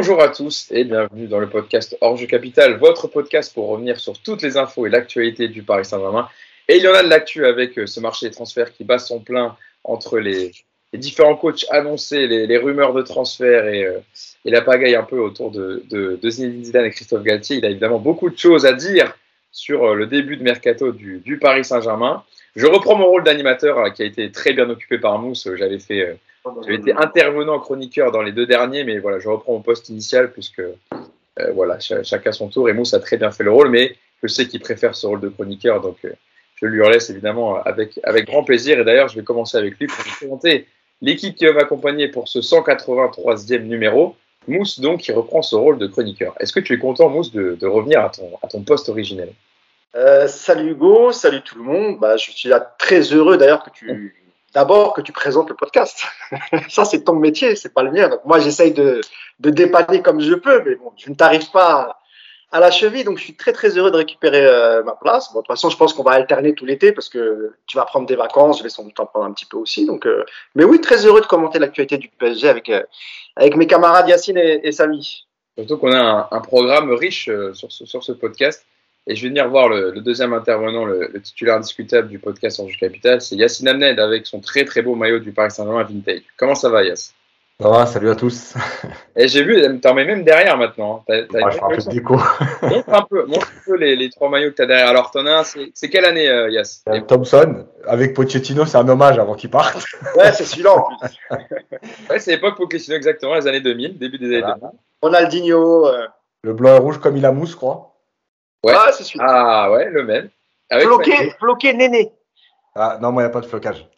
Bonjour à tous et bienvenue dans le podcast Orge Capital, votre podcast pour revenir sur toutes les infos et l'actualité du Paris Saint-Germain. Et il y en a de l'actu avec euh, ce marché des transferts qui bat son plein entre les, différents coachs annoncés, les, rumeurs de transfert euh, et, la pagaille un peu autour de, de, Zinedine Zidane et Christophe Galtier. Il a évidemment beaucoup de choses à dire sur euh, le début de mercato du, du Paris Saint-Germain. Je reprends mon rôle d'animateur qui a été très bien occupé par Mousse. J'avais fait j'ai été intervenant chroniqueur dans les deux derniers, mais voilà, je reprends mon poste initial puisque euh, voilà, chacun son tour. Et Mousse a très bien fait le rôle, mais je sais qu'il préfère ce rôle de chroniqueur, donc euh, je lui laisse évidemment avec, avec grand plaisir. Et d'ailleurs, je vais commencer avec lui pour vous présenter l'équipe qui va m'accompagner pour ce 183e numéro. Mousse, donc, qui reprend ce rôle de chroniqueur. Est-ce que tu es content, Mousse, de, revenir à ton, à ton poste originel? Euh, Salut Hugo, salut tout le monde. Bah, je suis très heureux d'ailleurs que tu, d'abord que tu présentes le podcast. ça, c'est ton métier, c'est pas le mien. Moi, j'essaye de, de dépanner comme je peux, mais bon, je ne t'arrive pas à, la cheville. Donc, je suis très, très heureux de récupérer euh, ma place. Bon, de toute façon, je pense qu'on va alterner tout l'été parce que tu vas prendre des vacances, je vais sans doute en prendre un petit peu aussi. Donc, euh, mais oui, très heureux de commenter l'actualité du PSG avec, euh, avec mes camarades Yacine et, et Samy. Surtout qu'on a un, programme riche sur sur ce podcast. Et je vais venir voir le, deuxième intervenant, le, titulaire indiscutable du podcast Ange Capital, c'est Yacine Amned avec son très très beau maillot du Paris Saint-Germain Vintage. Comment ça va Yass Ça va, salut à tous. Et j'ai vu, t'en mets même derrière maintenant. As, as je fais un peu de déco. montre un peu, montre un peu les, les, trois maillots que tu as derrière. Alors t'en as un, c'est quelle année euh, Yass euh, Thompson, avec Pochettino, c'est un hommage avant qu'il parte. ouais, c'est celui-là en plus. ouais, c'est l'époque Pochettino exactement, les années 2000, début des années 2000. Ronaldinho. Euh... Le blanc et rouge comme il a mousse, je crois. Ouais. Ah, c'est celui Ah ouais, le même. Avec floqué, floqué Néné. Ah non, moi, il n'y a pas de flocage.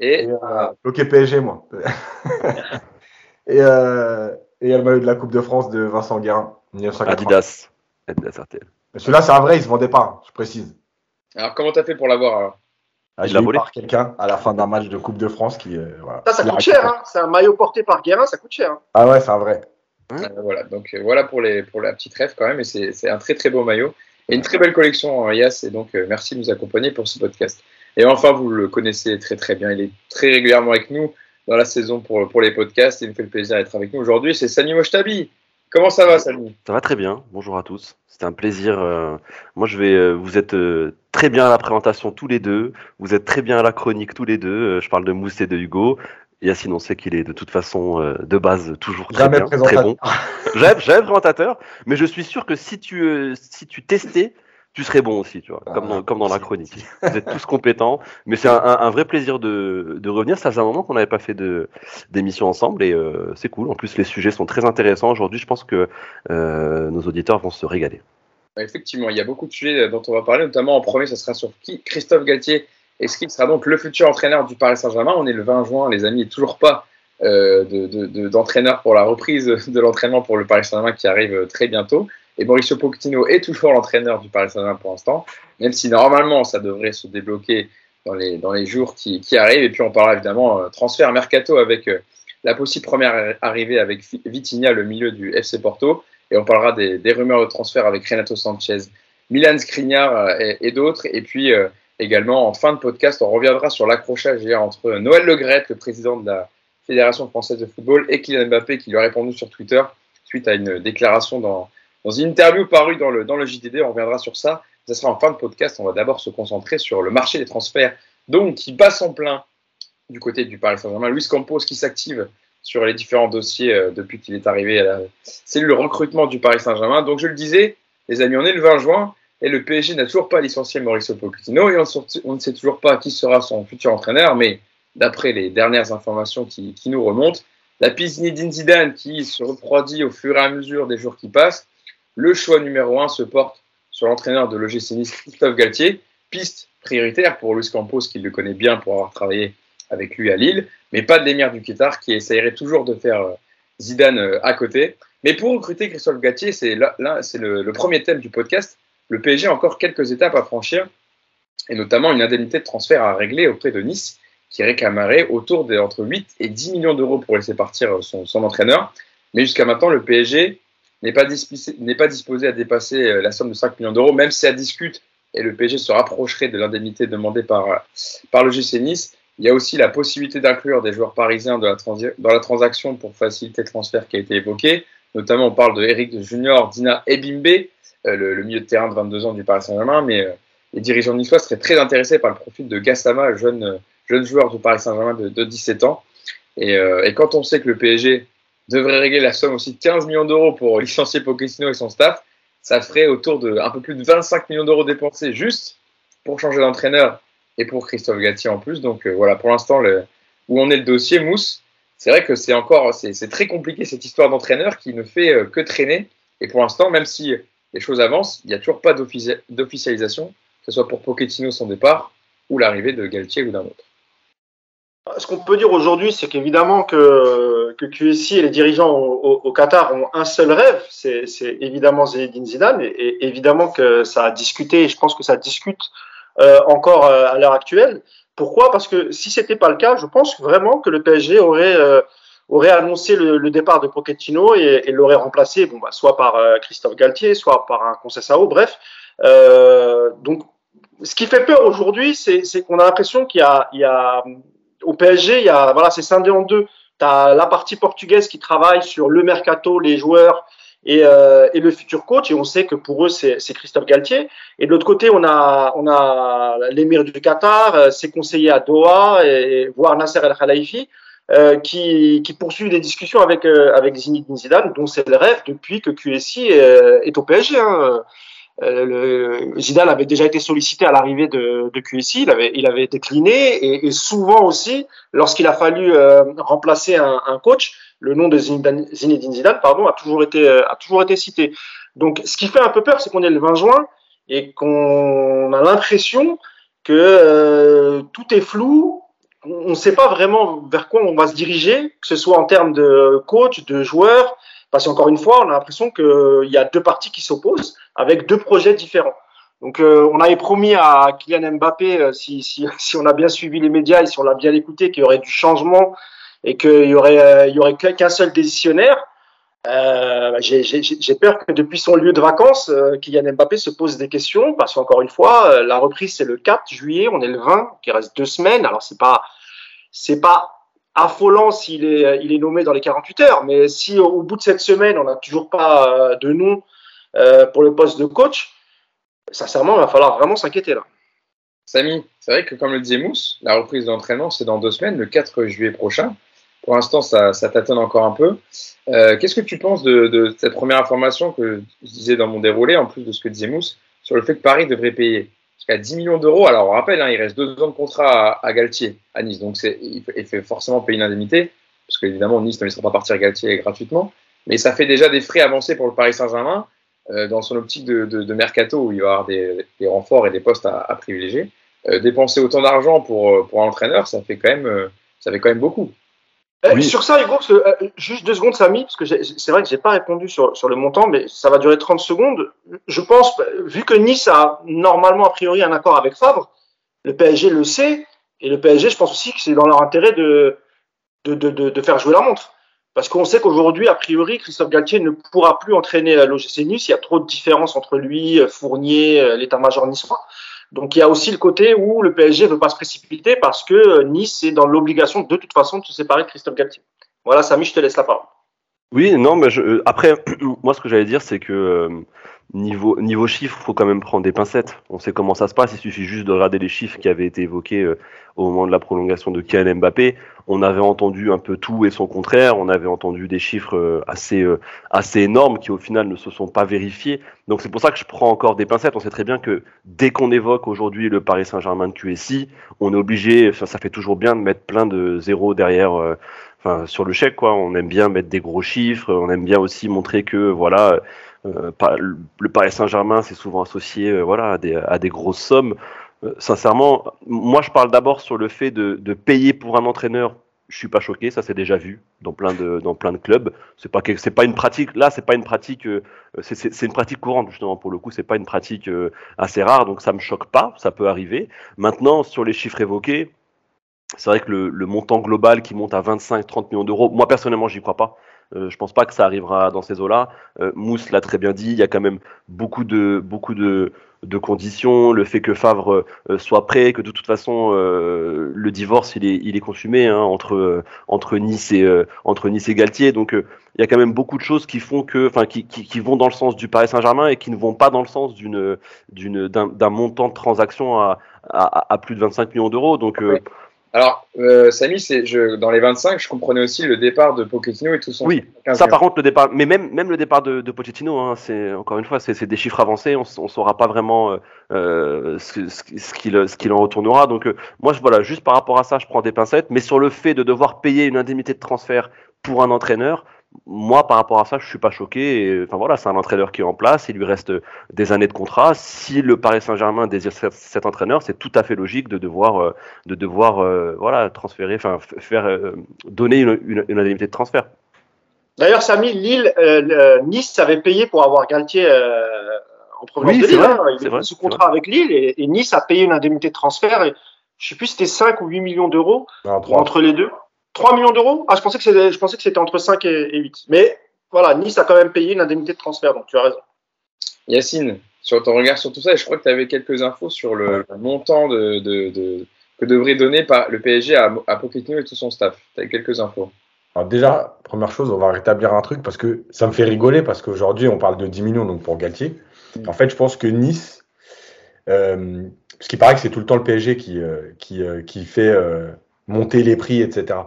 Et, euh, floqué PSG, moi. et euh, il y a le maillot de la Coupe de France de Vincent Guérin, Adidas. Adidas RTL. Celui-là, c'est un vrai, il se vendait pas, je précise. Alors, comment t'as fait pour l'avoir alors? Ah, il l'a volé par quelqu'un à la fin d'un match de Coupe de France qui. Euh, voilà, ça, ça coûte cher, hein. C'est un maillot porté par Guérin, ça coûte cher. Hein. Ah ouais, c'est un vrai. Euh, voilà, donc euh, voilà pour, les, pour la petite rêve quand même, et c'est un très très beau maillot. Et une très belle collection, hein, Yas, et donc euh, merci de nous accompagner pour ce podcast. Et enfin, vous le connaissez très très bien, il est très régulièrement avec nous dans la saison pour, pour les podcasts, et il me fait le plaisir d'être avec nous aujourd'hui, c'est Sami Moshtabi. Comment ça va, Sami Ça va très bien, bonjour à tous. C'était un plaisir. moi, je vais. vous êtes très bien à la présentation tous les deux. Vous êtes très bien à la chronique tous les deux. je parle de Mousse et de Hugo. Yacine, on sait qu'il est de toute façon euh, de base toujours très, bien, très bon. J'aime, présentateur, mais je suis sûr que si tu, euh, si tu testais, tu serais bon aussi, tu vois, comme dans, comme dans la chronique. Vous êtes tous compétents, mais c'est un, vrai plaisir de, de, revenir. Ça faisait un moment qu'on n'avait pas fait de, d'émission ensemble et euh, c'est cool. En plus, les sujets sont très intéressants. Aujourd'hui, je pense que nos auditeurs vont se régaler. Effectivement, il y a beaucoup de sujets dont on va parler, notamment en premier, ça sera sur qui? Christophe Galtier est-ce qu'il sera donc le futur entraîneur du Paris Saint-Germain On est le 20 juin, les amis, toujours pas euh, d'entraîneur pour la reprise de l'entraînement pour le Paris Saint-Germain qui arrive très bientôt. Et Mauricio Pochettino est toujours l'entraîneur du Paris Saint-Germain pour l'instant, même si normalement ça devrait se débloquer dans les, dans les jours qui, arrivent. Et puis on parlera évidemment euh, transfert mercato avec euh, la possible première arrivée avec Vitinha, le milieu du FC Porto. Et on parlera des, rumeurs de transfert avec Renato Sanchez, Milan Skriniar et, et d'autres. Et puis Également, en fin de podcast, on reviendra sur l'accrochage hier entre Noël Legrette, le président de la Fédération française de football, et Kylian Mbappé, qui lui a répondu sur Twitter suite à une déclaration dans, dans une interview parue dans le, dans le JDD. On reviendra sur ça. Ça sera en fin de podcast. On va d'abord se concentrer sur le marché des transferts, donc qui bat son plein du côté du Paris Saint-Germain. Luis Campos qui s'active sur les différents dossiers euh, depuis qu'il est arrivé à la cellule recrutement du Paris Saint-Germain. Donc je le disais, les amis, on est le 20 juin. Et le PSG n'a toujours pas licencié Mauricio Pochettino et on, ne sait toujours pas qui sera son futur entraîneur, mais d'après les dernières informations qui, nous remontent, la piste Zinedine Zidane qui se refroidit au fur et à mesure des jours qui passent, le choix numéro un se porte sur l'entraîneur de l'OGC Nice, Christophe Galtier, piste prioritaire pour Luis Campos qui le connaît bien pour avoir travaillé avec lui à Lille, mais pas de l'émir du Qatar qui essayerait toujours de faire euh, Zidane euh, à côté. Mais pour recruter Christophe Galtier, c'est c'est le premier thème du podcast le PSG a encore quelques étapes à franchir, et notamment une indemnité de transfert à régler auprès de Nice, qui réclamerait autour de entre 8 et 10 millions d'euros pour laisser partir son, entraîneur. Mais jusqu'à maintenant, le PSG n'est pas, pas, disposé à dépasser euh, la somme de 5 millions d'euros, même si ça discute et le PSG se rapprocherait de l'indemnité demandée par, par le GC Nice. Il y a aussi la possibilité d'inclure des joueurs parisiens dans la, dans la transaction pour faciliter le transfert qui a été évoqué. Notamment, on parle de Eric Junior, Dina Ebimbe, le, milieu de terrain de 22 ans du Paris Saint-Germain, mais les dirigeants niçois seraient très intéressés par le profil de Gassama, jeune, jeune joueur du Paris Saint-Germain de, 17 ans. Et, quand on sait que le PSG devrait régler la somme aussi de 15 millions d'euros pour licencier Pochettino et son staff, ça ferait autour de un peu plus de 25 millions d'euros dépensés juste pour changer d'entraîneur et pour Christophe Galtier en plus. Donc euh, voilà, pour l'instant, où on est le dossier, Mousse, c'est vrai que c'est encore, c'est très compliqué cette histoire d'entraîneur qui ne fait euh, que traîner. Et pour l'instant, même si les choses avancent, il n'y a toujours pas d'officialisation, que ce soit pour Pochettino son départ ou l'arrivée de Galtier ou d'un autre. Ce qu'on peut dire aujourd'hui, c'est qu'évidemment que, que QSI et les dirigeants au, Qatar ont un seul rêve, c'est évidemment Zinedine Zidane, et, évidemment que ça a discuté, et je pense que ça discute euh, encore euh, à l'heure actuelle. Pourquoi? Parce que si c'était pas le cas, je pense vraiment que le PSG aurait euh, aurait annoncé le, départ de Pochettino et, et l'aurait remplacé, bon bah, soit par Christophe Galtier, soit par un Sao, bref. donc, ce qui fait peur aujourd'hui, c'est qu'on a l'impression qu'il y, y a au PSG, il y a, voilà, c'est scindé en deux. Tu as la partie portugaise qui travaille sur le mercato, les joueurs et, euh, et le futur coach. Et on sait que pour eux, c'est Christophe Galtier. Et de l'autre côté, on a, on a l'émir du Qatar, euh, ses conseillers à Doha, et, voire Nasser El Khalifi. Euh, qui, qui poursuivent des discussions avec euh, avec Zinedine Zidane, dont c'est le rêve depuis que QSI est, est au PSG. Hein. Euh, le, Zidane avait déjà été sollicité à l'arrivée de, de QSI, il avait, il avait décliné et, et souvent aussi, lorsqu'il a fallu euh, remplacer un, un, coach, le nom de Zinedine, Zidane pardon, a toujours été euh, a toujours été cité. Donc, ce qui fait un peu peur, c'est qu'on est le 20 juin et qu'on a l'impression que tout est flou. On ne sait pas vraiment vers quoi on va se diriger, que ce soit en termes de coach, de joueurs, parce qu'encore une fois, on a l'impression qu'il y a deux parties qui s'opposent avec deux projets différents. Donc, euh, on avait promis à Kylian Mbappé, euh, si, si, si, on a bien suivi les médias et si on l'a bien écouté, qu'il y aurait du changement et qu'il y aurait, euh, y aurait qu'un seul décisionnaire. Euh, J'ai peur que depuis son lieu de vacances, euh, Kylian Mbappé se pose des questions parce qu'encore une fois, la reprise c'est le 4 juillet, on est le 20, il reste deux semaines. Alors c'est pas, c'est pas affolant s'il est, il est nommé dans les 48 heures, mais si au bout de cette semaine on n'a toujours pas de nom euh, pour le poste de coach, sincèrement, il va falloir vraiment s'inquiéter là. Samy, c'est vrai que comme le disait Mousse, la reprise d'entraînement, c'est dans deux semaines, le 4 juillet prochain. Pour l'instant, ça, ça tâtonne encore un peu. Euh, Qu'est-ce que tu penses de, de, cette première information que je disais dans mon déroulé, en plus de ce que disait Mousse, sur le fait que Paris devrait payer? Jusqu'à 10 millions d'euros Alors, on rappelle, hein, il reste deux ans de contrat à, à Galtier, à Nice. Donc, il, il fait forcément payer une indemnité, parce qu'évidemment, Nice ne laissera pas partir Galtier gratuitement. Mais ça fait déjà des frais avancés pour le Paris Saint-Germain. Euh, dans son optique de, de, de, mercato où il va y avoir des, des renforts et des postes à, à privilégier, euh, dépenser autant d'argent pour, euh, pour un entraîneur, ça fait quand même, ça fait quand même beaucoup. Eh, sur ça, Hugo, juste deux secondes, Samy, parce que c'est vrai que j'ai pas répondu sur, sur le montant, mais ça va durer 30 secondes. Je pense, vu que Nice a normalement a priori un accord avec Favre, le PSG le sait, et le PSG, je pense aussi que c'est dans leur intérêt de, de, de, de, faire jouer la montre. Parce qu'on sait qu'aujourd'hui, a priori, Christophe Galtier ne pourra plus entraîner l'OGC Nice. Il y a trop de différences entre lui, Fournier, l'état-major niçois. Donc il y a aussi le côté où le PSG ne veut pas se précipiter parce que Nice est dans l'obligation de toute façon de se séparer de Christophe Galtier. Voilà, Samy, je te laisse la parole. Oui, non, mais je, après, moi, ce que j'allais dire, c'est que euh, niveau, niveau chiffres, faut quand même prendre des pincettes. On sait comment ça se passe. Il suffit juste de regarder les chiffres qui avaient été évoqués euh, au moment de la prolongation de Kylian Mbappé. On avait entendu un peu tout et son contraire. On avait entendu des chiffres euh, assez, euh, assez énormes qui, au final, ne se sont pas vérifiés. Donc, c'est pour ça que je prends encore des pincettes. On sait très bien que dès qu'on évoque aujourd'hui le Paris Saint-Germain de QSI, on est obligé, ça fait toujours bien de mettre plein de zéros derrière. Enfin, sur le chèque, quoi. On aime bien mettre des gros chiffres. On aime bien aussi montrer que, voilà, le Paris Saint-Germain, c'est souvent associé euh, voilà, à des, grosses sommes. Euh, sincèrement, moi, je parle d'abord sur le fait de, payer pour un entraîneur. Je suis pas choqué, ça c'est déjà vu dans plein de clubs. C'est pas pas une pratique. Là, c'est pas une pratique. c'est une pratique courante justement pour le coup. C'est pas une pratique assez rare, donc ça me choque pas. Ça peut arriver. Maintenant, sur les chiffres évoqués, c'est vrai que le, le, montant global qui monte à 25-30 millions d'euros, moi personnellement, j'y crois pas. Euh, je pense pas que ça arrivera dans ces eaux-là. Euh, Mousse l'a très bien dit, il y a quand même beaucoup de, beaucoup de, conditions, le fait que Favre euh, soit prêt, que de toute façon euh, le divorce il est, il est consumé hein, entre, entre, nice et, entre Nice et Galtier. Donc il y a quand même beaucoup de choses qui font que, qui, qui, vont dans le sens du Paris Saint-Germain et qui ne vont pas dans le sens d'une, d'une, d'un, montant de transaction à, à, à, plus de 25 millions d'euros. Donc alors, euh, Samy, c'est, je, dans les 25, je comprenais aussi le départ de Pochettino et tout son. Oui, ça par contre, le départ, mais même, même le départ de, de Pochettino, hein, c'est encore une fois, c'est, des chiffres avancés, on ne saura pas vraiment euh, euh, ce, ce, ce, qu'il, ce qu'il en retournera. Donc, euh, moi, je, voilà, juste par rapport à ça, je prends des pincettes, mais sur le fait de devoir payer une indemnité de transfert pour un entraîneur, moi, par rapport à ça, je suis pas choqué. enfin voilà, c'est un entraîneur qui est en place. Il lui reste des années de contrat. Si le Paris Saint-Germain désire cet entraîneur, c'est tout à fait logique de devoir, euh, de devoir, euh, voilà, transférer, enfin faire euh, donner une, une, indemnité de transfert. D'ailleurs, Samy, Lille, Nice avait payé pour avoir Galtier en provenance de Lille. Vrai, hein. Il est sous contrat avec Lille et, Nice a payé une indemnité de transfert. Et, je sais plus, c'était 5 ou 8 millions d'euros entre les deux. 3 millions d'euros Ah, je pensais que c'était, je pensais que c'était entre 5 et, 8. Mais voilà, Nice a quand même payé une indemnité de transfert, donc tu as raison. Yacine, sur ton regard sur tout ça, je crois que tu avais quelques infos sur le, montant de, de, que devrait donner le PSG à, à Pochettino et tout son staff. Tu as quelques infos. Alors déjà, première chose, on va rétablir un truc parce que ça me fait rigoler parce qu'aujourd'hui on parle de 10 millions donc pour Galtier. Mm. En fait, je pense que Nice, euh, parce qu'il paraît que c'est tout le temps le PSG qui, euh, qui, euh, qui fait euh, monter les prix, etc.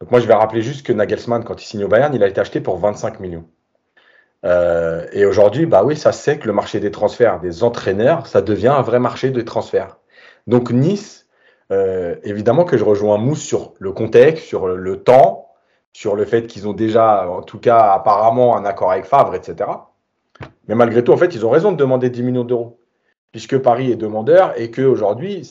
Donc moi, je vais rappeler juste que Nagelsmann, quand il signe au Bayern, il a été acheté pour 25 millions. Euh, et aujourd'hui, bah oui, ça c'est que le marché des transferts des entraîneurs, ça devient un vrai marché de transferts. Donc Nice, euh, évidemment que je rejoins Mousse sur le contexte, sur le temps, sur le fait qu'ils ont déjà, en tout cas apparemment, un accord avec Favre, etc. Mais malgré tout, en fait, ils ont raison de demander 10 millions d'euros, puisque Paris est demandeur et qu'aujourd'hui,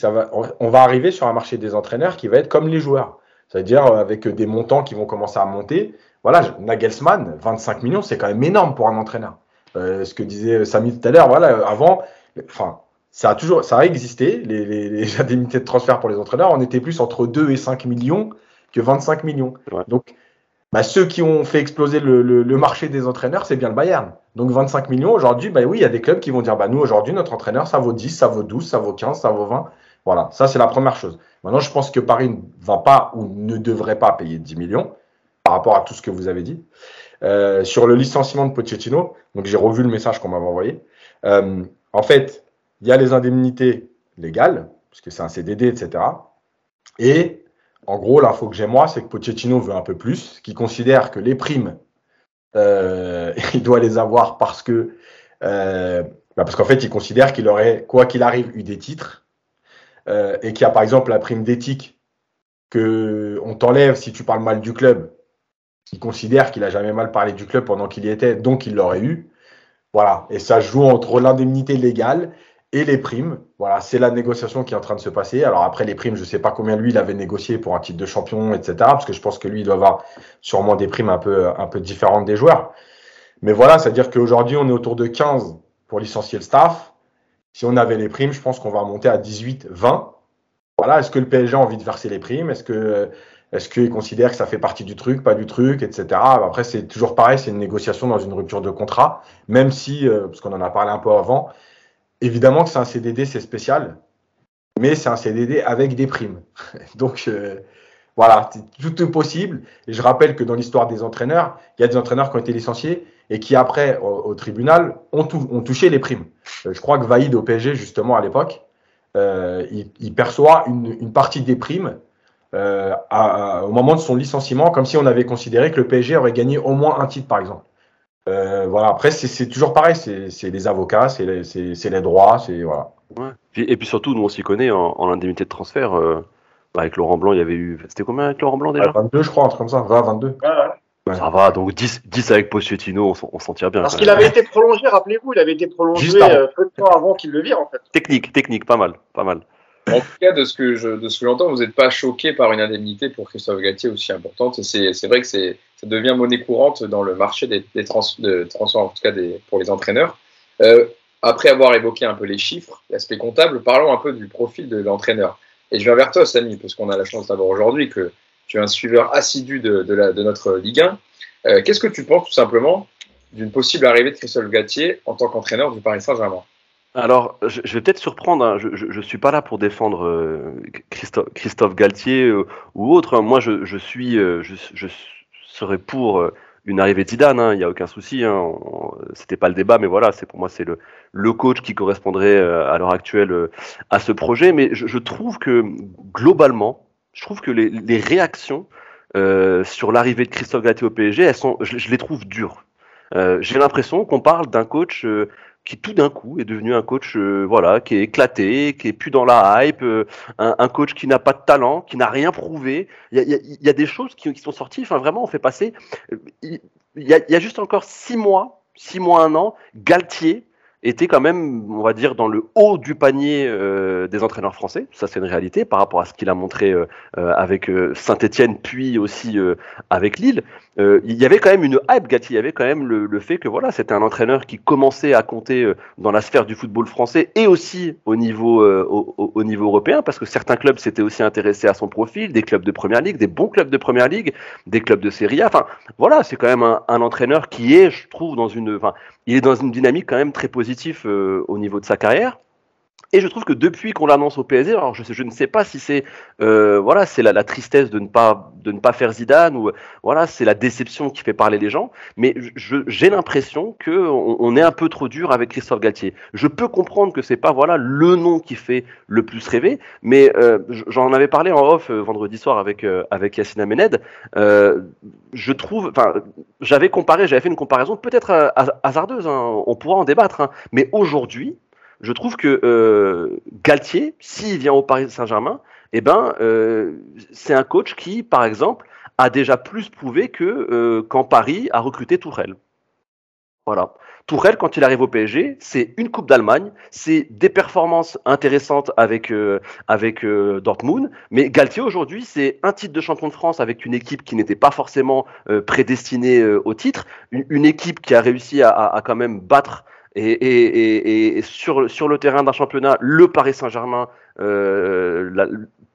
on va arriver sur un marché des entraîneurs qui va être comme les joueurs. C'est-à-dire euh, avec des montants qui vont commencer à monter. Voilà, Nagelsmann, 25 millions, c'est quand même énorme pour un entraîneur. Euh, ce que disait Samy tout à l'heure, voilà, avant, enfin, ça a toujours, ça a existé, les, les, les, indemnités de transfert pour les entraîneurs. On était plus entre 2 et 5 millions que 25 millions. Donc, bah, ceux qui ont fait exploser le, le, le marché des entraîneurs, c'est bien le Bayern. Donc 25 millions, aujourd'hui, bah oui, il y a des clubs qui vont dire, bah nous, aujourd'hui, notre entraîneur, ça vaut 10, ça vaut 12, ça vaut 15, ça vaut 20. Voilà, ça c'est la première chose. Maintenant, je pense que Paris ne va pas ou ne devrait pas payer 10 millions par rapport à tout ce que vous avez dit. Euh, sur le licenciement de Pochettino, donc j'ai revu le message qu'on m'avait envoyé. Euh, en fait, il y a les indemnités légales, puisque c'est un CDD, etc. Et en gros, l'info que j'ai moi, c'est que Pochettino veut un peu plus, qui considère que les primes, euh, il doit les avoir parce que, bah parce qu'en fait, il considère qu'il aurait, quoi qu'il arrive, eu des titres euh, et qu'il y a par exemple la prime d'éthique que on t'enlève si tu parles mal du club, il considère qu'il a jamais mal parlé du club pendant qu'il y était, donc il l'aurait eu. Voilà, et ça joue entre l'indemnité légale et les primes. Voilà, c'est la négociation qui est en train de se passer. Alors après les primes, je ne sais pas combien lui il avait négocié pour un titre de champion, etc. Parce que je pense que lui il doit avoir sûrement des primes un peu un peu différentes des joueurs. Mais voilà, c'est-à-dire qu'aujourd'hui on est autour de 15 pour licencier le staff. Si on avait les primes, je pense qu'on va remonter à 18, 20. Voilà, est-ce que le PSG a envie de verser les primes? Est-ce que est-ce qu'il considère que ça fait partie du truc, pas du truc, etc. Après, c'est toujours pareil, c'est une négociation dans une rupture de contrat, même si, euh, parce qu'on en a parlé un peu avant, évidemment que c'est un CDD, c'est spécial, mais c'est un CDD avec des primes. Donc, euh, voilà, tout est possible. Et je rappelle que dans l'histoire des entraîneurs, il y a des entraîneurs qui ont été licenciés et qui, après, au, tribunal, ont, ont, touché les primes. Euh, je crois que Vaïd au PSG, justement, à l'époque, euh, il, il, perçoit une, une, partie des primes euh, à, au moment de son licenciement, comme si on avait considéré que le PSG aurait gagné au moins un titre, par exemple. Euh, voilà. Après, c'est toujours pareil, c'est les avocats, c'est les, les, droits, c'est voilà. Ouais. Et puis surtout, nous on s'y connaît en, en, indemnité de transfert. Avec Laurent Blanc, il y avait eu. C'était combien avec Laurent Blanc déjà? 22, je crois, un truc comme ça. 20, 22. Ouais. Ça va, donc 10, 10 avec Pochettino, on s'en tire bien. Parce qu'il avait été prolongé, rappelez-vous, il avait été prolongé euh, peu de temps avant qu'il le vire, en fait. Technique, technique, pas mal, pas mal. En tout cas, de ce que je, de ce que j'entends, vous n'êtes pas choqué par une indemnité pour Christophe Galtier aussi importante. C'est vrai que c'est ça devient monnaie courante dans le marché des, des trans, de transferts, en tout cas des, pour les entraîneurs. Euh, après avoir évoqué un peu les chiffres, l'aspect comptable, parlons un peu du profil de l'entraîneur. Et je viens vers toi, Samy, parce qu'on a la chance d'avoir aujourd'hui que tu es un suiveur assidu de, notre Ligue 1. Euh, Qu'est-ce que tu penses tout simplement d'une possible arrivée de Christophe Galtier en tant qu'entraîneur du Paris Saint-Germain? Alors, je, vais peut-être surprendre, hein, je, je suis pas là pour défendre euh, Christophe, Galtier euh, ou autre. hein. Moi, je, serais pour une arrivée de Zidane, hein, il n'y a aucun souci. Hein, C'était pas le débat, mais voilà, pour moi c'est le, coach qui correspondrait à l'heure actuelle à ce projet. Mais je trouve que globalement, je trouve que les, réactions euh, sur l'arrivée de Christophe Galtier au PSG, elles sont, je, les trouve dures. Euh, J'ai l'impression qu'on parle d'un coach euh, qui tout d'un coup est devenu un coach, voilà, qui est éclaté, qui est plus dans la hype, un, coach qui n'a pas de talent, qui n'a rien prouvé. Il y a, des choses qui, sont sorties. Enfin, vraiment, on fait passer. il y a juste encore six mois, six mois, un an, Galtier était quand même, on va dire, dans le haut du panier euh, des entraîneurs français. Ça, c'est une réalité par rapport à ce qu'il a montré euh, euh, avec euh, Saint-Etienne, puis aussi euh, avec Lille. Euh, il y avait quand même une hype, Galtier. Il y avait quand même le, le fait que voilà, c'était un entraîneur qui commençait à compter dans la sphère du football français et aussi au niveau, au, au- au niveau européen, parce que certains clubs s'étaient aussi intéressés à son profil, des clubs de première ligue, des bons clubs de première ligue, des clubs de Serie A. Enfin, voilà, c'est quand même un, un entraîneur qui est, je trouve, dans une, enfin, il est dans une dynamique quand même très positive euh, au niveau de sa carrière. Et je trouve que depuis qu'on l'annonce au PSG, alors je, ne sais pas si c'est euh, voilà, c'est la, tristesse de ne pas de ne pas faire Zidane ou voilà, c'est la déception qui fait parler les gens, mais j'ai l'impression que on, est un peu trop dur avec Christophe Galtier. Je peux comprendre que c'est pas voilà le nom qui fait le plus rêver, mais euh, j'en avais parlé en off euh, vendredi soir avec avec Yacine Amened. Euh, je trouve, enfin, j'avais comparé, j'avais fait une comparaison peut-être hasardeuse, hein, on pourra en débattre, hein, mais aujourd'hui, je trouve que euh, Galtier, s'il vient au Paris Saint-Germain, eh ben, euh, c'est un coach qui, par exemple, a déjà plus prouvé que euh, quand Paris a recruté Tourelle. Voilà. Tourelle, quand il arrive au PSG, c'est une Coupe d'Allemagne, c'est des performances intéressantes avec, avec Dortmund, mais Galtier aujourd'hui, c'est un titre de champion de France avec une équipe qui n'était pas forcément prédestinée au titre, une, équipe qui a réussi à quand même battre et, et, et, sur, sur le terrain d'un championnat, le Paris Saint-Germain euh,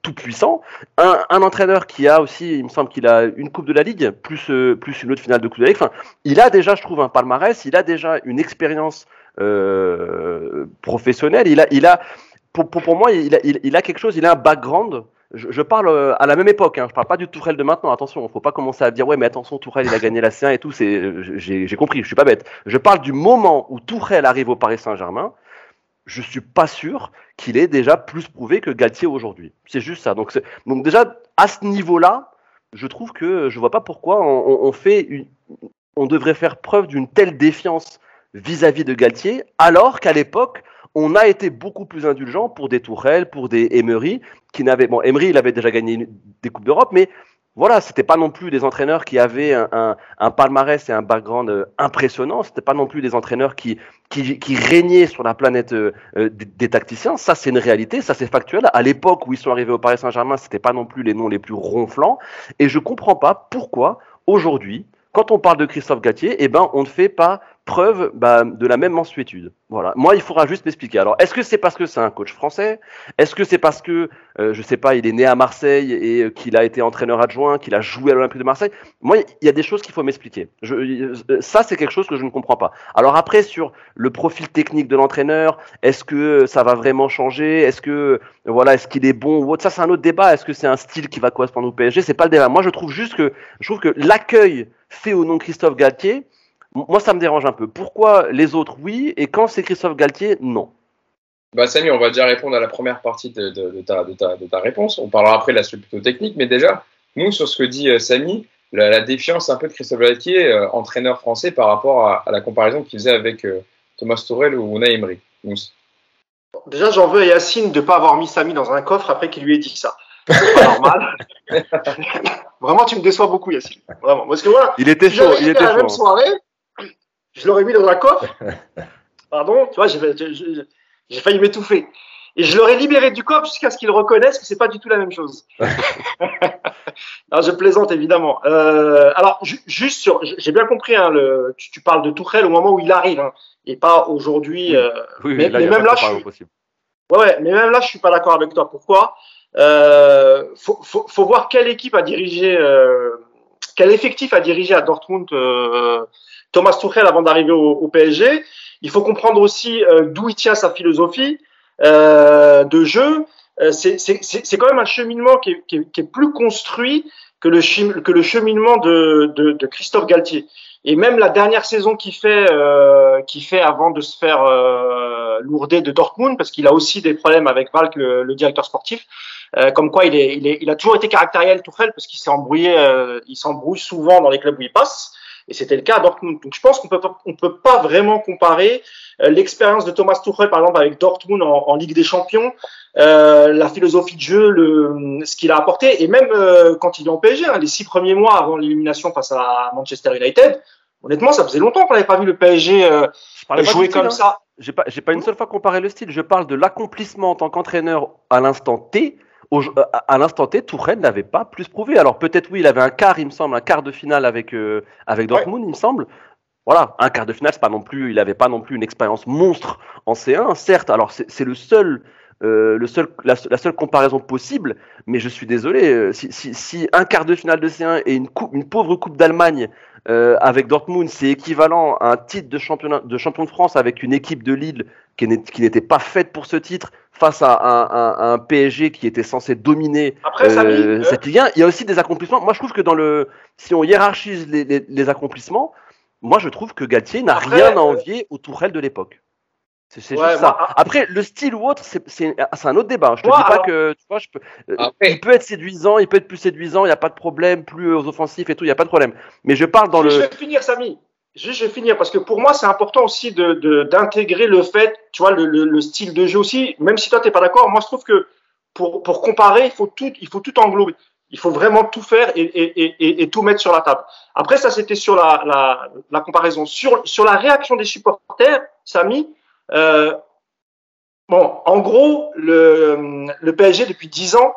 tout puissant, un, un, entraîneur qui a aussi, il me semble qu'il a une Coupe de la Ligue, plus, euh, plus une autre finale de Coupe de la Ligue. Enfin, il a déjà, je trouve, un palmarès, il a déjà une expérience euh, professionnelle, il a, il a pour, pour, pour moi, il a, il, il, a quelque chose, il a un background. Je, parle euh, à la même époque, hein, je parle pas du Tourelle de maintenant, attention, il faut pas commencer à dire ouais mais attention Tourelle il a gagné la C1 et tout, j'ai compris, je suis pas bête. Je parle du moment où Tourelle arrive au Paris Saint-Germain, je suis pas sûr qu'il ait déjà plus prouvé que Galtier aujourd'hui. C'est juste ça. Donc, déjà à ce niveau-là, je trouve que je vois pas pourquoi on, fait on devrait faire preuve d'une telle défiance vis-à-vis -vis de Galtier, alors qu'à l'époque on a été beaucoup plus indulgent pour des Tourelles, pour des Emery, qui n'avaient bon Emery il avait déjà gagné des coupes d'Europe, mais voilà, c'était pas non plus des entraîneurs qui avaient un, un, un palmarès et un background euh, impressionnant. C'était pas non plus des entraîneurs qui, qui, qui régnaient sur la planète euh, des, des, tacticiens. Ça, c'est une réalité, ça c'est factuel. À l'époque où ils sont arrivés au Paris Saint-Germain, c'était pas non plus les noms les plus ronflants. Et je comprends pas pourquoi aujourd'hui, quand on parle de Christophe Gatier, eh ben, on ne fait pas preuve bah, de la même mensuétude. Voilà. Moi, il faudra juste m'expliquer. Alors, est-ce que c'est parce que c'est un coach français? Est-ce que c'est parce que, euh, je sais pas, il est né à Marseille et euh, qu'il a été entraîneur adjoint, qu'il a joué à l'Olympique de Marseille? Moi, il y a des choses qu'il faut m'expliquer. Ça, c'est quelque chose que je ne comprends pas. Alors après, sur le profil technique de l'entraîneur, est-ce que ça va vraiment changer? Est-ce que, voilà, est-ce qu'il est bon ou autre? Ça, c'est un autre débat. Est-ce que c'est un style qui va correspondre au PSG C'est pas le débat. Moi, je trouve juste que l'accueil fait au nom de Christophe Galtier, moi, ça me dérange un peu. Pourquoi les autres, oui, et quand c'est Christophe Galtier, non? Bah, Samy, on va déjà répondre à la première partie de, de, de, ta, de, ta, de ta, réponse. On parlera après de l'aspect plutôt technique, mais déjà, nous, sur ce que dit euh, Samy, la, la, défiance un peu de Christophe Galtier, euh, entraîneur français, par rapport à, à la comparaison qu'il faisait avec euh, Thomas Tourel ou Unai Emery. Mousse. Déjà, j'en veux à Yacine de ne pas avoir mis Samy dans un coffre après qu'il lui ait dit ça. C'est pas normal. Vraiment, tu me déçois beaucoup, Yacine. Vraiment. Parce que voilà, il était chaud. Il était la chaud. même soirée, je l'aurais mis dans un coffre. Pardon, tu vois, j'ai failli m'étouffer. Et je l'aurais libéré du coffre jusqu'à ce qu'il reconnaisse que c'est pas du tout la même chose. non, je plaisante évidemment. Euh, alors, juste sur, j'ai bien compris, hein, le, tu, tu, parles de Tourelle au moment où il arrive, hein, et pas aujourd'hui. Oui. Euh, oui, mais, là, mais même là, je suis. Ouais, ouais, mais même là, je suis pas d'accord avec toi. Pourquoi? Faut, faut, faut, voir quelle équipe a dirigé euh, quel effectif a dirigé à Dortmund Thomas Tuchel avant d'arriver au, PSG. Il faut comprendre aussi d'où il tient sa philosophie de jeu. c'est quand même un cheminement qui est, qui est, qui est plus construit que le, que le cheminement de, de, de, Christophe Galtier. Et même la dernière saison qu'il fait, euh, qui fait avant de se faire euh, lourder de Dortmund, parce qu'il a aussi des problèmes avec Valk, le, le directeur sportif, euh, comme quoi il, est, il, est, il a toujours été caractériel Tourelle, parce qu'il s'est embrouillé, euh, il s'embrouille souvent dans les clubs où il passe. Et c'était le cas à Dortmund. Donc je pense qu'on peut on peut pas vraiment comparer euh, l'expérience de Thomas Tuchel par exemple avec Dortmund en, en Ligue des Champions, euh, la philosophie de jeu, le, ce qu'il a apporté, et même euh, quand il est en PSG, hein, les six premiers mois avant l'élimination face à Manchester United, honnêtement, ça faisait longtemps qu'on n'avait pas vu le PSG euh, jouer comme hein. ça. J'ai pas, j'ai pas une seule fois comparé le style. Je parle de l'accomplissement en tant qu'entraîneur à l'instant T au, à l'instant T, Tourelle n'avait pas plus prouvé. Alors peut-être oui, il avait un quart, il me semble, un quart de finale avec euh, avec Dortmund, il me semble. Voilà, un quart de finale, c'est pas non plus, il n'avait pas non plus une expérience monstre en C1, certes. Alors c'est le seul, euh, le seul, la, seule comparaison possible, mais je suis désolé. Euh, si, si, si, un quart de finale de C1 et une, coupe, une pauvre coupe d'Allemagne euh, avec Dortmund, c'est équivalent à un titre de, championnat, de champion de France avec une équipe de Lille qui n'était pas faite pour ce titre face à un, un, un, PSG qui était censé dominer Après, euh, cette Ligue 1. Il y a aussi des accomplissements. Moi, je trouve que dans le, si on hiérarchise les, les, les accomplissements, moi, je trouve que Galtier n'a rien à envier au Tourelle de l'époque. C'est juste ça. Moi, Après, le style ou autre, c'est un autre débat. Je te moi, dis pas alors... que, tu vois, je peux, Après. il peut être séduisant, il peut être plus séduisant, il n'y a pas de problème, plus aux offensifs et tout, il n'y a pas de problème. Mais je parle dans je le. Je vais finir, Samy. Juste, je vais finir parce que pour moi, c'est important aussi d'intégrer de, de, le fait, tu vois, le, le, le, style de jeu aussi. Même si toi, tu n'es pas d'accord, moi, je trouve que pour, pour comparer, il faut tout, il faut tout englober. Il faut vraiment tout faire et, et, et, et tout mettre sur la table. Après, ça, c'était sur la, la, la, comparaison. Sur, sur la réaction des supporters, Samy, euh, bon, en gros, le, PSG, depuis 10 ans,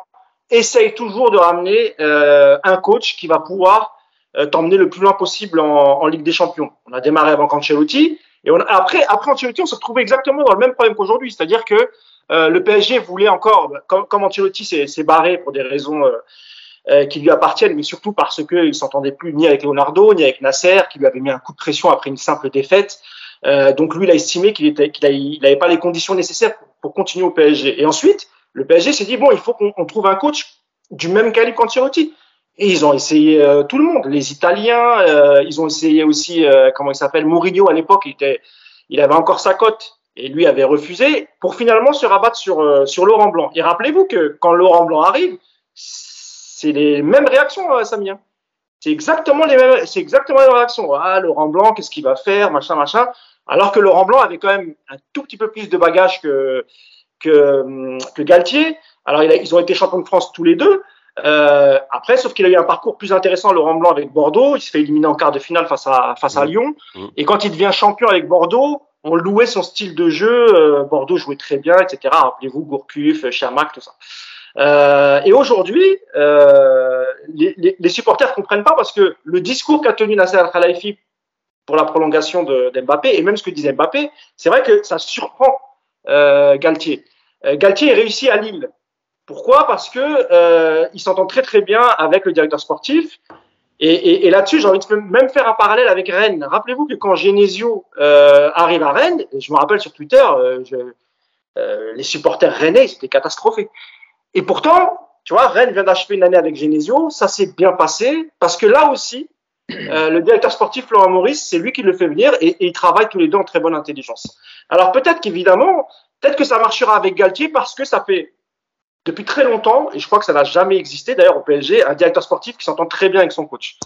essaye toujours de ramener euh, un coach qui va pouvoir euh, t'emmener le plus loin possible en, Ligue des Champions. On a démarré avant Ancelotti, et après, après Ancelotti, on se retrouvait exactement dans le même problème qu'aujourd'hui, c'est-à-dire que euh, le PSG voulait encore, comme, comme Ancelotti s'est barré pour des raisons euh, euh, qui lui appartiennent, mais surtout parce qu'il s'entendait plus ni avec Leonardo, ni avec Nasser, qui lui avait mis un coup de pression après une simple défaite. Euh, donc lui, il a estimé qu'il n'avait qu pas les conditions nécessaires pour, pour, continuer au PSG. Et ensuite, le PSG s'est dit, bon, il faut qu'on trouve un coach du même calibre qu'Ancelotti. Et ils ont essayé euh, tout le monde, les Italiens, euh, ils ont essayé aussi, euh, comment il s'appelle, Mourinho à l'époque, il, il avait encore sa cote et lui avait refusé pour finalement se rabattre sur, euh, sur Laurent Blanc. Et rappelez-vous que quand Laurent Blanc arrive, c'est les mêmes réactions, euh, Samien. C'est exactement les mêmes, c'est exactement les mêmes réactions. Ah, Laurent Blanc, qu'est-ce qu'il va faire, machin, machin. Alors que Laurent Blanc avait quand même un tout petit peu plus de bagages que, que, que Galtier. Alors, il a, ils ont été champions de France tous les deux. Euh, après, sauf qu'il a eu un parcours plus intéressant, Laurent Blanc, avec Bordeaux. Il se fait éliminer en quart de finale face à, face à Lyon. Mmh. Et quand il devient champion avec Bordeaux, on louait son style de jeu. Euh, Bordeaux jouait très bien, etc. Rappelez-vous, Gourcuff, Chamac, tout ça. Euh, et aujourd'hui, euh, les, supporters comprennent pas parce que le discours qu'a tenu Nasser Al-Khelaifi pour la prolongation d'Mbappé, et même ce que disait Mbappé, c'est vrai que ça surprend euh, Galtier. Galtier est réussi à Lille. Pourquoi? Parce que il s'entend très très bien avec le directeur sportif. Et, là-dessus, j'ai envie de même faire un parallèle avec Rennes. Rappelez-vous que quand Genesio arrive à Rennes, je me rappelle sur Twitter, les supporters rennais, c'était catastrophé. Et pourtant, tu vois, Rennes vient d'achever une année avec Genesio, ça s'est bien passé, parce que là aussi, euh, le directeur sportif Florent Maurice, c'est lui qui le fait venir et, et, ils travaillent tous les deux en très bonne intelligence. Alors peut-être qu'évidemment, peut-être que ça marchera avec Galtier parce que ça fait depuis très longtemps, et je crois que ça n'a jamais existé d'ailleurs au PSG, un directeur sportif qui s'entend très bien avec son coach.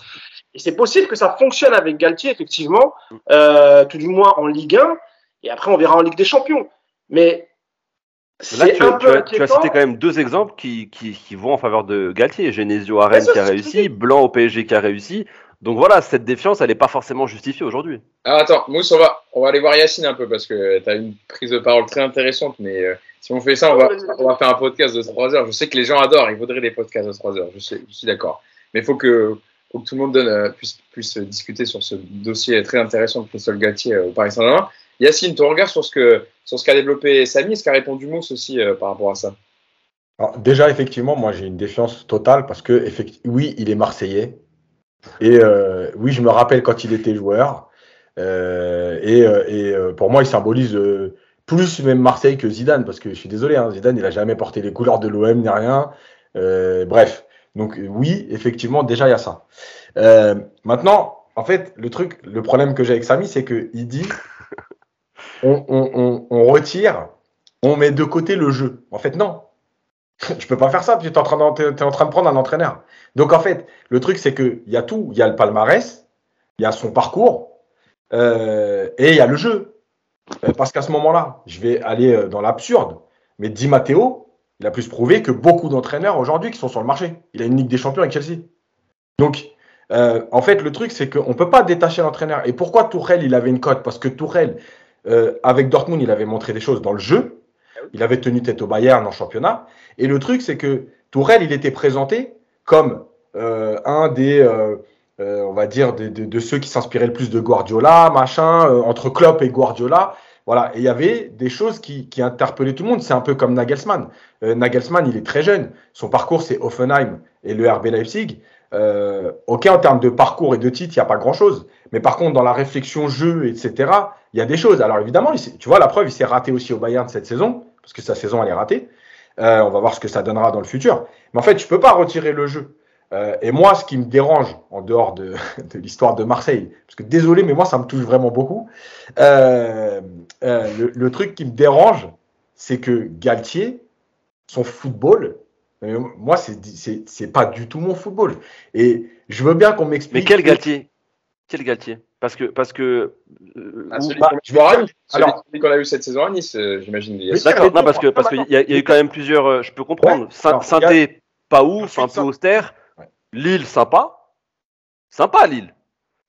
Et c'est possible que ça fonctionne avec Galtier, effectivement, euh, tout du moins en Ligue 1, et après on verra en Ligue des Champions. Mais Là, tu, tu, as, tu, as, cité quand même deux exemples qui, qui, qui vont en faveur de Galtier. Genesio à Rennes qui a réussi, Blanc au PSG qui a réussi. Donc voilà, cette défiance, elle n'est pas forcément justifiée aujourd'hui. Ah, attends, Mousse, on va, on va aller voir Yacine un peu parce que tu as une prise de parole très intéressante, mais euh, si on fait ça, on va, on va faire un podcast de 3 heures. Je sais que les gens adorent, ils voudraient des podcasts de 3 heures, je, sais, je suis d'accord. Mais il faut que, faut que tout le monde donne, euh, puisse, puisse discuter sur ce dossier très intéressant de Christophe Galtier euh, au Paris Saint-Germain. Yacine, ton regard sur ce que sur ce qu'a développé Samy, ce qu'a répondu Mousse aussi euh, par rapport à ça? Alors, Déjà, effectivement, moi j'ai une défiance totale parce que, oui, il est Marseillais, Et euh, oui, je me rappelle quand il était joueur. Euh, et, pour moi, il symbolise plus même Marseille que Zidane, parce que je suis désolé, hein, Zidane, il a jamais porté les couleurs de l'OM ni rien. Bref, donc oui, effectivement, déjà il y a ça. Maintenant, en fait, le truc, le problème que j'ai avec Samy, c'est que il dit, on, retire, on met de côté le jeu. En fait, non. Je peux pas faire ça, tu es en, train de- t'es en train de prendre un entraîneur. Donc en fait, le truc, c'est qu'il y a tout. Il y a le palmarès, il y a son parcours, euh, et il y a le jeu. Euh, parce qu'à ce moment-là, je vais aller euh, dans l'absurde, mais Di Matteo, il a plus prouvé que beaucoup d'entraîneurs aujourd'hui qui sont sur le marché. Il a une Ligue des Champions avec Chelsea. Donc, en fait, le truc, c'est qu'on ne peut pas détacher l'entraîneur. Et pourquoi Tourelle, il avait une cote? Parce que Tourelle, euh, avec Dortmund, il avait montré des choses dans le jeu. Il avait tenu tête au Bayern en championnat. Et le truc, c'est que Tourelle, il était présenté comme euh, un des, euh, on va dire, de, de- de ceux qui s'inspiraient le plus de Guardiola, machin, entre Klopp et Guardiola. Voilà. Et il y avait des choses qui, qui interpellaient tout le monde. C'est un peu comme Nagelsmann. Euh, Nagelsmann, il est très jeune. Son parcours, c'est Offenheim et le RB Leipzig. Euh, ok, en termes de parcours et de titre, il n'y a pas grand-chose. Mais par contre, dans la réflexion jeu, etc., il y a des choses. Alors évidemment, tu vois, la preuve, il s'est raté aussi au Bayern cette saison, parce que sa saison, elle est ratée. Euh, on va voir ce que ça donnera dans le futur. Mais en fait, je peux pas retirer le jeu. Euh, et moi, ce qui me dérange, en dehors de, l'histoire de Marseille, parce que désolé, mais moi, ça me touche vraiment beaucoup, euh, le truc qui me dérange, c'est que Galtier, son football, euh, moi, c'est c'est- c'est pas du tout mon football. Et je veux bien qu'on m'explique. Mais quel Galtier? Quel Galtier? Parce que, parce que. euh, Ah, celui bah, je vais arrêter. celui- Alors- celui qu'on a eu cette saison à Nice, euh, j'imagine. il y a- Oui, D'accord, non, parce que parce qu'il y, y a eu quand même plusieurs. euh, Je peux comprendre. Ouais, Saint- alors, Sainté, pas ouf, un peu austère. Ouais. Lille, sympa. Sympa, Lille.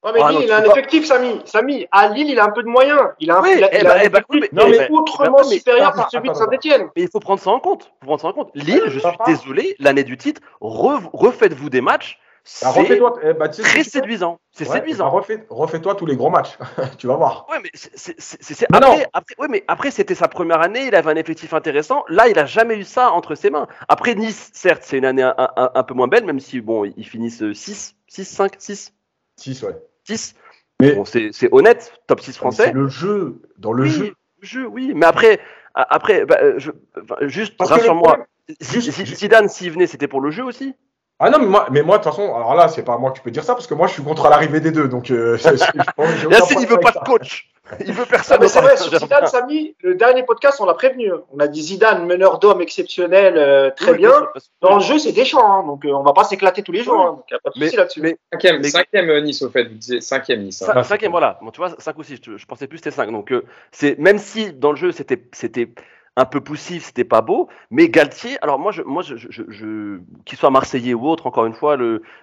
Ouais, mais Ah, Lille, non, il a un effectif, Samy. Samy, à Lille, il a un peu de moyens. Il a un, Oui, il a, eh il a un effectif mais- non, autrement mais- supérieur à celui de. Saint-Etienne. Mais il faut prendre ça en compte. Faut prendre ça en compte. Lille, je suis désolé, l'année du titre, re- refaites-vous des matchs. Bah, C'est eh, bah, tu sais très tu séduisant. C'est Ouais, bah, séduisant. refais- Refais-toi tous les gros matchs. tu vas voir. Ouais, mais c'est- c'est- c'est- c'est- Mais après, non. après, ouais, mais après c'était sa première année, il avait un effectif intéressant. Là, il a jamais eu ça entre ses mains. Après Nice, certes, c'est une année un, un- un peu moins belle, même si bon, ils finissent 6, 6, 5, 6, 6, ouais. 6. Mais Bon, c'est honnête, top 6 c'est français. le jeu. Dans le oui, jeu. le jeu, oui. Mais après, après, bah, euh, je, juste rassure-moi. Zidane, s'il venait, c'était pour le jeu aussi? Ah non, mais moi, mais moi, de toute façon, alors là, c'est pas moi qui peux dire ça parce que moi, je suis contre l'arrivée des deux. Donc, euh, Yacine, il veut pas de coach. Il veut Ah, personne. mais au c'est vrai, sur. Zidane, Samy, le dernier podcast, on l'a prévenu. On a dit Zidane, meneur d'homme exceptionnel, euh, très Oui, bien. Dans le jeu, c'est Deschamps, hein, donc euh, on va pas s'éclater tous les jours. Oui. hein, donc il n'y a pas de Mais- souci là-dessus. mais- Cinquième, Mais- cinquième euh, Nice, au fait. Vous disiez cinquième Nice. hein. Cin- Ah, cinquième, voilà. Bon, tu vois, 5 ou 6, je, je pensais plus que c'était 5. Donc, euh, c'est même si dans le jeu, c'était c'était un peu poussif, c'était pas beau, mais Galtier, alors moi, je, moi je, je, je- qu'il soit marseillais ou autre, encore une fois,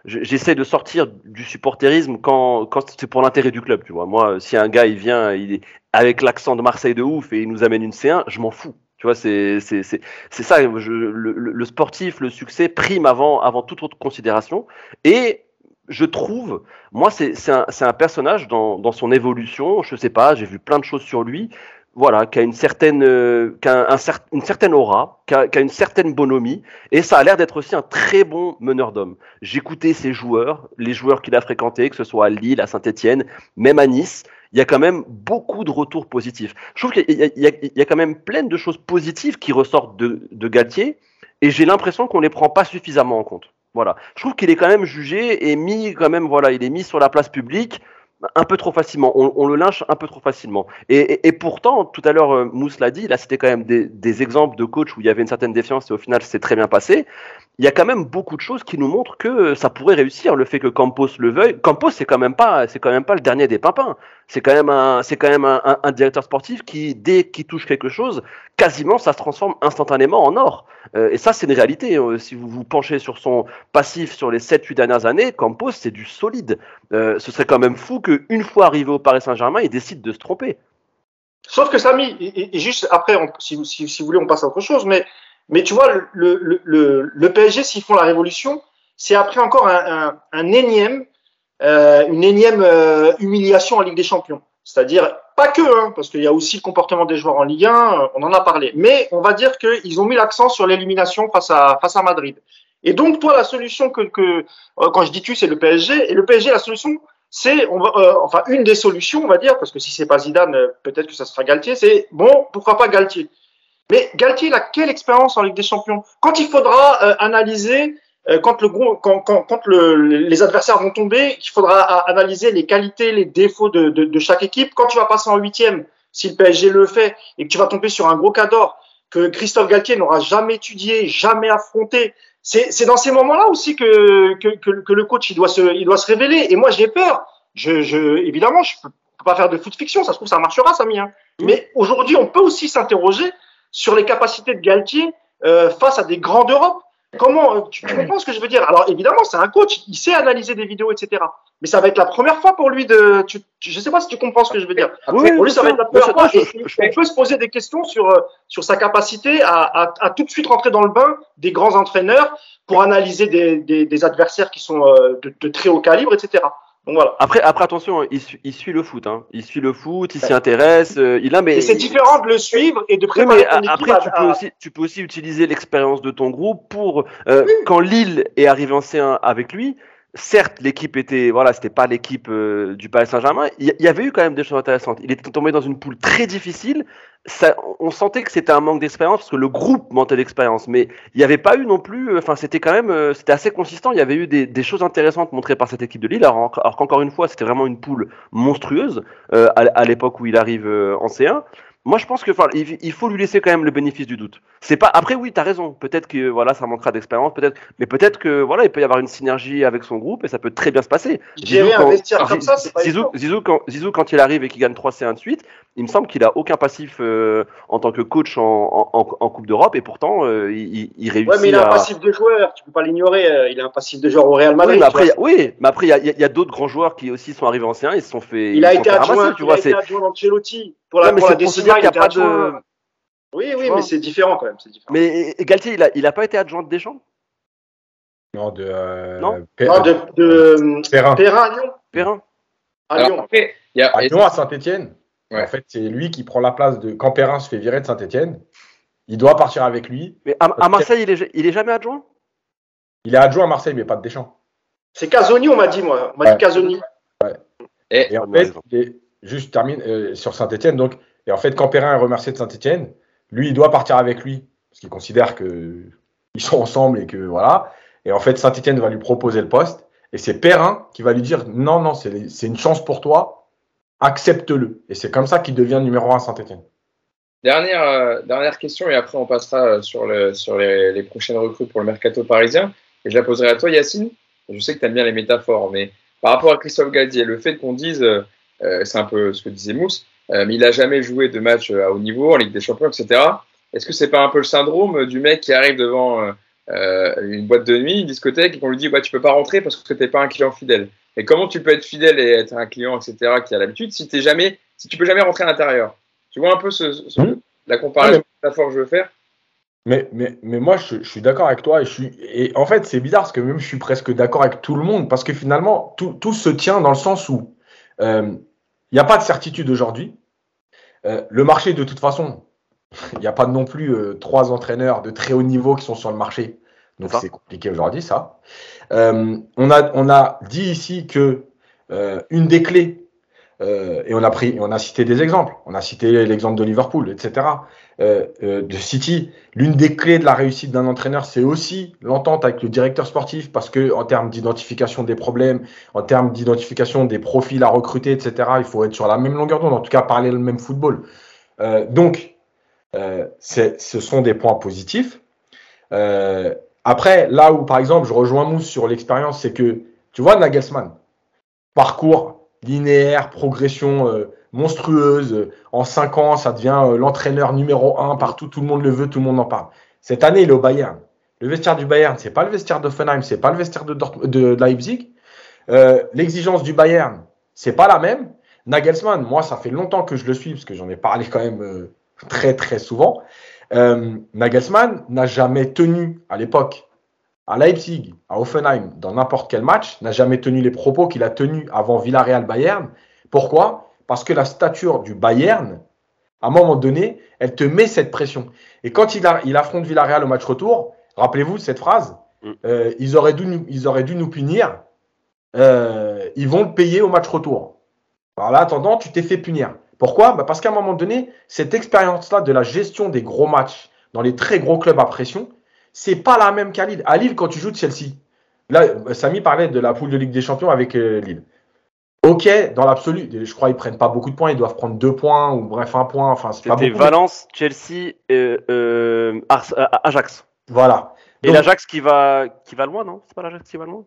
j'essaie de sortir du supporterisme quand, quand c'est pour l'intérêt du club, tu vois. Moi, si un gars, il vient, il est avec l'accent de Marseille de ouf et il nous amène une C1, je m'en fous. Tu vois, c'est c'est c'est ça. le, le- sportif, le succès prime avant avant toute autre considération. Et je trouve, moi, c'est un, un personnage dans, dans son évolution. Je sais pas, j'ai vu plein de choses sur lui. Voilà, qui a une certaine, euh, une certaine aura, qui a, une certaine bonhomie, et ça a l'air d'être aussi un très bon meneur d'hommes. J'écoutais ses joueurs, les joueurs qu'il a fréquentés, que ce soit à Lille, à Saint-Etienne, même à Nice. Il y a quand même beaucoup de retours positifs. Je trouve qu'il y, y a- quand même plein de choses positives qui ressortent de, de Galtier, et j'ai l'impression qu'on les prend pas suffisamment en compte. Voilà. Je trouve qu'il est quand même jugé et mis quand même, voilà, il est mis sur la place publique un peu trop facilement. On, le lynche un peu trop facilement. Et, et, et pourtant, tout à l'heure, euh, Mousse l'a dit, là, c'était quand même des, des exemples de coachs où il y avait une certaine défiance et au final, c'est très bien passé. Il y a quand même beaucoup de choses qui nous montrent que euh, ça pourrait réussir. Le fait que Campos le veuille, Campos, c'est quand même pas, c'est quand même pas le dernier des pimpins. C'est quand même un, c'est quand même un, un, un directeur sportif qui, dès qu'il touche quelque chose, quasiment, ça se transforme instantanément en or. Euh, et ça, c'est une réalité. Euh, si vous vous penchez sur son passif sur les 7-8 dernières années, Campos, c'est du solide. Euh, ce serait quand même fou qu'une fois arrivé au Paris Saint-Germain, il décide de se tromper. Sauf que Samy, et, et- juste après, si, si vous voulez, on passe à autre chose, mais, mais tu vois, le, PSG, s'ils font la révolution, c'est après encore un, énième, euh, une énième euh, humiliation en Ligue des Champions. C'est-à-dire, pas que, hein, parce qu'il y a aussi le comportement des joueurs en Ligue 1, euh, on en a parlé, mais on va dire qu'ils ont mis l'accent sur l'élimination face à, Madrid. Et donc, toi, la solution que, quand je dis tu, c'est le PSG. Et le PSG, la solution, c'est, enfin, une des solutions, on va dire, parce que si c'est pas Zidane, peut-être que ça sera Galtier, c'est, bon, pourquoi pas Galtier? Mais Galtier, il a quelle expérience en Ligue des Champions? Quand il faudra analyser, quand, le, quand, quand, quand le, les adversaires vont tomber, il faudra analyser les qualités, les défauts de, de, de chaque équipe. Quand tu vas passer en huitième, si le PSG le fait, et que tu vas tomber sur un gros cadre que Christophe Galtier n'aura jamais étudié, jamais affronté, c'est dans ces moments-là aussi que, que, que, que, le coach il doit se, il doit se révéler. Et moi, j'ai peur. Je, je, évidemment, je peux pas faire de foot fiction. Ça se trouve, ça marchera, Samy. Hein. Mais aujourd'hui, on peut aussi s'interroger sur les capacités de Galtier euh, face à des grands d'Europe. Comment euh, tu, tu, comprends ce que je veux dire? Alors évidemment, c'est un coach, il sait analyser des vidéos, etc. Mais ça va être la première fois pour lui de. Tu, je sais pas si tu comprends ce que je veux dire. Oui, pour lui, ça va être la première fois. Et, on peut se poser des questions sur euh, sur sa capacité à, à, à, tout de suite rentrer dans le bain des grands entraîneurs pour analyser des, des, des adversaires qui sont euh, de, de, très haut calibre, etc. Donc voilà. Après, après attention, il, suit, il suit le foot. Hein. Il suit le foot, il s'y intéresse. Euh, il a, mais et c'est différent de le suivre et de préparer. Oui, mais après, tu, peux aussi, tu peux aussi utiliser l'expérience de ton groupe pour euh, oui. quand Lille est arrivé en C1 avec lui. Certes, l'équipe était, voilà, c'était pas l'équipe euh, du Paris Saint-Germain. Il y, avait eu quand même des choses intéressantes. Il était tombé dans une poule très difficile. Ça, on sentait que c'était un manque d'expérience parce que le groupe manquait d'expérience, mais il n'y avait pas eu non plus. Enfin, c'était quand même, euh, c'était assez consistant. Il y avait eu des, des, choses intéressantes montrées par cette équipe de Lille. Alors, alors qu'encore une fois, c'était vraiment une poule monstrueuse euh, à, à l'époque où il arrive euh, en C1 moi je pense que il, faut lui laisser quand même le bénéfice du doute. C'est pas après oui, tu as raison. Peut-être que voilà, ça manquera d'expérience, peut-être mais peut-être que voilà, il peut y avoir une synergie avec son groupe et ça peut très bien se passer. Zizou quand, comme ça, Zizou, Zizou, quand, Zizou, quand il arrive et qu'il gagne 3 C1 de suite, il me semble qu'il a aucun passif euh, en tant que coach en, en, en Coupe d'Europe et pourtant euh, il, il, réussit Ouais, mais il a à... un passif de joueur, tu peux pas l'ignorer, euh, il a un passif de joueur au Real Madrid. Oui, mais après, oui, mais après il y a, d'autres grands joueurs qui aussi sont arrivés en C1, ils se sont fait Il a été adjoint, tu vois, c'est adjoint pour la, pour la décision, il n'y a pas de oui, oui, mais c'est différent quand même. Différent. Mais Galtier, il a, il a pas été adjoint de Deschamps? Non, de. Euh, non, non, de, de Perrin. Perrin à Lyon. Perrin. À Lyon. Alors, après, y a... à Lyon, à Saint-Etienne. Ouais. En fait, c'est lui qui prend la place de. Quand Perrin se fait virer de Saint-Etienne, il doit partir avec lui. Mais à, à Marseille, il est, il est jamais adjoint? Il est adjoint à Marseille, mais pas de Deschamps. C'est Casoni, on m'a dit, moi. On m'a ouais. dit Casoni. Ouais. Et, et en fait, juste termine euh, sur Saint-Etienne. Donc, et en fait, quand Perrin est remercié de Saint-Etienne, lui, il doit partir avec lui, parce qu'il considère qu'ils sont ensemble et que voilà. Et en fait, Saint-Etienne va lui proposer le poste. Et c'est Perrin qui va lui dire non, non, c'est une chance pour toi, accepte-le. Et c'est comme ça qu'il devient numéro un à Saint-Etienne. Dernière, euh, dernière question, et après on passera sur, le, sur les, prochaines recrues pour le mercato parisien. Et je la poserai à toi, Yacine. Je sais que tu aimes bien les métaphores, mais par rapport à Christophe Galtier, le fait qu'on dise, euh, c'est un peu ce que disait Mousse, euh, mais il n'a jamais joué de match à haut niveau en Ligue des Champions, etc. Est-ce que c'est pas un peu le syndrome du mec qui arrive devant euh, une boîte de nuit, une discothèque, et qu'on lui dit bah, tu peux pas rentrer parce que tu n'es pas un client fidèle Et comment tu peux être fidèle et être un client, etc., qui a l'habitude, si, es jamais, si tu peux jamais rentrer à l'intérieur? Tu vois un peu ce, ce, mmh. la comparaison ah, mais... que je veux faire? Mais, mais, mais moi, je, je suis d'accord avec toi. Et, je suis, et en fait, c'est bizarre parce que même je suis presque d'accord avec tout le monde parce que finalement, tout, tout se tient dans le sens où il n'y a pas de certitude aujourd'hui. Euh, le marché, de toute façon, il n'y a pas non plus euh, trois entraîneurs de très haut niveau qui sont sur le marché. Donc c'est compliqué aujourd'hui, ça. Euh, on, a, on a dit ici que une des clés, et on a pris, on a cité des exemples. On a cité l'exemple de Liverpool, etc. de City. L'une des clés de la réussite d'un entraîneur, c'est aussi l'entente avec le directeur sportif, parce que en termes d'identification des problèmes, en termes d'identification des profils à recruter, etc. Il faut être sur la même longueur d'onde. En tout cas, parler le même football. donc euh, ce sont des points positifs. Euh, après, là où, par exemple, je rejoins Mousse sur l'expérience, c'est que, tu vois, Nagelsmann, parcours linéaire, progression euh, monstrueuse, en 5 ans, ça devient euh, l'entraîneur numéro 1 partout, tout le monde le veut, tout le monde en parle. Cette année, il est au Bayern. Le vestiaire du Bayern, c'est pas le vestiaire d'Offenheim, c'est pas le vestiaire de, Dort de Leipzig. Euh, L'exigence du Bayern, c'est pas la même. Nagelsmann, moi, ça fait longtemps que je le suis, parce que j'en ai parlé quand même euh, très très souvent. Euh, Nagelsmann n'a jamais tenu à l'époque à Leipzig, à Offenheim, dans n'importe quel match, n'a jamais tenu les propos qu'il a tenus avant Villarreal-Bayern. Pourquoi? Parce que la stature du Bayern, à un moment donné, elle te met cette pression. Et quand il, a, il affronte Villarreal au match retour, rappelez-vous cette phrase, mm. euh, ils, auraient dû nous, ils auraient dû nous punir. Euh, ils vont le payer au match retour. Alors là, attendant, tu t'es fait punir. Pourquoi? Bah Parce qu'à un moment donné, cette expérience-là de la gestion des gros matchs dans les très gros clubs à pression, c'est pas la même qu'à Lille. À Lille, quand tu joues de Chelsea, là, Samy parlait de la poule de Ligue des Champions avec Lille. Ok, dans l'absolu, je crois qu'ils prennent pas beaucoup de points, ils doivent prendre deux points ou bref un point. Enfin, C'était Valence, Chelsea, et, euh, Ajax. Voilà. Et l'Ajax qui va, qui va loin, non? C'est pas l'Ajax qui va loin?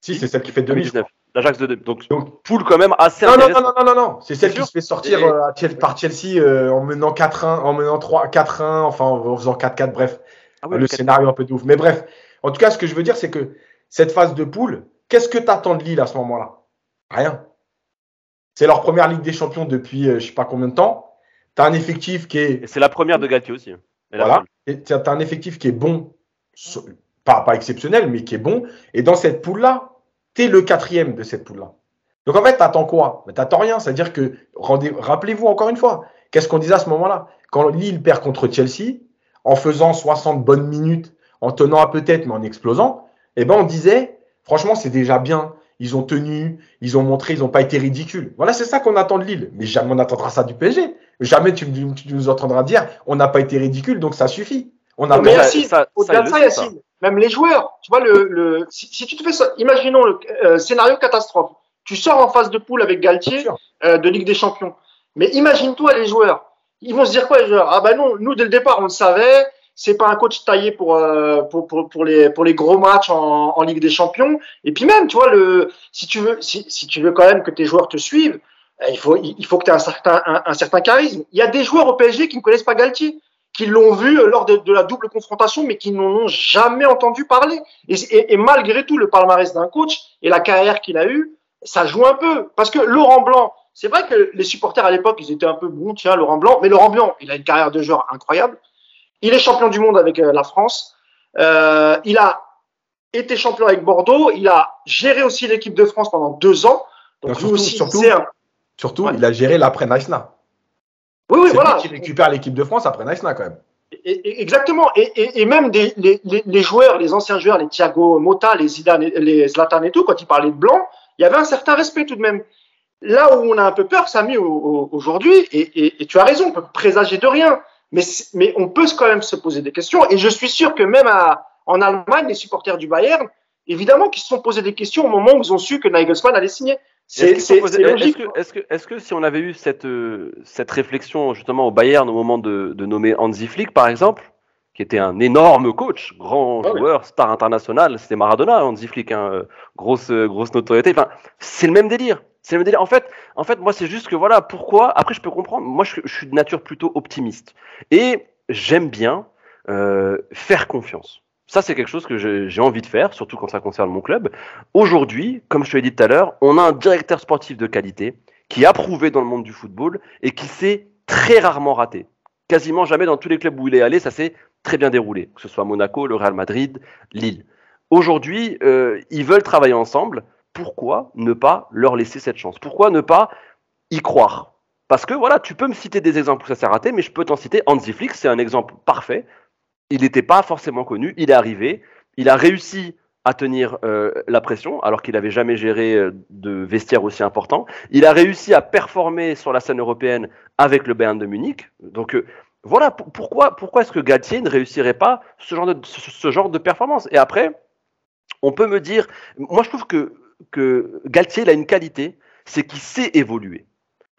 Si, c'est celle qui fait 2019. L'Ajax de donc, donc poule quand même assez non, non, non, non, non, non, c'est celle qui se fait sortir euh, par Chelsea euh, en menant 4-1, en menant 3-4-1, enfin en faisant 4-4, bref. Ah le scénario un peu de ouf. Mais bref, en tout cas, ce que je veux dire, c'est que cette phase de poule, qu'est-ce que tu attends de Lille à ce moment-là? Rien. C'est leur première Ligue des Champions depuis je euh, je sais pas combien de temps. Tu as un effectif qui est. C'est la première de Galtier aussi. Hein. Voilà. Tu as un effectif qui est bon, pas, pas exceptionnel, mais qui est bon. Et dans cette poule-là, tu es le quatrième de cette poule-là. Donc en fait, tu attends quoi? Tu n'attends rien. C'est-à-dire que, rappelez-vous encore une fois, qu'est-ce qu'on disait à ce moment-là? Quand Lille perd contre Chelsea, en faisant 60 bonnes minutes, en tenant à peut-être, mais en explosant, eh ben on disait, franchement, c'est déjà bien ils ont tenu, ils ont montré, ils n'ont pas été ridicules. Voilà, c'est ça qu'on attend de Lille. Mais jamais on attendra ça du PSG. Jamais tu, nous entendras dire on n'a pas été ridicule, donc ça suffit. On a mais Yacine, au-delà de ça, Yacine, même les joueurs, tu vois, le, si, tu te fais ça, imaginons le euh, scénario catastrophe. Tu sors en phase de poule avec Galtier euh, de Ligue des Champions. Mais imagine-toi les joueurs. Ils vont se dire quoi joueurs Ah ben non, nous dès le départ on le savait, c'est pas un coach taillé pour, euh, pour, les, pour les gros matchs en, Ligue des Champions. Et puis même, tu vois, le, si, tu veux, si, si tu veux quand même que tes joueurs te suivent, euh, il faut, il faut que tu aies un certain, un, certain charisme. Il y a des joueurs au PSG qui ne connaissent pas Galtier, qui l'ont vu lors de, la double confrontation, mais qui n'en ont jamais entendu parler. Et, et malgré tout, le palmarès d'un coach et la carrière qu'il a eue, ça joue un peu. Parce que Laurent Blanc, c'est vrai que les supporters à l'époque, ils étaient un peu bons, tiens, Laurent Blanc, mais Laurent Blanc, il a une carrière de joueur incroyable. Il est champion du monde avec euh, la France. Euh, il a été champion avec Bordeaux. Il a géré aussi l'équipe de France pendant deux ans. Donc, surtout, aussi, surtout, il a géré l'après Naïsna. Oui, oui, voilà. Lui qui récupère l'équipe de France après Naïsna quand même. exactement. Et, même des, les, joueurs, les anciens joueurs, les Thiago Motta, les Zidane, les Zlatan et tout, quand ils parlaient de blanc, il y avait un certain respect tout de même. Là où on a un peu peur, Samy, aujourd'hui, et, et, tu as raison, on peut présager de rien. Mais, mais on peut quand même se poser des questions. Et je suis sûr que même à, en Allemagne, les supporters du Bayern, évidemment qu'ils se sont posé des questions au moment où ils ont su que Nagelsmann allait signer. C'est logique. Est-ce que, est que, si on avait eu cette, euh, cette réflexion justement au Bayern au moment de, de nommer Hansi Flick, par exemple, qui était un énorme coach, grand ah joueur, star international, c'était Maradona, Hansi Flick, hein, euh, grosse, euh, grosse notoriété. Enfin, c'est le même délire. C'est le En fait, en fait, moi, c'est juste que voilà, pourquoi. Après, je peux comprendre. Moi, je, suis de nature plutôt optimiste. Et j'aime bien euh, faire confiance. Ça, c'est quelque chose que j'ai envie de faire, surtout quand ça concerne mon club. Aujourd'hui, comme je te l'ai dit tout à l'heure, on a un directeur sportif de qualité qui est approuvé dans le monde du football et qui s'est très rarement raté. Quasiment jamais dans tous les clubs où il est allé, ça s'est très bien déroulé, que ce soit Monaco, le Real Madrid, Lille. Aujourd'hui, euh, ils veulent travailler ensemble pourquoi ne pas leur laisser cette chance? Pourquoi ne pas y croire? Parce que voilà, tu peux me citer des exemples où ça s'est raté, mais je peux t'en citer. Hansi Flick, c'est un exemple parfait. Il n'était pas forcément connu, il est arrivé, il a réussi à tenir euh, la pression alors qu'il n'avait jamais géré euh, de vestiaire aussi important. Il a réussi à performer sur la scène européenne avec le Bayern de Munich. Donc voilà pourquoi, pourquoi est-ce que Galtier ne réussirait pas ce genre de, performance? Et après, on peut me dire, moi je trouve que que Galtier a une qualité, c'est qu'il sait évoluer.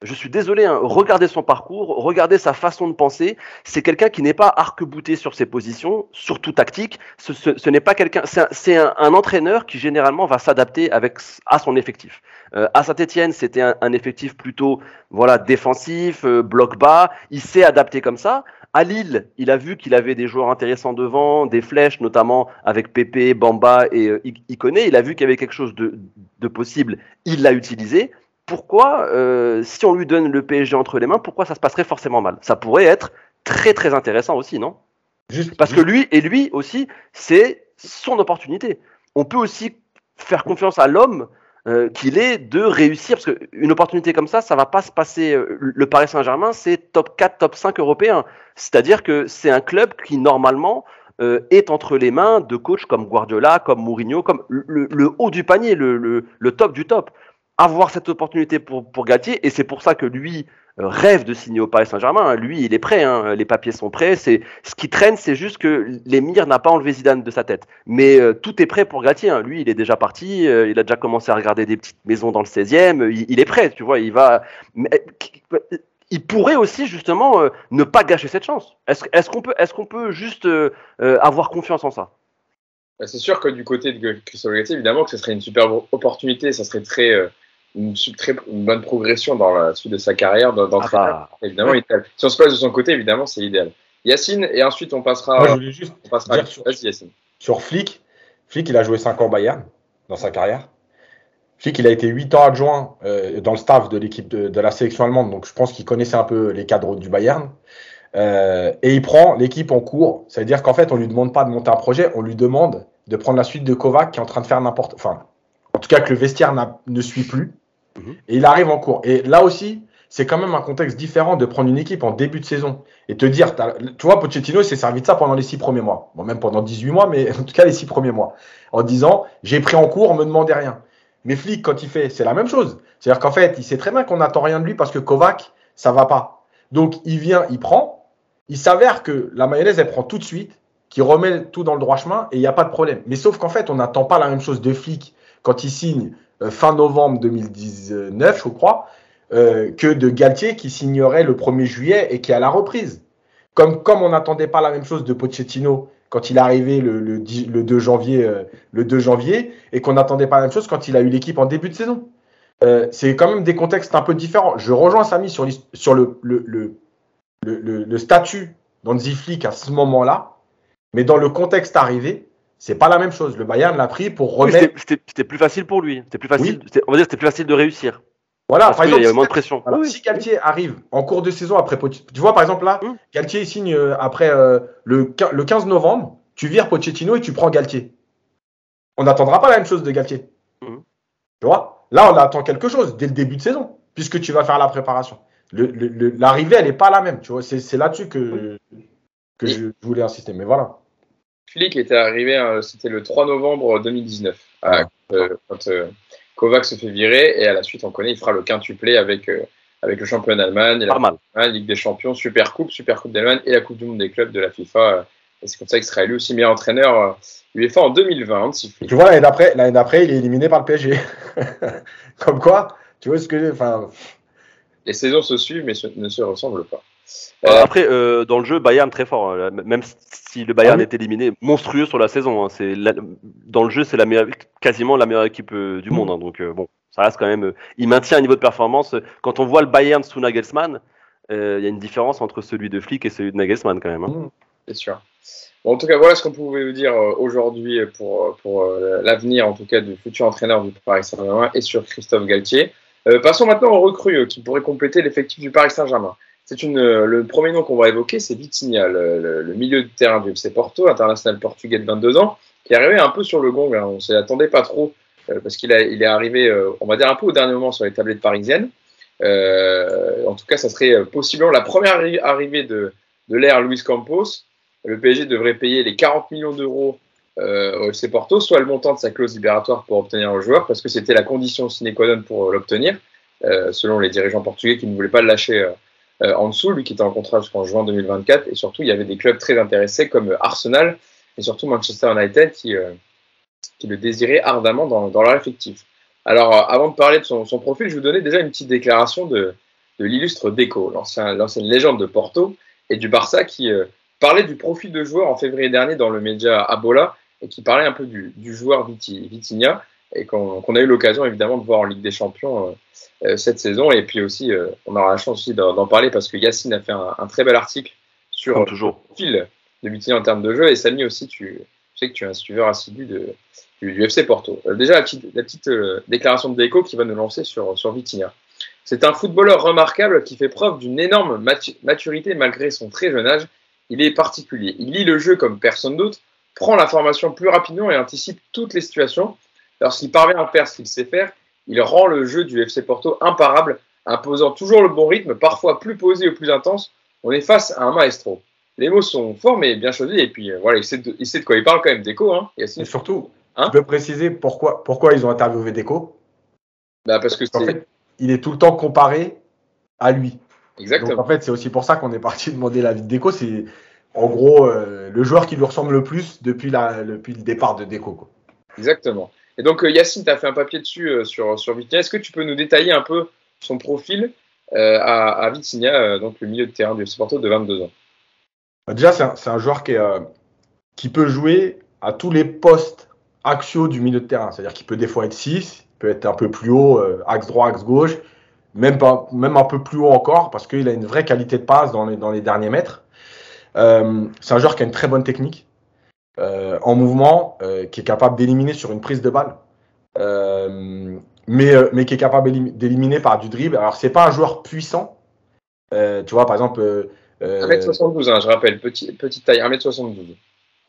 Je suis désolé, hein, regardez son parcours, regardez sa façon de penser. C'est quelqu'un qui n'est pas arc-bouté sur ses positions, surtout tactique. Ce, n'est pas quelqu'un, c'est un, entraîneur qui généralement va s'adapter à son effectif. Euh, à Saint-Étienne, c'était un, effectif plutôt voilà défensif, euh, bloc bas. Il s'est adapté comme ça. À Lille, il a vu qu'il avait des joueurs intéressants devant, des flèches, notamment avec Pépé, Bamba et euh, Il a vu qu'il y avait quelque chose de, possible. Il l'a utilisé. Pourquoi, euh, si on lui donne le PSG entre les mains, pourquoi ça se passerait forcément mal? Ça pourrait être très très intéressant aussi, non? Juste, Parce que lui et lui aussi, c'est son opportunité. On peut aussi faire confiance à l'homme euh, qu'il est de réussir, parce qu'une opportunité comme ça, ça va pas se passer. Euh, le Paris Saint-Germain, c'est top 4, top 5 européen. C'est-à-dire que c'est un club qui, normalement, euh, est entre les mains de coachs comme Guardiola, comme Mourinho, comme le, le haut du panier, le, le, le, top du top. Avoir cette opportunité pour, pour Galtier, et c'est pour ça que lui euh, rêve de signer au Paris Saint-Germain. Lui, il est prêt, hein. les papiers sont prêts. C'est ce qui traîne, c'est juste que l'émir n'a pas enlevé Zidane de sa tête. Mais euh, tout est prêt pour Galtier. Hein. Lui, il est déjà parti. Euh, il a déjà commencé à regarder des petites maisons dans le 16e. Il, est prêt, tu vois. Il va. Il pourrait aussi justement ne pas gâcher cette chance. Est-ce est qu'on peut, est qu'on peut juste avoir confiance en ça? Bah, C'est sûr que du côté de Christophe Galtier, évidemment que ce serait une super opportunité, ça serait très, une, très, une bonne progression dans la suite de sa carrière d'entraîneur. Ah bah, évidemment, ouais. si on se place de son côté, évidemment, c'est idéal. Yacine, et ensuite on passera. Moi, je voulais juste on passera dire sur, sur Flick. Flick, il a joué 5 ans Bayern dans sa carrière. Flick, il a été 8 ans adjoint euh, dans le staff de l'équipe de, de, la sélection allemande, donc je pense qu'il connaissait un peu les cadres du Bayern. Euh, et il prend l'équipe en cours, c'est-à-dire qu'en fait, on lui demande pas de monter un projet, on lui demande de prendre la suite de Kovac qui est en train de faire n'importe, enfin, en tout cas que le vestiaire ne suit plus. -hmm. Et il arrive en cours. Et là aussi, c'est quand même un contexte différent de prendre une équipe en début de saison et te dire, tu vois, Pochettino s'est servi de ça pendant les six premiers mois, bon même pendant 18 mois, mais en tout cas les six premiers mois, en disant, j'ai pris en cours, on me demandait rien. Mais Flick, quand il fait, c'est la même chose. C'est-à-dire qu'en fait, il sait très bien qu'on n'attend rien de lui parce que Kovac, ça va pas. Donc, il vient, il prend. Il s'avère que la mayonnaise, elle prend tout de suite, qu'il remet tout dans le droit chemin et il n'y a pas de problème. Mais sauf qu'en fait, on n'attend pas la même chose de Flick quand il signe fin novembre 2019, je crois, euh, que de Galtier qui signerait le 1er juillet et qui à la reprise. Comme, comme on n'attendait pas la même chose de Pochettino quand il est arrivé le, le, le 2 janvier, euh, le 2 janvier et qu'on n'attendait pas la même chose quand il a eu l'équipe en début de saison. Euh, c'est quand même des contextes un peu différents. Je rejoins Samy sur, sur le, le, le, le, le statut d'Anzi Flick à ce moment-là, mais dans le contexte arrivé, c'est pas la même chose. Le Bayern l'a pris pour remettre. Oui, C'était plus facile pour lui. C'était plus facile. Oui. On va dire c'était plus facile de réussir. Voilà, Parce par exemple, il y avait moins de pression. Voilà, oui. Si Galtier arrive en cours de saison après Tu vois, par exemple, là, mmh. Galtier signe après euh, le, le 15 novembre, tu vires Pochettino et tu prends Galtier. On n'attendra pas la même chose de Galtier. Mmh. Tu vois? Là, on attend quelque chose dès le début de saison, puisque tu vas faire la préparation. L'arrivée, elle n'est pas la même. Tu vois, c'est là-dessus que, que je voulais insister. Mais voilà. Flick était arrivé, euh, c'était le 3 novembre 2019, à, euh, quand euh, Kovac se fait virer, et à la suite, on connaît, il fera le quintuplé avec, euh, avec le championnat d'Allemagne, la Ligue des Champions, Super Coupe, Super Coupe d'Allemagne et la Coupe du Monde des clubs de la FIFA. Et c'est comme ça qu'il sera élu aussi meilleur entraîneur UEFA en 2020. Tu vois, l'année d'après, l'année d'après, il est éliminé par le PSG. comme quoi, tu vois ce que enfin. Les saisons se suivent, mais ne se ressemblent pas. Euh, Après, euh, dans le jeu, Bayern très fort. Hein. Même si le Bayern ah oui. est éliminé, monstrueux sur la saison. Hein. C'est la... dans le jeu, c'est la meilleure, quasiment la meilleure équipe euh, du monde. Hein. Donc bon, ça reste quand même. il maintient un niveau de performance. Quand on voit le Bayern sous Nagelsmann, il y a une différence entre celui de Flick et celui de Nagelsmann quand même. Mmh. C'est sûr. Bon, en tout cas, voilà ce qu'on pouvait vous dire aujourd'hui pour, pour l'avenir, en tout cas, du futur entraîneur du Paris Saint-Germain et sur Christophe Galtier. passons maintenant aux recrues qui pourraient compléter l'effectif du Paris Saint-Germain. C'est une, le premier nom qu'on va évoquer, c'est Vitinha, le, le, milieu de terrain du FC Porto, international portugais de 22 ans, qui est arrivé un peu sur le gong. Hein. On ne s'y attendait pas trop euh, parce qu'il il est arrivé, euh, on va dire un peu au dernier moment sur les tablettes parisiennes. Euh, en tout cas, ça serait possiblement la première arrivée de, de l'ère Luis Campos. Le PSG devrait payer les 40 millions d'euros au FC Porto, soit le montant de sa clause libératoire pour obtenir le joueur, parce que c'était la condition sine qua non pour l'obtenir, selon les dirigeants portugais qui ne voulaient pas le lâcher euh, en dessous, lui qui était en contrat jusqu'en juin 2024. Et surtout, il y avait des clubs très intéressés comme Arsenal et surtout Manchester United qui, euh, le désiraient ardemment dans, leur effectif. Alors, euh, avant de parler de son, profil, je vous donnais déjà une petite déclaration de, l'illustre Deco, l'ancienne légende de Porto et du Barça, qui euh, parlait du profil de joueur en février dernier dans le média Abola et qui parlait un peu du, du joueur Viti, Vitinha et qu'on qu a eu l'occasion évidemment de voir en Ligue des Champions euh, euh, cette saison. Et puis aussi, euh, on aura la chance aussi d'en parler parce que Yacine a fait un, un très bel article sur Comme toujours. le profil de Vitinha en termes de jeu. Et Samy aussi, tu je sais que tu es un suiveur assidu de, du, du, FC Porto. Euh, déjà, la petite, la petite déclaration de Deco qui va nous lancer sur, sur Vitinha. C'est un footballeur remarquable qui fait preuve d'une énorme maturité malgré son très jeune âge. Il est particulier. Il lit le jeu comme personne d'autre, prend l'information plus rapidement et anticipe toutes les situations. Lorsqu'il parvient à faire ce qu'il sait faire, il rend le jeu du FC Porto imparable, imposant toujours le bon rythme, parfois plus posé ou plus intense. On est face à un maestro. les mots sont forts, mais bien choisis. Et puis, euh, voilà, il sait, de, il sait de quoi il parle quand même, Déco. Hein, Et surtout, Hein tu peux préciser pourquoi, pourquoi ils ont interviewé Deco? Bah, parce que En fait, il est tout le temps comparé à lui. Donc Exactement. en fait, c'est aussi pour ça qu'on est parti demander l'avis de Deco. C'est en gros euh, le joueur qui lui ressemble le plus depuis, la, depuis le départ de Deco. Quoi. Exactement. Et donc, euh, Yacine, tu as fait un papier dessus euh, sur, sur. Est-ce que tu peux nous détailler un peu son profil euh, à, à donc le milieu de terrain du Porto de 22 ans? Bah, Déjà, c'est un, joueur qui, peut jouer à tous les postes axiaux du milieu de terrain. C'est-à-dire qu'il peut des fois être 6, il peut être un peu plus haut, axe droit, axe gauche, même, pas, même un peu plus haut encore, parce qu'il a une vraie qualité de passe dans les, derniers mètres. C'est un joueur qui a une très bonne technique euh, en mouvement, euh, qui est capable d'éliminer sur une prise de balle, euh, mais, euh, mais qui est capable élim- d'éliminer par du dribble. Alors, c'est pas un joueur puissant. Euh, tu vois, par exemple. euh, euh, 1m72, hein, je rappelle, petit, petite taille, 1m72.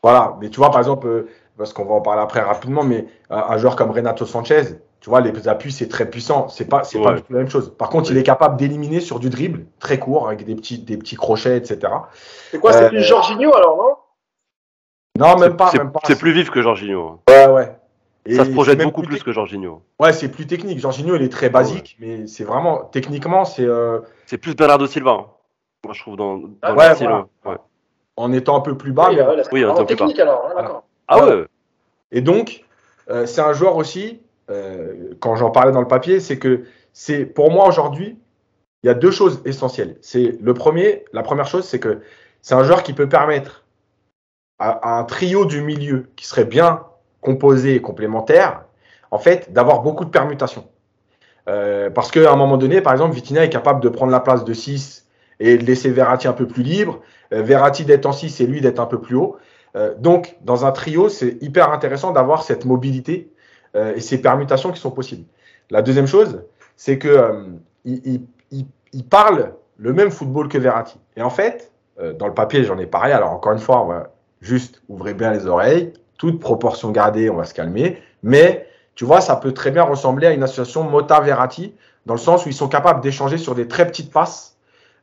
voilà, mais tu vois, par exemple, euh, parce qu'on va en parler après rapidement, mais un, un joueur comme Renato Sanchez, tu vois, les appuis, c'est très puissant. C'est pas, c'est pas du tout la même chose. Par contre, il est capable d'éliminer sur du dribble, très court, avec des petits, des petits crochets, etc. C'est quoi, c'est Euh, plus Jorginho alors, non? Non, même pas. C'est plus vif que Jorginho. Ouais, ouais. Et Ça se projette beaucoup plus que Jorginho. Ouais, c'est plus technique. Jorginho, il est très basique, mais c'est vraiment, techniquement, c'est euh, C'est plus Bernardo Silva. hein. Moi, je trouve dans, dans Ah le ouais, style. voilà. ouais. en étant un peu plus bas. Oui, mais- ouais, là, c'est oui, un peu plus technique alors, hein, d'accord. Ah Voilà. ouais. Et donc, euh, c'est un joueur aussi, euh, quand j'en parlais dans le papier, c'est que c'est pour moi aujourd'hui, il y a deux choses essentielles. C'est le premier, la première chose, c'est que c'est un joueur qui peut permettre un trio du milieu qui serait bien composé et complémentaire, en fait, d'avoir beaucoup de permutations. Euh, parce qu'à un moment donné, par exemple, Vitinha est capable de prendre la place de 6 et de laisser Verratti un peu plus libre. Euh, Verratti d'être en 6 et lui d'être un peu plus haut. Euh, donc, dans un trio, c'est hyper intéressant d'avoir cette mobilité euh, et ces permutations qui sont possibles. La deuxième chose, c'est que euh, il, il- il- parle le même football que Verratti. Et en fait, euh, dans le papier, j'en ai parlé. Alors encore une fois, juste ouvrir bien les oreilles, toute proportion gardée, on va se calmer. Mais tu vois, ça peut très bien ressembler à une association Mota-Verratti, dans le sens où ils sont capables d'échanger sur des très petites passes,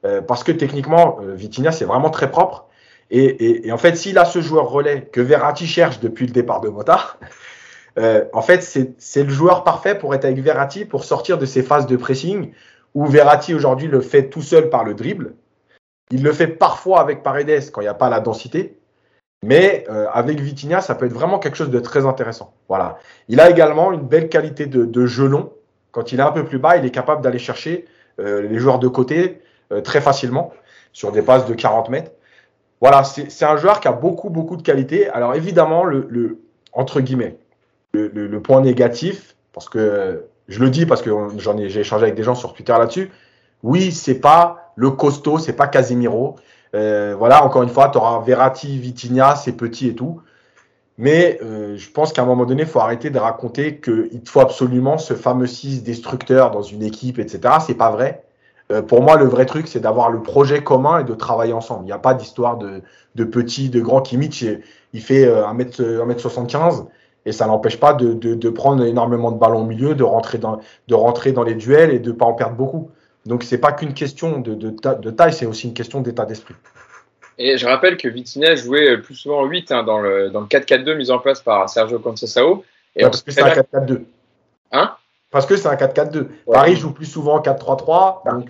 euh, parce que techniquement, euh, Vitinha, c'est vraiment très propre. Et, et- et en fait, s'il a ce joueur relais que Verratti cherche depuis le départ de Mota, euh, en fait, c'est le joueur parfait pour être avec Verratti, pour sortir de ces phases de pressing, où Verratti aujourd'hui le fait tout seul par le dribble. Il le fait parfois avec Paredes quand il n'y a pas la densité. Mais euh, avec Vitinha, ça peut être vraiment quelque chose de très intéressant. Voilà. Il a également une belle qualité de, de jeu. Quand il est un peu plus bas, il est capable d'aller chercher euh, les joueurs de côté euh, très facilement sur des passes de 40 mètres. Voilà, c'est un joueur qui a beaucoup, beaucoup de qualité. Alors évidemment, le, entre guillemets, le, point négatif, parce que je le dis parce que j'en ai, j'ai échangé avec des gens sur Twitter là-dessus. Oui, c'est pas le costaud, c'est pas Casemiro. Euh, voilà, encore une fois, tu auras Verratti, Vitinha, c'est petit et tout. Mais euh, je pense qu'à un moment donné, il faut arrêter de raconter qu'il faut absolument ce fameux 6 destructeur dans une équipe, etc. C'est pas vrai. Euh, pour moi, le vrai truc, c'est d'avoir le projet commun et de travailler ensemble. Il n'y a pas d'histoire de, de petit, de grand. Kimmich, il fait euh, 1m, 1m75 et ça n'empêche pas de, de, de prendre énormément de ballons au milieu, de rentrer dans, de rentrer dans les duels et de ne pas en perdre beaucoup. Donc, c'est pas qu'une question de, de, ta- de taille, c'est aussi une question d'état d'esprit. Et je rappelle que Vitinha jouait plus souvent 8 hein, dans le, dans le 4-4-2 mis en place par Sergio Conceição. Et Ouais, on parce que c'est un très bien- 4-4-2. Hein? Parce que c'est un 4-4-2. Ouais. Paris joue plus souvent en 4-3-3. Donc,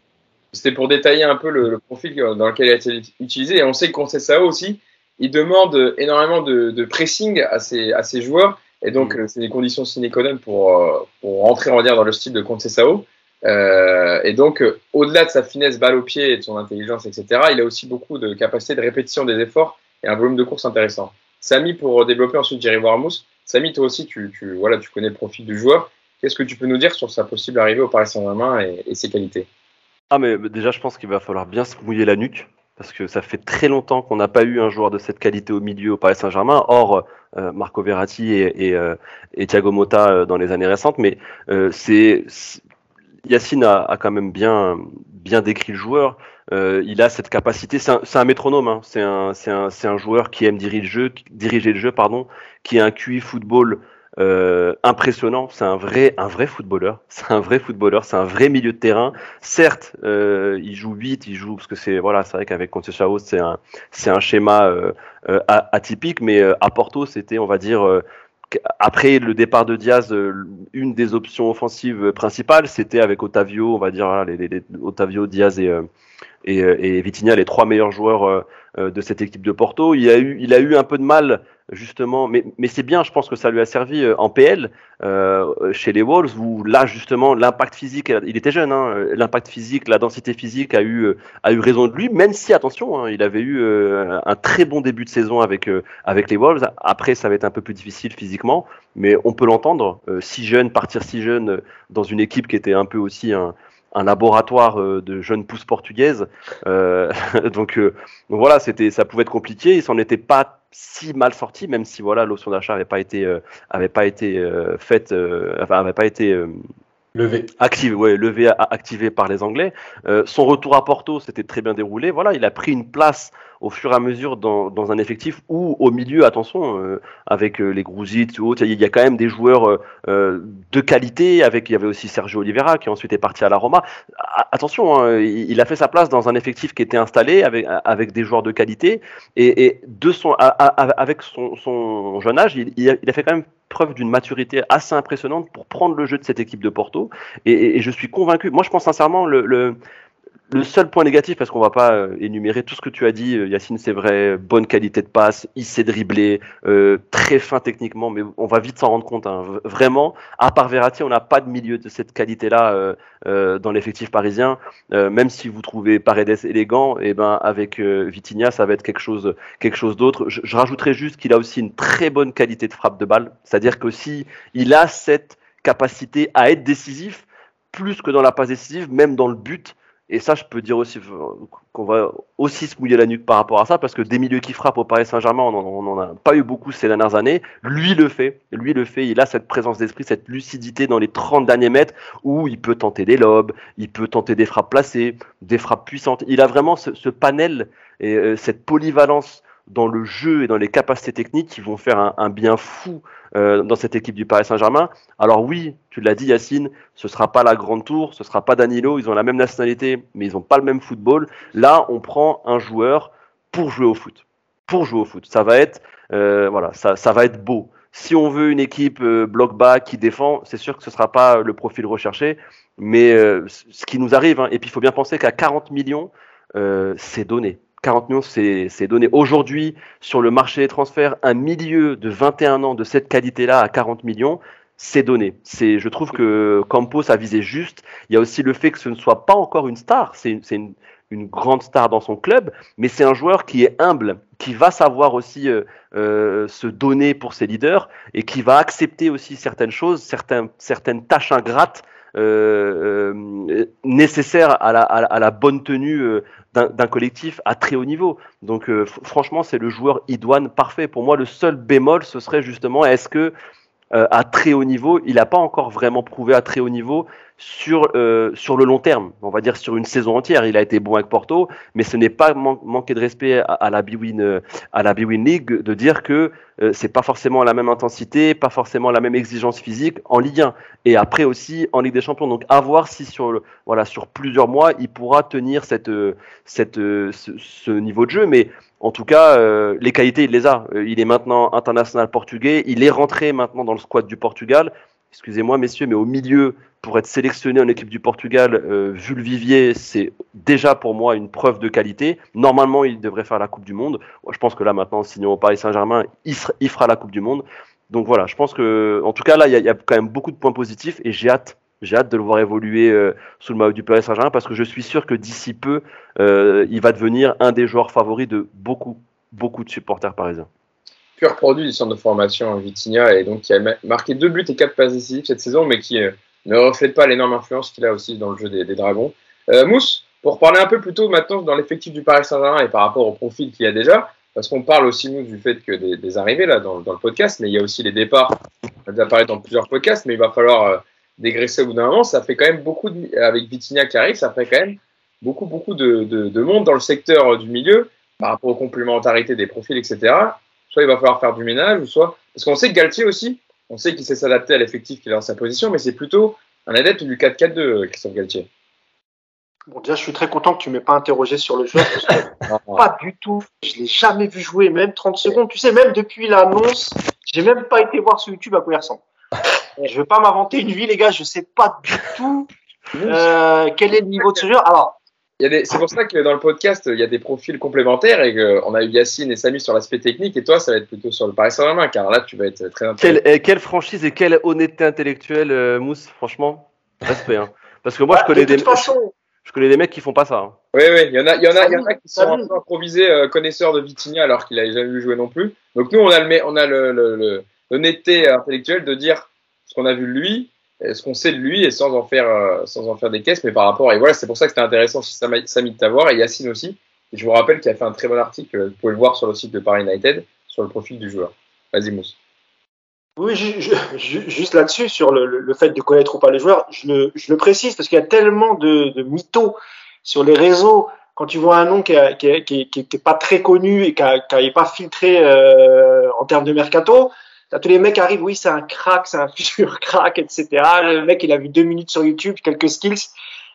C'était pour détailler un peu le, le profil dans lequel il a été utilisé. Et on sait que Conceição aussi, il demande énormément de, de pressing à ses, à ses joueurs. Et donc, Mm. euh, c'est des conditions sine qua non pour, euh, pour rentrer, on va dire, dans le style de Conceição. Euh, et donc, euh, au-delà de sa finesse balle au pied et de son intelligence, etc., il a aussi beaucoup de capacité de répétition des efforts et un volume de course intéressant. Samy, pour développer ensuite Jerry Warmouth, Samy, toi aussi, tu, voilà, tu connais le profil du joueur. Qu'est-ce que tu peux nous dire sur sa possible arrivée au Paris Saint-Germain et, ses qualités? Ah, mais déjà, je pense qu'il va falloir bien se mouiller la nuque. Parce que ça fait très longtemps qu'on n'a pas eu un joueur de cette qualité au milieu au Paris Saint-Germain, hors euh, Marco Verratti et, et, Thiago Motta dans les années récentes. Mais c'est- Yacine a, a quand même bien, bien décrit le joueur. Euh, il a cette capacité. C'est un, un métronome. hein. C'est un, un, un joueur qui aime diriger le jeu, qui- diriger le jeu, pardon, qui a un QI football euh, impressionnant. C'est un vrai, un vrai footballeur. C'est un vrai footballeur. C'est un vrai milieu de terrain. Certes, euh, il joue 8, il joue parce que c'est voilà, c'est vrai qu'avec Conceição c'est un, c'est un schéma euh, euh, atypique, mais à Porto, c'était, on va dire. Après le départ de Diaz, une des options offensives principales, c'était avec Otavio, on va dire les, les, Otavio, Diaz et, et, et Vitinha, les trois meilleurs joueurs de cette équipe de Porto. Il a eu, il a eu un peu de mal justement, mais, mais c'est bien, je pense que ça lui a servi euh, en PL euh, chez les Wolves, où là justement l'impact physique, il était jeune, hein, l'impact physique, la densité physique a eu, euh, a eu raison de lui, même si attention, hein, il avait eu un très bon début de saison avec, avec les Wolves. Après, ça va être un peu plus difficile physiquement, mais on peut l'entendre. si jeune, partir si jeune dans une équipe qui était un peu aussi un, un laboratoire de jeunes pousses portugaises. donc, voilà, c'était, ça pouvait être compliqué. Il s'en était pas si mal sorti, même si voilà l'option d'achat n'avait pas été euh, avait pas été euh, faite, euh, enfin avait pas été levé, activé, ouais, levé, activé par les Anglais. son retour à Porto s'était très bien déroulé. Voilà, il a pris une place au fur et à mesure dans, un effectif ou au milieu, attention, euh, avec euh, les Grousits ou autres, il y a quand même des joueurs euh, de qualité. Avec, il y avait aussi Sergio Oliveira qui ensuite est parti à la Roma. attention, hein, il, a fait sa place dans un effectif qui était installé avec, des joueurs de qualité et, avec son, jeune âge, il, a, fait quand même preuve d'une maturité assez impressionnante pour prendre le jeu de cette équipe de Porto. Et, et je suis convaincu. Moi, je pense sincèrement le, le le seul point négatif, parce qu'on va pas euh, énumérer tout ce que tu as dit, euh, Yacine, c'est vrai, bonne qualité de passe, il sait dribbler, euh, très fin techniquement, mais on va vite s'en rendre compte. Hein. Vraiment, à part Verratti, on n'a pas de milieu de cette qualité-là dans l'effectif parisien. même si vous trouvez Paredes élégant, et eh ben avec Vitinha, ça va être quelque chose, quelque chose d'autre. Je, je rajouterais juste qu'il a aussi une très bonne qualité de frappe de balle, c'est-à-dire que si il a cette capacité à être décisif, plus que dans la passe décisive, même dans le but, et ça, je peux dire aussi qu'on va aussi se mouiller la nuque par rapport à ça, parce que des milieux qui frappent au Paris Saint-Germain, on n'en a pas eu beaucoup ces dernières années. Lui le fait, lui le fait, il a cette présence d'esprit, cette lucidité dans les 30 derniers mètres, où il peut tenter des lobes, il peut tenter des frappes placées, des frappes puissantes. Il a vraiment ce, panel et euh, cette polyvalence dans le jeu et dans les capacités techniques qui vont faire un, bien fou euh, dans cette équipe du Paris Saint-Germain. Alors oui, tu l'as dit Yacine, ce sera pas la grande tour, ce sera pas Danilo, ils ont la même nationalité, mais ils n'ont pas le même football. Là, on prend un joueur pour jouer au foot. Pour jouer au foot. Ça va être, euh, voilà, ça, va être beau. Si on veut une équipe euh, bloc bas qui défend, c'est sûr que ce sera pas le profil recherché, mais ce qui nous arrive, hein, et puis il faut bien penser qu'à 40 millions, c'est donné 40 millions, c'est donné. Aujourd'hui, sur le marché des transferts, un milieu de 21 ans de cette qualité-là à 40 millions, c'est donné. C'est, je trouve que Campos a visé juste. Il y a aussi le fait que ce ne soit pas encore une star. C'est une, une, grande star dans son club, mais c'est un joueur qui est humble, qui va savoir aussi euh, euh, se donner pour ses leaders et qui va accepter aussi certaines choses, certaines, certaines tâches ingrates euh, euh, nécessaire à la, à la, bonne tenue euh, d'un collectif à très haut niveau. Donc franchement, c'est le joueur idoine parfait. Pour moi, le seul bémol, ce serait justement est-ce que à très haut niveau, il n'a pas encore vraiment prouvé à très haut niveau sur, euh, sur le long terme, on va dire sur une saison entière. Il a été bon avec Porto, mais ce n'est pas manquer de respect à, la B-Win euh, à la League de dire que euh, c'est pas forcément la même intensité, pas forcément la même exigence physique en Ligue 1 et après aussi en Ligue des Champions. Donc à voir si sur le, voilà sur plusieurs mois il pourra tenir cette cette ce, niveau de jeu, mais en tout cas, les qualités, il les a. il est maintenant international portugais. Il est rentré maintenant dans le squad du Portugal excusez-moi messieurs, mais au milieu, pour être sélectionné en équipe du Portugal, euh, vu le vivier, c'est déjà pour moi une preuve de qualité. Normalement, il devrait faire la Coupe du Monde. Je pense que là, maintenant, signant au Paris Saint-Germain, il, fera la Coupe du Monde. Donc voilà, je pense que, en tout cas, là, il y, a quand même beaucoup de points positifs et j'ai hâte. J'ai hâte de le voir évoluer euh, sous le maillot du Paris Saint-Germain parce que je suis sûr que d'ici peu, euh, il va devenir un des joueurs favoris de beaucoup, beaucoup de supporters parisiens pur produit du centre de formation Vitinha et donc qui a marqué deux buts et quatre passes décisives cette saison, mais qui euh, ne reflète pas l'énorme influence qu'il a aussi dans le jeu des, Dragons. Mousse, pour parler un peu plus tôt maintenant dans l'effectif du Paris Saint-Germain et par rapport au profil qu'il y a déjà, parce qu'on parle aussi nous du fait que des, arrivées là dans, le podcast, mais il y a aussi les départs. On a déjà dans plusieurs podcasts, mais il va falloir dégraisser au bout d'un moment. Ça fait quand même beaucoup de, avec Vitinha qui arrive, ça fait quand même beaucoup beaucoup de, de monde dans le secteur du milieu par rapport aux complémentarités des profils, etc soit il va falloir faire du ménage, ou soit. Parce qu'on sait que Galtier aussi, On sait qu'il sait s'adapter à l'effectif qu'il a dans sa position, mais c'est plutôt un adepte du 4-4-2, Christophe Galtier. Bon, déjà, je suis très content que tu m'aies pas interrogé sur le joueur. pas du tout. Je l'ai jamais vu jouer, même 30 secondes. Tu sais, même depuis l'annonce, j'ai même pas été voir sur YouTube à quoi il ressemble. Je veux pas m'inventer une vie, les gars. Je sais pas du tout euh, quel est le niveau de ce joueur. Alors, c'est pour ça que dans le podcast, il y a des profils complémentaires et qu'on a eu Yacine et Samy sur l'aspect technique et toi, ça va être plutôt sur le Paris Saint-Germain car là, tu vas être très intéressant. Quelle, quelle franchise et quelle honnêteté intellectuelle, euh, Mousse, franchement, respect. Hein. Parce que moi, je bah, connais des. Façon, je connais des mecs qui font pas ça. Hein. Oui, oui, il y en a, il y en a, il y en a qui sont un peu improvisés euh, connaisseurs de Vitinha alors qu'il n'avait jamais vu jouer non plus. Donc nous, on a le, on a le, le, l'honnêteté intellectuelle de dire ce qu'on a vu de lui, ce qu'on sait de lui, et sans en faire, euh, sans en faire des caisses, mais par rapport. Et voilà, c'est pour ça que c'était intéressant Samy de t'avoir et Yacine aussi. Et je vous rappelle qu'il a fait un très bon article. Vous pouvez le voir sur le site de Paris United sur le profil du joueur. Vas-y, Mousse. Oui, juste là-dessus, sur le, fait de connaître ou pas les joueurs, je le, précise parce qu'il y a tellement de, de, mythos sur les réseaux. Quand tu vois un nom qui n'est pas très connu et qui n'est pas filtré euh, en termes de mercato, tous les mecs arrivent, oui, c'est un crack, c'est un futur crack, etc. Le mec, il a vu deux minutes sur YouTube, quelques skills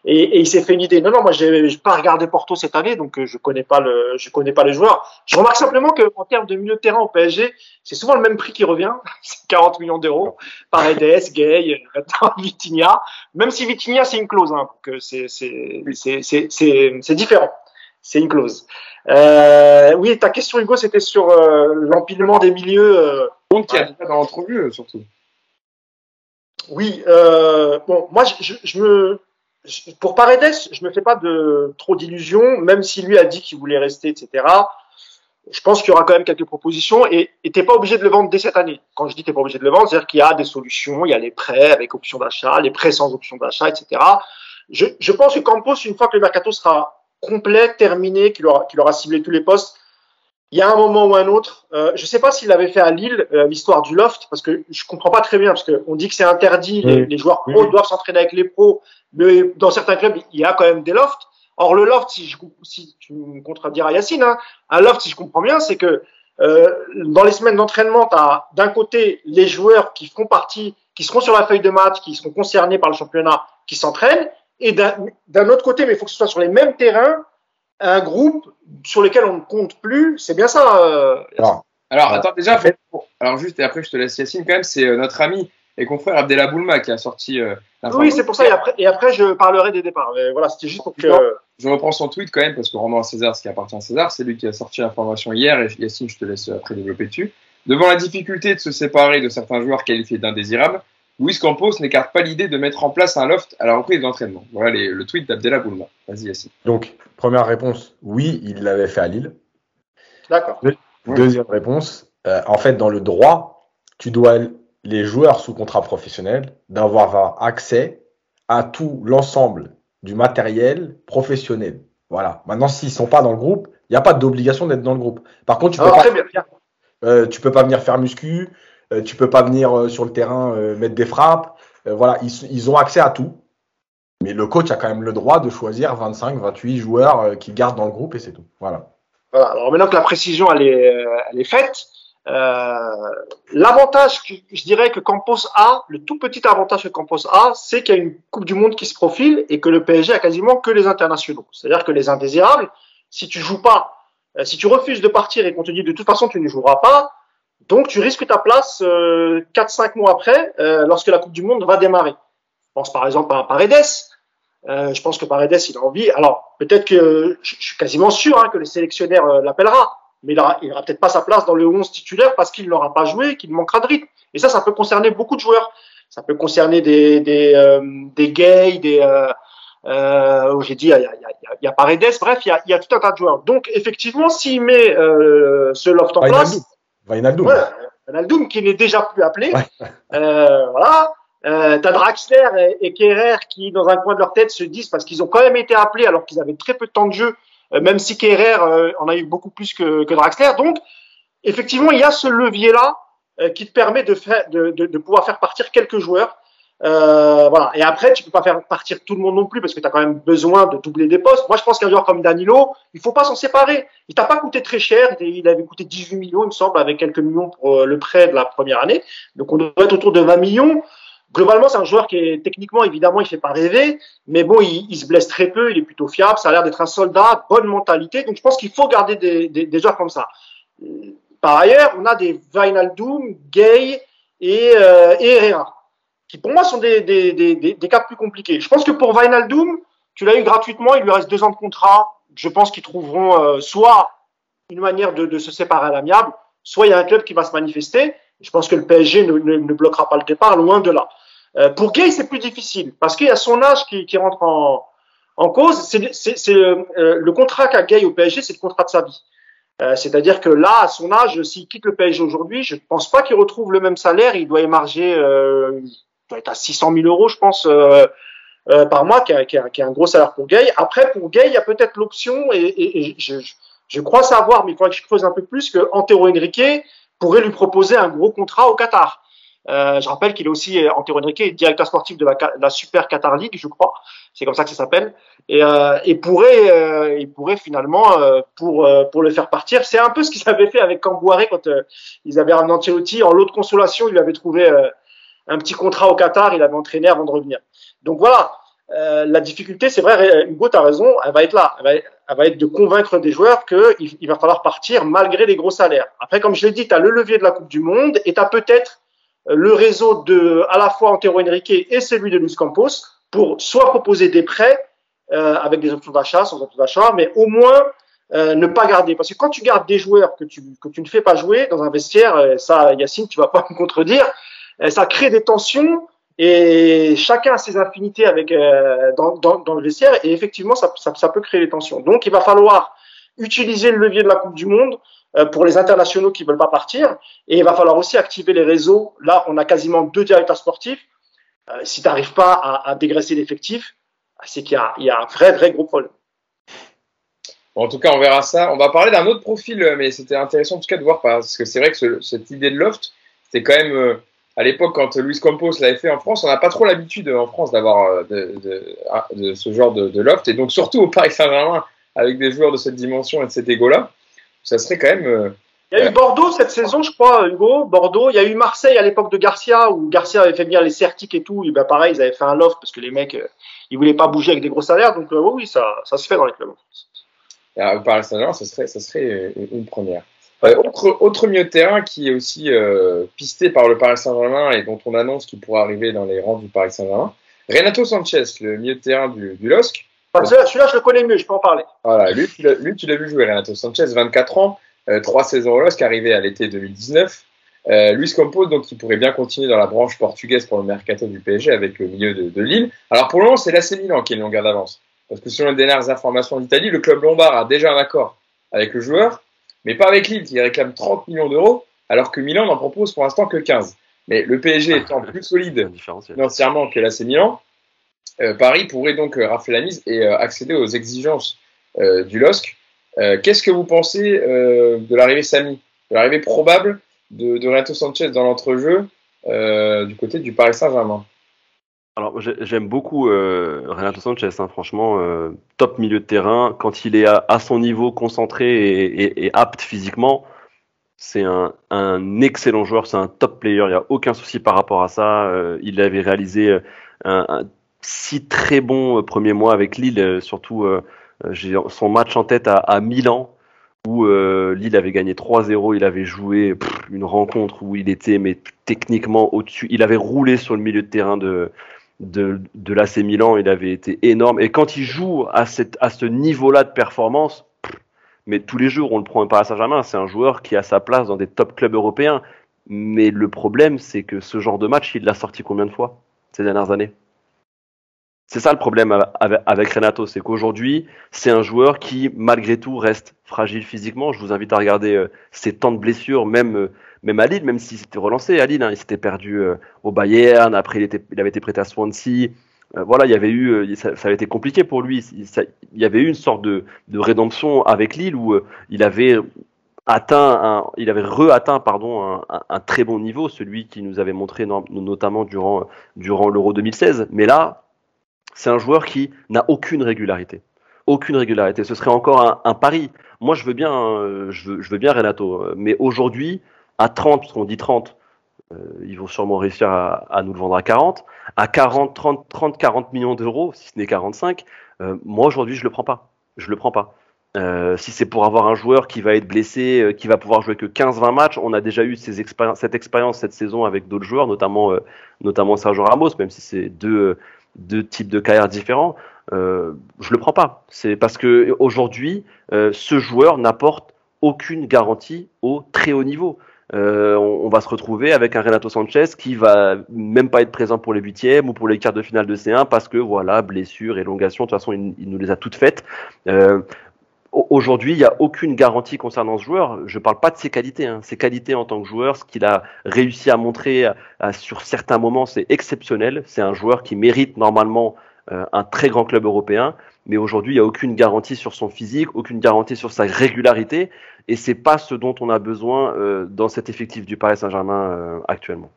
et, et il s'est fait une idée. Non, non, moi, j'ai pas regardé Porto cette année, donc euh, je connais pas le, je connais pas les joueurs. Je remarque simplement que en termes de milieu de terrain au PSG, c'est souvent le même prix qui revient, c'est 40 millions d'euros. Paredes, Gay, Vitinha. Même si Vitinha, c'est une clause, hein, donc c'est c'est c'est c'est c'est différent. C'est une clause. Euh, oui, ta question, Hugo, c'était sur euh, l'empilement des milieux. Euh, Donc, il y a dans l'entrevue, surtout. Oui, euh, bon, moi, je, je, je me, pour Paredes, je me fais pas de trop d'illusions, même si lui a dit qu'il voulait rester, etc. Je pense qu'il y aura quand même quelques propositions et t'es pas obligé de le vendre dès cette année. Quand je dis t'es pas obligé de le vendre, c'est-à-dire qu'il y a des solutions, il y a les prêts avec option d'achat, les prêts sans option d'achat, etc. Je, je, pense que Campos, une fois que le mercato sera complet, terminé, qu'il aura, qu'il aura ciblé tous les postes, il y a un moment ou un autre, euh, je ne sais pas s'il l'avait fait à Lille, euh, l'histoire du loft, parce que je comprends pas très bien, parce qu'on dit que c'est interdit, les, joueurs pros doivent s'entraîner avec les pros, mais dans certains clubs, il y a quand même des lofts. Or, le loft, si, je, si tu me contrediras Yacine, hein, un loft, si je comprends bien, c'est que euh, dans les semaines d'entraînement, tu as d'un côté les joueurs qui font partie, qui seront sur la feuille de match, qui seront concernés par le championnat, qui s'entraînent, et d'un autre côté, mais il faut que ce soit sur les mêmes terrains, un groupe sur lequel on ne compte plus. C'est bien ça. Euh, alors, attends, déjà, alors juste, et après je te laisse Yacine quand même, c'est euh, notre ami et confrère Abdella Boulma qui a sorti. Euh, oui, c'est pour ça, et après, et après, je parlerai des départs. voilà, c'était juste pour que. Je reprends son tweet quand même, parce que rendant à César ce qui appartient à César, c'est lui qui a sorti l'information hier, et Yacine, je te laisse après développer dessus. Devant la difficulté de se séparer de certains joueurs qualifiés d'indésirables, Luis Campos n'écarte pas l'idée de mettre en place un loft à la reprise d'entraînement. Voilà le tweet d'Abdella Boulma. Vas-y, Yacine. Donc, première réponse, oui, il l'avait fait à Lille. D'accord. Deuxième réponse, euh, en fait, dans le droit, tu dois, les joueurs sous contrat professionnel, d'avoir accès à tout l'ensemble du matériel professionnel. Voilà. Maintenant, s'ils sont pas dans le groupe, il n'y a pas d'obligation d'être dans le groupe. Par contre, tu peux, pas, euh, tu peux pas venir faire muscu, euh, tu peux pas venir euh, sur le terrain euh, mettre des frappes. voilà, ils, ont accès à tout. Mais le coach a quand même le droit de choisir 25, 28 joueurs qui gardent dans le groupe et c'est tout. Voilà. voilà. Alors maintenant que la précision elle est, faite, euh, l'avantage, je dirais que Campos a, le tout petit avantage que Campos a, c'est qu'il y a une Coupe du Monde qui se profile et que le PSG a quasiment que les internationaux. C'est-à-dire que les indésirables, si tu joues pas, si tu refuses de partir et qu'on te dit de toute façon tu ne joueras pas, donc tu risques ta place euh, 4-5 mois après, euh, lorsque la Coupe du Monde va démarrer. Je pense par exemple à Paredes. Euh, je pense que Paredes, il a envie. Alors peut-être que je, suis quasiment sûr hein, que le sélectionnaire euh, l'appellera, mais il n'aura aura, peut-être pas sa place dans le 11 titulaire parce qu'il n'aura pas joué, qu'il manquera de rythme. Et ça, ça peut concerner beaucoup de joueurs. Ça peut concerner des des, euh, des gays, des euh, j'ai dit, il y a, y, a, y a Paredes, bref, il y a, y a tout un tas de joueurs. Donc, effectivement, s'il met euh, ce loft en place, Vainaldoum. Ouais, qui n'est déjà plus appelé. Euh, voilà. Euh, T'as Draxler et, et qui, dans un coin de leur tête, se disent parce qu'ils ont quand même été appelés alors qu'ils avaient très peu de temps de jeu, euh, même si Kerrer euh, en a eu beaucoup plus que, que Draxler. Donc, effectivement, il y a ce levier-là euh, qui te permet de, faire, de, de, de, pouvoir faire partir quelques joueurs. Euh, voilà. Et après, tu peux pas faire partir tout le monde non plus parce que tu as quand même besoin de doubler des postes. Moi, je pense qu'un joueur comme Danilo, il faut pas s'en séparer. Il t'a pas coûté très cher. Il avait coûté 18 millions, il me semble, avec quelques millions pour euh, le prêt de la première année. Donc, on devrait être autour de 20 millions. Globalement, c'est un joueur qui est techniquement, évidemment, il fait pas rêver, mais bon, il, se blesse très peu, il est plutôt fiable, ça a l'air d'être un soldat, bonne mentalité. Donc, je pense qu'il faut garder des, des, des, joueurs comme ça. Par ailleurs, on a des Vinaldoom, Gay et, euh, et Herrera pour moi sont des, des, des, des, cas plus compliqués. Je pense que pour Vinaldoom, tu l'as eu gratuitement, il lui reste deux ans de contrat. Je pense qu'ils trouveront euh, soit une manière de, se séparer à l'amiable, soit il y a un club qui va se manifester. Je pense que le PSG ne, ne, ne bloquera pas le départ, loin de là. Euh, pour Gay, c'est plus difficile parce qu'il y a son âge qui, qui rentre en, en cause. C'est euh, le contrat qu'a Gay au PSG, c'est le contrat de sa vie. Euh, C'est-à-dire que là, à son âge, s'il quitte le PSG aujourd'hui, je ne pense pas qu'il retrouve le même salaire. Il doit émarger euh, doit être à 600 000 euros, je pense, euh, euh, par mois, qui est, un gros salaire pour Gay. Après, pour Gay, il y a peut-être l'option, et, et, je, je, crois savoir, mais il faudrait que je creuse un peu plus, que Antero Henrique pourrait lui proposer un gros contrat au Qatar. Euh, je rappelle qu'il est aussi Antero Henrique, directeur sportif de la, la, Super Qatar League, je crois. C'est comme ça que ça s'appelle. Et, euh, et pourrait, euh, il pourrait finalement, euh, pour euh, pour le faire partir, c'est un peu ce qu'ils avaient fait avec Cambouaré quand euh, ils avaient un Ancelotti en lot de consolation, lui avait trouvé un petit contrat au Qatar, il avait entraîné avant de revenir. Donc voilà, euh, la difficulté, c'est vrai, Hugo, tu as raison, elle va être là. Elle va, être de convaincre des joueurs qu'il il va falloir partir malgré les gros salaires. Après, comme je l'ai dit, tu as le levier de la Coupe du Monde et tu as peut-être le réseau de à la fois Antero Henrique et celui de Luis Campos pour soit proposer des prêts euh, avec des options d'achat, sans options d'achat, mais au moins euh, ne pas garder. Parce que quand tu gardes des joueurs que tu, que tu ne fais pas jouer dans un vestiaire, euh, ça, Yacine, tu vas pas me contredire, euh, ça crée des tensions et chacun a ses affinités avec euh, dans, le vestiaire et effectivement ça, peut créer des tensions. Donc il va falloir utiliser le levier de la Coupe du Monde euh, pour les internationaux qui veulent pas partir et il va falloir aussi activer les réseaux. Là on a quasiment deux directeurs sportifs. Euh, si tu n'arrives pas à, à dégraisser l'effectif, c'est qu'il y, a un vrai vrai gros problème. En tout cas, on verra ça. On va parler d'un autre profil, mais c'était intéressant en tout cas de voir parce que c'est vrai que ce, cette idée de loft, c'est quand même à l'époque, quand Luis Campos l'avait fait en France, on n'a pas trop l'habitude en France d'avoir euh, de, de, ah, de, ce genre de, de, loft. Et donc, surtout au Paris Saint-Germain, avec des joueurs de cette dimension et de cet égo-là, ça serait quand même. Euh, il y a eu Bordeaux cette saison, je crois, Hugo. Bordeaux. Il y a eu Marseille à l'époque de Garcia, où Garcia avait fait bien les certiques et tout. Et ben pareil, ils avaient fait un loft parce que les mecs, euh, ils voulaient pas bouger avec des gros salaires. Donc, euh, oui, ça, ça se fait dans les clubs. au Paris Saint-Germain, ça serait, ça serait une première. Autre, autre milieu de terrain qui est aussi euh, pisté par le Paris Saint-Germain et dont on annonce qu'il pourra arriver dans les rangs du Paris Saint-Germain, Renato Sanchez, le milieu de terrain du, du LOSC. Celui-là, je le connais mieux, je peux en parler. Voilà, lui, tu l'as vu jouer, Renato Sanchez, 24 ans, euh, 3 saisons au LOSC, arrivé à l'été 2019. Euh, Luis Campos, donc, qui pourrait bien continuer dans la branche portugaise pour le mercato du PSG avec le milieu de, de Lille. Alors, pour le moment, c'est l'AC Milan qui est une longueur d'avance. Parce que selon les dernières informations d'Italie, le club lombard a déjà un accord avec le joueur mais pas avec Lille qui réclame 30 millions d'euros, alors que Milan n'en propose pour l'instant que 15. Mais le PSG étant plus solide financièrement que l'AC Milan, euh, Paris pourrait donc euh, rafler la mise et euh, accéder aux exigences euh, du LOSC. Qu'est-ce que vous pensez de l'arrivée Samy, de l'arrivée probable de, de Renato Sanchez dans l'entrejeu du côté du Paris Saint-Germain? Alors j'aime beaucoup euh, Renato Sanchez, hein, franchement, euh, top milieu de terrain. Quand il est à, son niveau, concentré et, apte physiquement, c'est un, un, excellent joueur, c'est un top player. Il n'y a aucun souci par rapport à ça. Euh, il avait réalisé euh, un, un, six très bons euh, premiers mois avec Lille, surtout j'ai son match en tête à, à Milan où Lille avait gagné 3-0. Il avait joué une rencontre où il était mais techniquement au-dessus. Il avait roulé sur le milieu de terrain de de, de l'AC Milan, il avait été énorme. Et quand il joue à, cette, à ce niveau-là de performance, mais tous les jours, on le prend pas à Saint-Germain, c'est un joueur qui a sa place dans des top clubs européens. Mais le problème, c'est que ce genre de match, il l'a sorti combien de fois ces dernières années? C'est ça le problème avec Renato, c'est qu'aujourd'hui, c'est un joueur qui, malgré tout, reste fragile physiquement. Je vous invite à regarder euh, ses temps de blessures, même euh, même à Lille, même s'il s'était relancé à Lille, hein, il s'était perdu euh, au Bayern, après il, avait été prêté à Swansea. Euh, voilà, il y avait eu, euh, ça, avait été compliqué pour lui. Il, y avait eu une sorte de, de rédemption avec Lille où il avait atteint, un, il avait re-atteint pardon un, très bon niveau, celui qui nous avait montré notamment durant durant l'Euro 2016. Mais là, c'est un joueur qui n'a aucune régularité, aucune régularité. Ce serait encore un, pari. Moi, je veux bien, je veux bien Renato, mais aujourd'hui, à 30, parce qu'on dit 30, euh, ils vont sûrement réussir à, nous le vendre à 40, à 40, 30, 30, 40 millions d'euros, si ce n'est 45. Euh, moi, aujourd'hui, je le prends pas. Je le prends pas. Euh, si c'est pour avoir un joueur qui va être blessé, euh, qui va pouvoir jouer que 15-20 matchs, on a déjà eu cette expérience cette saison avec d'autres joueurs, notamment, euh, Sergio Ramos, même si c'est deux, types de carrières différents. Je le prends pas. C'est parce que aujourd'hui, ce joueur n'apporte aucune garantie au très haut niveau. Euh, on, on, va se retrouver avec un Renato Sanchez qui va même pas être présent pour les huitièmes ou pour les quarts de finale de C1 parce que voilà blessure, élongation, de toute façon il, il nous les a toutes faites. Euh, Aujourd'hui, il n'y a aucune garantie concernant ce joueur. Je ne parle pas de ses qualités. Hein. Ses qualités en tant que joueur, ce qu'il a réussi à montrer à, sur certains moments, c'est exceptionnel. C'est un joueur qui mérite normalement un très grand club européen. Mais aujourd'hui, il n'y a aucune garantie sur son physique, aucune garantie sur sa régularité. Et c'est pas ce dont on a besoin euh, dans cet effectif du Paris Saint-Germain euh, actuellement.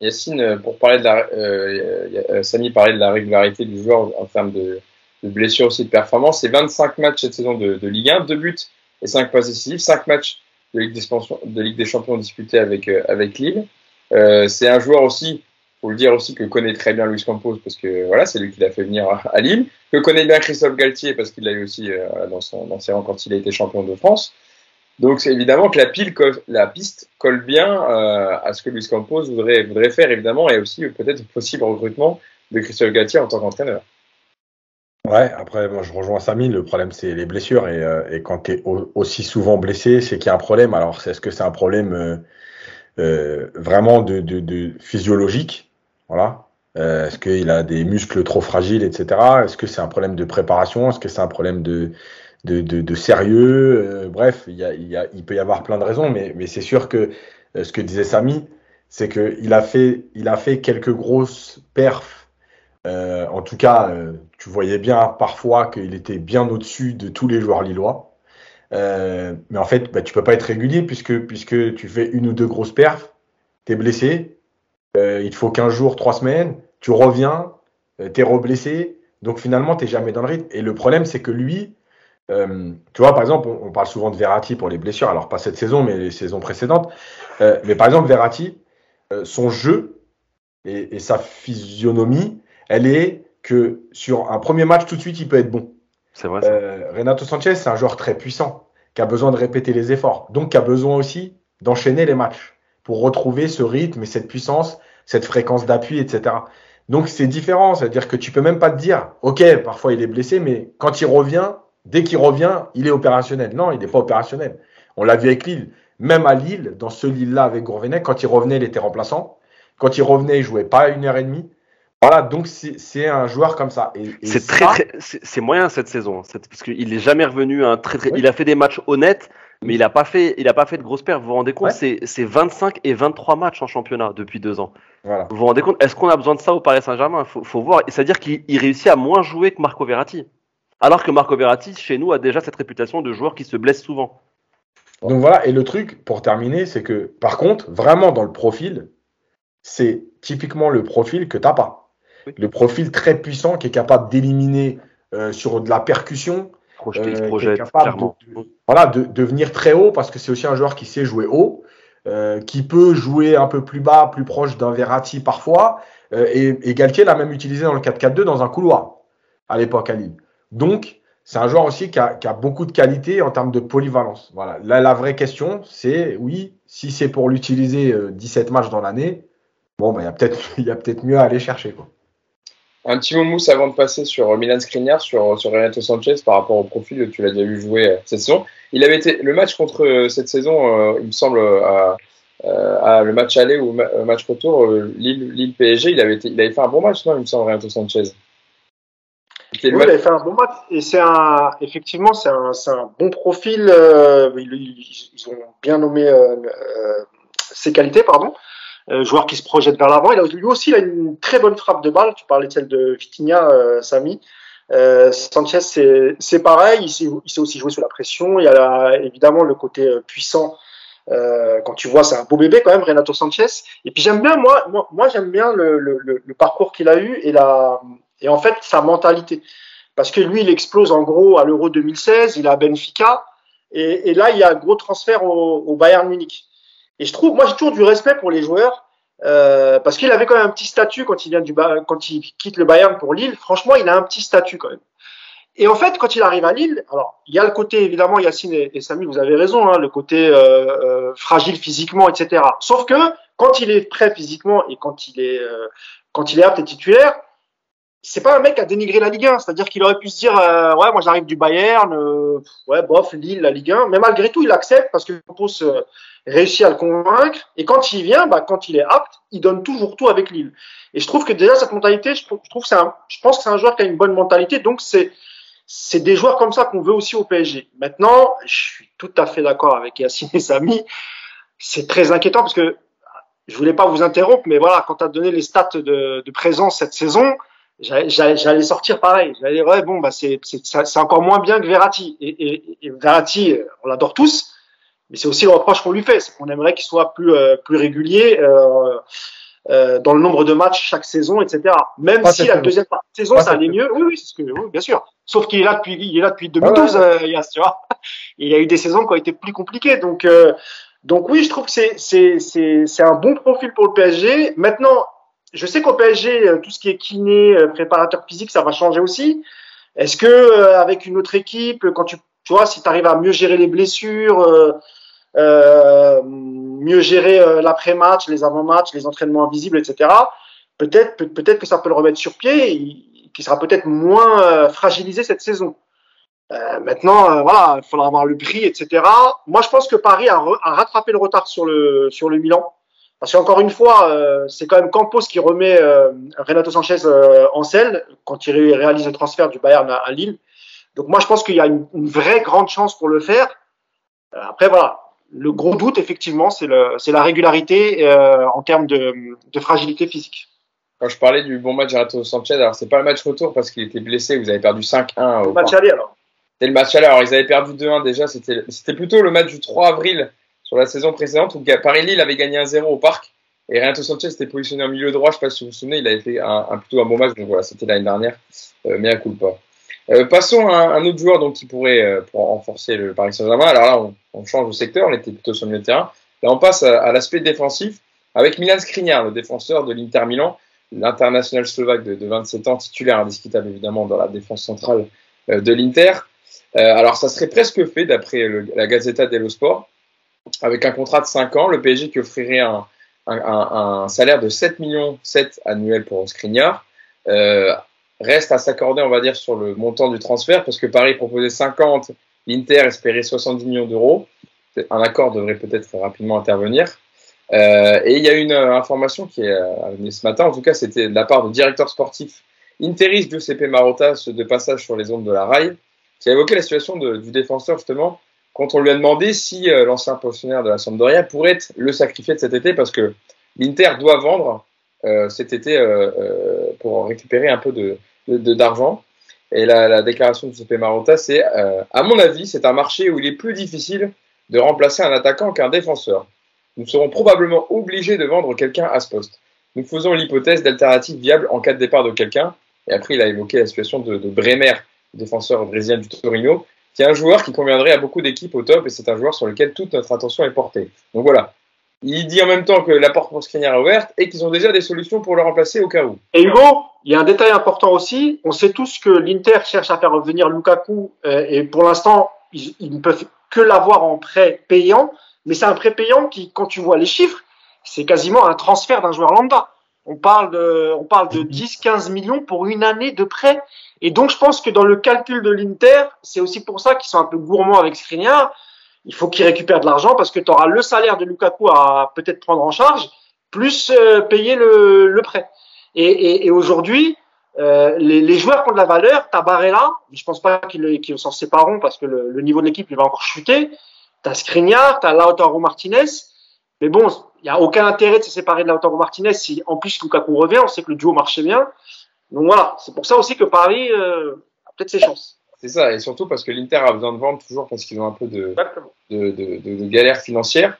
Yacine, euh, pour parler de la, euh, Samy parlait de la régularité du joueur en termes de, de blessures aussi de performance. C'est 25 matchs cette saison de, Ligue 1, 2 buts et 5 passes décisives, 5 matchs de Ligue, de Ligue des Champions disputés avec, euh, avec Lille. Euh, c'est un joueur aussi, faut le dire aussi, que connaît très bien Luis Campos parce que voilà, c'est lui qui l'a fait venir à, Lille, que connaît bien Christophe Galtier parce qu'il l'a eu aussi euh, dans, son, dans ses rangs quand il a été champion de France. Donc c'est évidemment que la, pile, la piste colle bien euh, à ce que Luis Campos voudrait, voudrait faire évidemment et aussi peut-être possible recrutement de Christophe Galtier en tant qu'entraîneur. Ouais, après, moi je rejoins Samy, le problème c'est les blessures et, euh, et quand tu es aussi souvent blessé, c'est qu'il y a un problème. Alors, est-ce que c'est un problème euh, euh, vraiment de, physiologique Voilà. Euh, est-ce qu'il a des muscles trop fragiles, etc. Est-ce que c'est un problème de préparation? Est-ce que c'est un problème de, de, de sérieux? Bref, il, y a, peut y avoir plein de raisons, mais, mais c'est sûr que ce que disait Samy, c'est qu'il a fait, il a fait quelques grosses perfs euh, en tout cas, euh, tu voyais bien parfois qu'il était bien au-dessus de tous les joueurs lillois. Euh, mais en fait, bah, tu peux pas être régulier puisque, puisque tu fais une ou deux grosses perfs, tu es blessé, euh, il te faut 15 jours, 3 semaines, tu reviens, euh, tu es reblessé, donc finalement, tu jamais dans le rythme. Et le problème, c'est que lui, euh, tu vois, par exemple, on, on, parle souvent de Verratti pour les blessures, alors pas cette saison, mais les saisons précédentes. mais par exemple, Verratti, son jeu et, et sa physionomie, elle est que sur un premier match, tout de suite, il peut être bon. Euh, Renato Sanchez, c'est un joueur très puissant, qui a besoin de répéter les efforts, donc qui a besoin aussi d'enchaîner les matchs pour retrouver ce rythme et cette puissance, cette fréquence d'appui, etc. Donc c'est différent, c'est-à-dire que tu peux même pas te dire, ok, parfois il est blessé, mais quand il revient, dès qu'il revient, il est opérationnel. Non, il n'est pas opérationnel. On l'a vu avec Lille. Même à Lille, dans ce Lille-là avec Gourvenec, quand il revenait, il était remplaçant. Quand il revenait, il jouait pas une heure et demie. Voilà, donc c'est un joueur comme ça. C'est très, très c'est moyen cette saison, parce qu'il est jamais revenu un très, très oui. il a fait des matchs honnêtes, mais il a pas fait, il a pas fait de grosses pertes. Vous vous rendez compte, ouais. c'est 25 et 23 matchs en championnat depuis deux ans. Voilà. Vous vous rendez compte, est-ce qu'on a besoin de ça au Paris Saint-Germain? Faut, faut voir. C'est-à-dire qu'il réussit à moins jouer que Marco Verratti, alors que Marco Verratti chez nous a déjà cette réputation de joueur qui se blesse souvent. Donc voilà, et le truc pour terminer, c'est que par contre, vraiment dans le profil, c'est typiquement le profil que t'as pas le profil très puissant qui est capable d'éliminer euh, sur de la percussion. Projeté, euh, projette, clairement. De, de, voilà, de, de, venir très haut parce que c'est aussi un joueur qui sait jouer haut, euh, qui peut jouer un peu plus bas, plus proche d'un Verratti parfois. Euh, et, et, Galtier l'a même utilisé dans le 4-4-2 dans un couloir à l'époque à Lille. Donc, c'est un joueur aussi qui a, qui a, beaucoup de qualité en termes de polyvalence. Voilà. Là, la vraie question, c'est oui, si c'est pour l'utiliser 17 matchs dans l'année, bon, ben, il y a peut-être peut mieux à aller chercher. Quoi. Un petit mot mousse avant de passer sur Milan Skriniar, sur, sur Renato Sanchez par rapport au profil, tu l'as déjà vu jouer euh, cette saison. Il avait été le match contre euh, cette saison, euh, il me semble, à, à, le match aller ou le match retour, Lille, Lille PSG, il avait, été, il avait fait un bon match, non, il me semble, Renato Sanchez? Oui, il avait fait un bon match et c'est un, effectivement, c'est un, un, bon profil. Euh, ils, ils, ont bien nommé euh, ses qualités, pardon. Euh, joueur qui se projette vers l'avant. Lui aussi il a une très bonne frappe de balle. Tu parlais de celle de Vitinha, euh, Samy. Euh, Sanchez, c'est pareil, il sait, il sait, aussi jouer sous la pression. Il y a évidemment le côté euh, puissant. Euh, quand tu vois, c'est un beau bébé quand même, Renato Sanchez. Et puis j'aime bien, moi, moi, moi j'aime bien le, le, le parcours qu'il a eu et, la, et en fait sa mentalité. Parce que lui, il explose en gros à l'Euro 2016, il a Benfica. Et, et, là, il y a un gros transfert au Bayern Munich. Et je trouve, moi, j'ai toujours du respect pour les joueurs euh, parce qu'il avait quand même un petit statut quand il vient du quand il quitte le Bayern pour Lille. Franchement, il a un petit statut quand même. Et en fait, quand il arrive à Lille, alors il y a le côté évidemment, Yacine et, et Samy, vous avez raison, hein, le côté euh, euh, fragile physiquement, etc. Sauf que quand il est prêt physiquement et quand il est euh, quand il est apte et titulaire, c'est pas un mec à dénigrer la Ligue 1. C'est-à-dire qu'il aurait pu se dire, euh, ouais, moi j'arrive du Bayern, euh, ouais, bof, Lille, la Ligue 1. Mais malgré tout, il accepte parce que Campos euh, réussit à le convaincre. Et quand il vient, bah, quand il est apte, il donne toujours tout avec Lille. Et je trouve que déjà cette mentalité, je, trouve c'est je pense que c'est un joueur qui a une bonne mentalité. Donc c'est c'est des joueurs comme ça qu'on veut aussi au PSG. Maintenant, je suis tout à fait d'accord avec Yacine et Samy. C'est très inquiétant parce que je voulais pas vous interrompre, mais voilà, quand tu as donné les stats de, de présence cette saison, j'allais sortir pareil. J'allais dire, ouais, bon, bah, c'est encore moins bien que Verratti. Et, et, et Verratti, on l'adore tous, mais c'est aussi le reproche qu'on lui fait, c'est qu'on aimerait qu'il soit plus, euh, plus régulier euh, euh, dans le nombre de matchs chaque saison, etc. Même si la deuxième partie de saison, ça allait mieux. Oui, oui, c'est ce que, oui, bien sûr. Sauf qu'il est là depuis, il est là depuis 2012, ah ouais. tu vois. Il y a eu des saisons qui ont été plus compliquées. Donc, euh, donc oui, je trouve que c'est, c'est, c'est, c'est un bon profil pour le PSG. Maintenant, je sais qu'au PSG, euh, tout ce qui est kiné, euh, préparateur physique, ça va changer aussi. Est-ce que euh, avec une autre équipe, quand tu, tu vois, si tu arrives à mieux gérer les blessures, euh, euh, mieux gérer l'après-match, les avant-matchs, les entraînements invisibles, etc. Peut-être, peut-être que ça peut le remettre sur pied, et qui sera peut-être moins fragilisé cette saison. Euh, maintenant, voilà, il faudra avoir le prix, etc. Moi, je pense que Paris a, a rattrapé le retard sur le sur le Milan. Parce qu'encore une fois, euh, c'est quand même Campos qui remet euh, Renato Sanchez euh, en selle quand il réalise le transfert du Bayern à, à Lille. Donc moi, je pense qu'il y a une, une, vraie grande chance pour le faire. Après, voilà, le gros doute, effectivement, c'est la régularité en termes de, de, fragilité physique. Quand je parlais du bon match de Renato Sanchez, alors c'est pas le match retour parce qu'il était blessé, vous avez perdu 5-1. Le match aller alors. C'était le match aller, alors ils avaient perdu 2-1 déjà, c'était plutôt le match du 3 avril sur la saison précédente où Paris-Lille avait gagné un 0 au parc et Renato Sanchez était positionné en milieu droit. Je ne sais pas si vous vous souvenez, il avait fait un, plutôt un bon match. Donc voilà, c'était l'année dernière, euh, mais à coup pas. Euh, passons à un, autre joueur donc, qui pourrait euh, pour renforcer le Paris Saint-Germain. Alors là, on, change de secteur, on était plutôt sur le milieu de terrain. Là, on passe à, à l'aspect défensif avec Milan Skriniar, le défenseur de l'Inter Milan, l'international slovaque de, de, 27 ans, titulaire indiscutable évidemment dans la défense centrale euh, de l'Inter. Euh, alors, ça serait presque fait d'après la Gazzetta dello Sport avec un contrat de 5 ans, le PSG qui offrirait un, un, un, salaire de 7 millions 7 annuels pour Skriniar. Euh, reste à s'accorder, on va dire, sur le montant du transfert, parce que Paris proposait 50, l'Inter espérait 70 millions d'euros. Un accord devrait peut-être rapidement intervenir. Euh, et il y a une euh, information qui est venue ce matin, en tout cas, c'était de la part du directeur sportif Interis Giuseppe Marotta, de passage sur les ondes de la RAI, qui a évoqué la situation du défenseur, justement, quand on lui a demandé si euh, l'ancien pensionnaire de la Sampdoria pourrait être le sacrifié de cet été, parce que l'Inter doit vendre euh, cet été euh, euh pour récupérer un peu d'argent. De, et la, la, déclaration de Giuseppe Marotta, c'est à mon avis, c'est un marché où il est plus difficile de remplacer un attaquant qu'un défenseur. Nous serons probablement obligés de vendre quelqu'un à ce poste. Nous faisons l'hypothèse d'alternative viable en cas de départ de quelqu'un. Et après, il a évoqué la situation de, de Bremer, défenseur brésilien du Torino, qui est un joueur qui conviendrait à beaucoup d'équipes au top et c'est un joueur sur lequel toute notre attention est portée. Donc voilà. Il dit en même temps que la porte pour Skriniar est ouverte et qu'ils ont déjà des solutions pour le remplacer au cas où. Et Hugo, il y a un détail important aussi. On sait tous que l'Inter cherche à faire revenir Lukaku euh, et pour l'instant, ils, ne peuvent que l'avoir en prêt payant. Mais c'est un prêt payant qui, quand tu vois les chiffres, c'est quasiment un transfert d'un joueur lambda. On parle de, on parle de 10-15 millions pour une année de prêt. Et donc, je pense que dans le calcul de l'Inter, c'est aussi pour ça qu'ils sont un peu gourmands avec Skriniar. Il faut qu'ils récupèrent de l'argent parce que tu auras le salaire de Lukaku à peut-être prendre en charge, plus euh, payer le, le, prêt. Et, et, et aujourd'hui, euh, les, les, joueurs qui ont de la valeur, tu as Barella, je pense pas qu'ils qu s'en sépareront parce que le, le niveau de l'équipe il va encore chuter. Tu as Skriniar, tu as Lautaro Martinez. Mais bon, il n'y a aucun intérêt de se séparer de Lautaro Martinez si en plus Lukaku revient. On sait que le duo marchait bien. Donc voilà, c'est pour ça aussi que Paris euh, peut-être ses chances. C'est ça, et surtout parce que l'Inter a besoin de vendre toujours parce qu'ils ont un peu de, de, de, de, galère financière.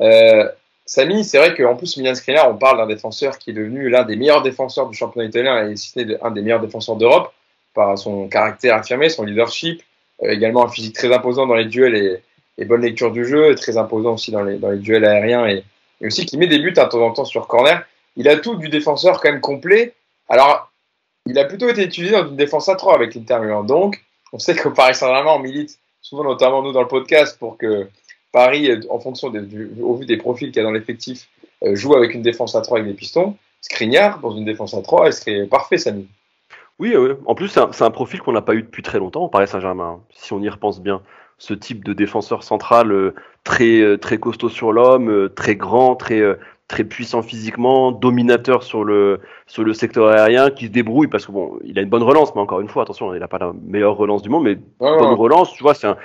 Euh, Samy, c'est vrai qu'en plus, Milan Skriniar, on parle d'un défenseur qui est devenu l'un des meilleurs défenseurs du championnat italien et cité un des meilleurs défenseurs d'Europe par son caractère affirmé, son leadership, euh, également un physique très imposant dans les duels et, et, bonne lecture du jeu, très imposant aussi dans les, dans les duels aériens et, et aussi qui met des buts de temps en temps sur corner. Il a tout du défenseur quand même complet. Alors, il a plutôt été utilisé dans une défense à 3 avec l'Inter. Donc, on sait qu'au Paris Saint-Germain, on milite souvent, notamment nous dans le podcast, pour que Paris, en fonction au vu des profils qu'il y a dans l'effectif, euh, joue avec une défense à 3 avec des pistons. Skriniar, dans une défense à 3, il serait parfait, Samy. Oui, oui, en plus, c'est un, profil qu'on n'a pas eu depuis très longtemps au Paris Saint-Germain, si on y repense bien. Ce type de défenseur central euh, très, euh, très costaud sur l'homme, très grand, très, très puissant physiquement, dominateur sur le sur le secteur aérien, qui se débrouille parce que bon, il a une bonne relance, mais encore une fois, attention, il n'a pas la meilleure relance du monde, mais bonne relance, tu vois, c'est un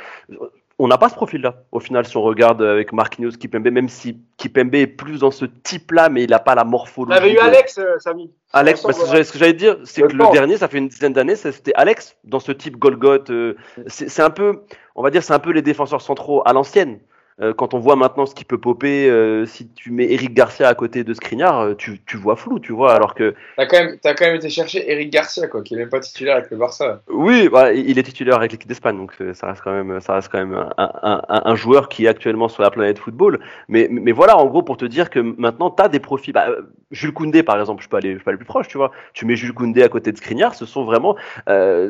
on n'a pas ce profil-là. Au final, si on regarde avec Marquinhos, Kipembe, même si Kipembe est plus dans ce type-là, mais il n'a pas la morphologie. On avait eu Alex, euh, Samy. Alex, bah, ce que j'allais dire, c'est que le dernier, ça fait une dizaine d'années, c'était Alex, dans ce type Golgoth. Euh, c'est un peu, on va dire, c'est un peu les défenseurs centraux à l'ancienne. Euh, quand on voit maintenant ce qui peut popper, euh, si tu mets Eric Garcia à côté de Skriniar, euh, tu, tu vois flou, tu vois, alors que... T'as quand, même, as quand même été chercher Eric Garcia, quoi, qui est même pas titulaire avec le Barça. Oui, bah, il est titulaire avec l'équipe d'Espagne, donc ça reste quand même, ça reste quand même un, un, un, joueur qui est actuellement sur la planète football. Mais, mais voilà, en gros, pour te dire que maintenant, tu as des profils... Bah, Jules Koundé, par exemple, je peux, aller, je peux aller plus proche, tu vois. Tu mets Jules Koundé à côté de Skriniar, ce sont vraiment...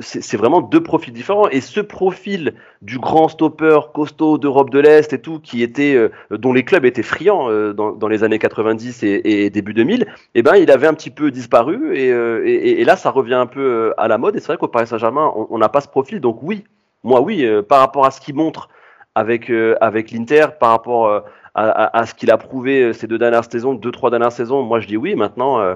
c'est vraiment deux profils différents. Et ce profil du grand stopper costaud d'Europe de l'Est et tout, qui était dont les clubs étaient friands euh, dans, les années 90 et, début 2000, eh ben, il avait un petit peu disparu euh, et, et, là, ça revient un peu euh, à la mode. Et c'est vrai qu'au Paris Saint-Germain, on n'a pas ce profil. Donc oui, moi oui, par rapport à ce qu'il montre avec, avec l'Inter, par rapport à, ce qu'il a prouvé ces deux dernières saisons, deux, trois dernières saisons, moi je dis oui. Maintenant,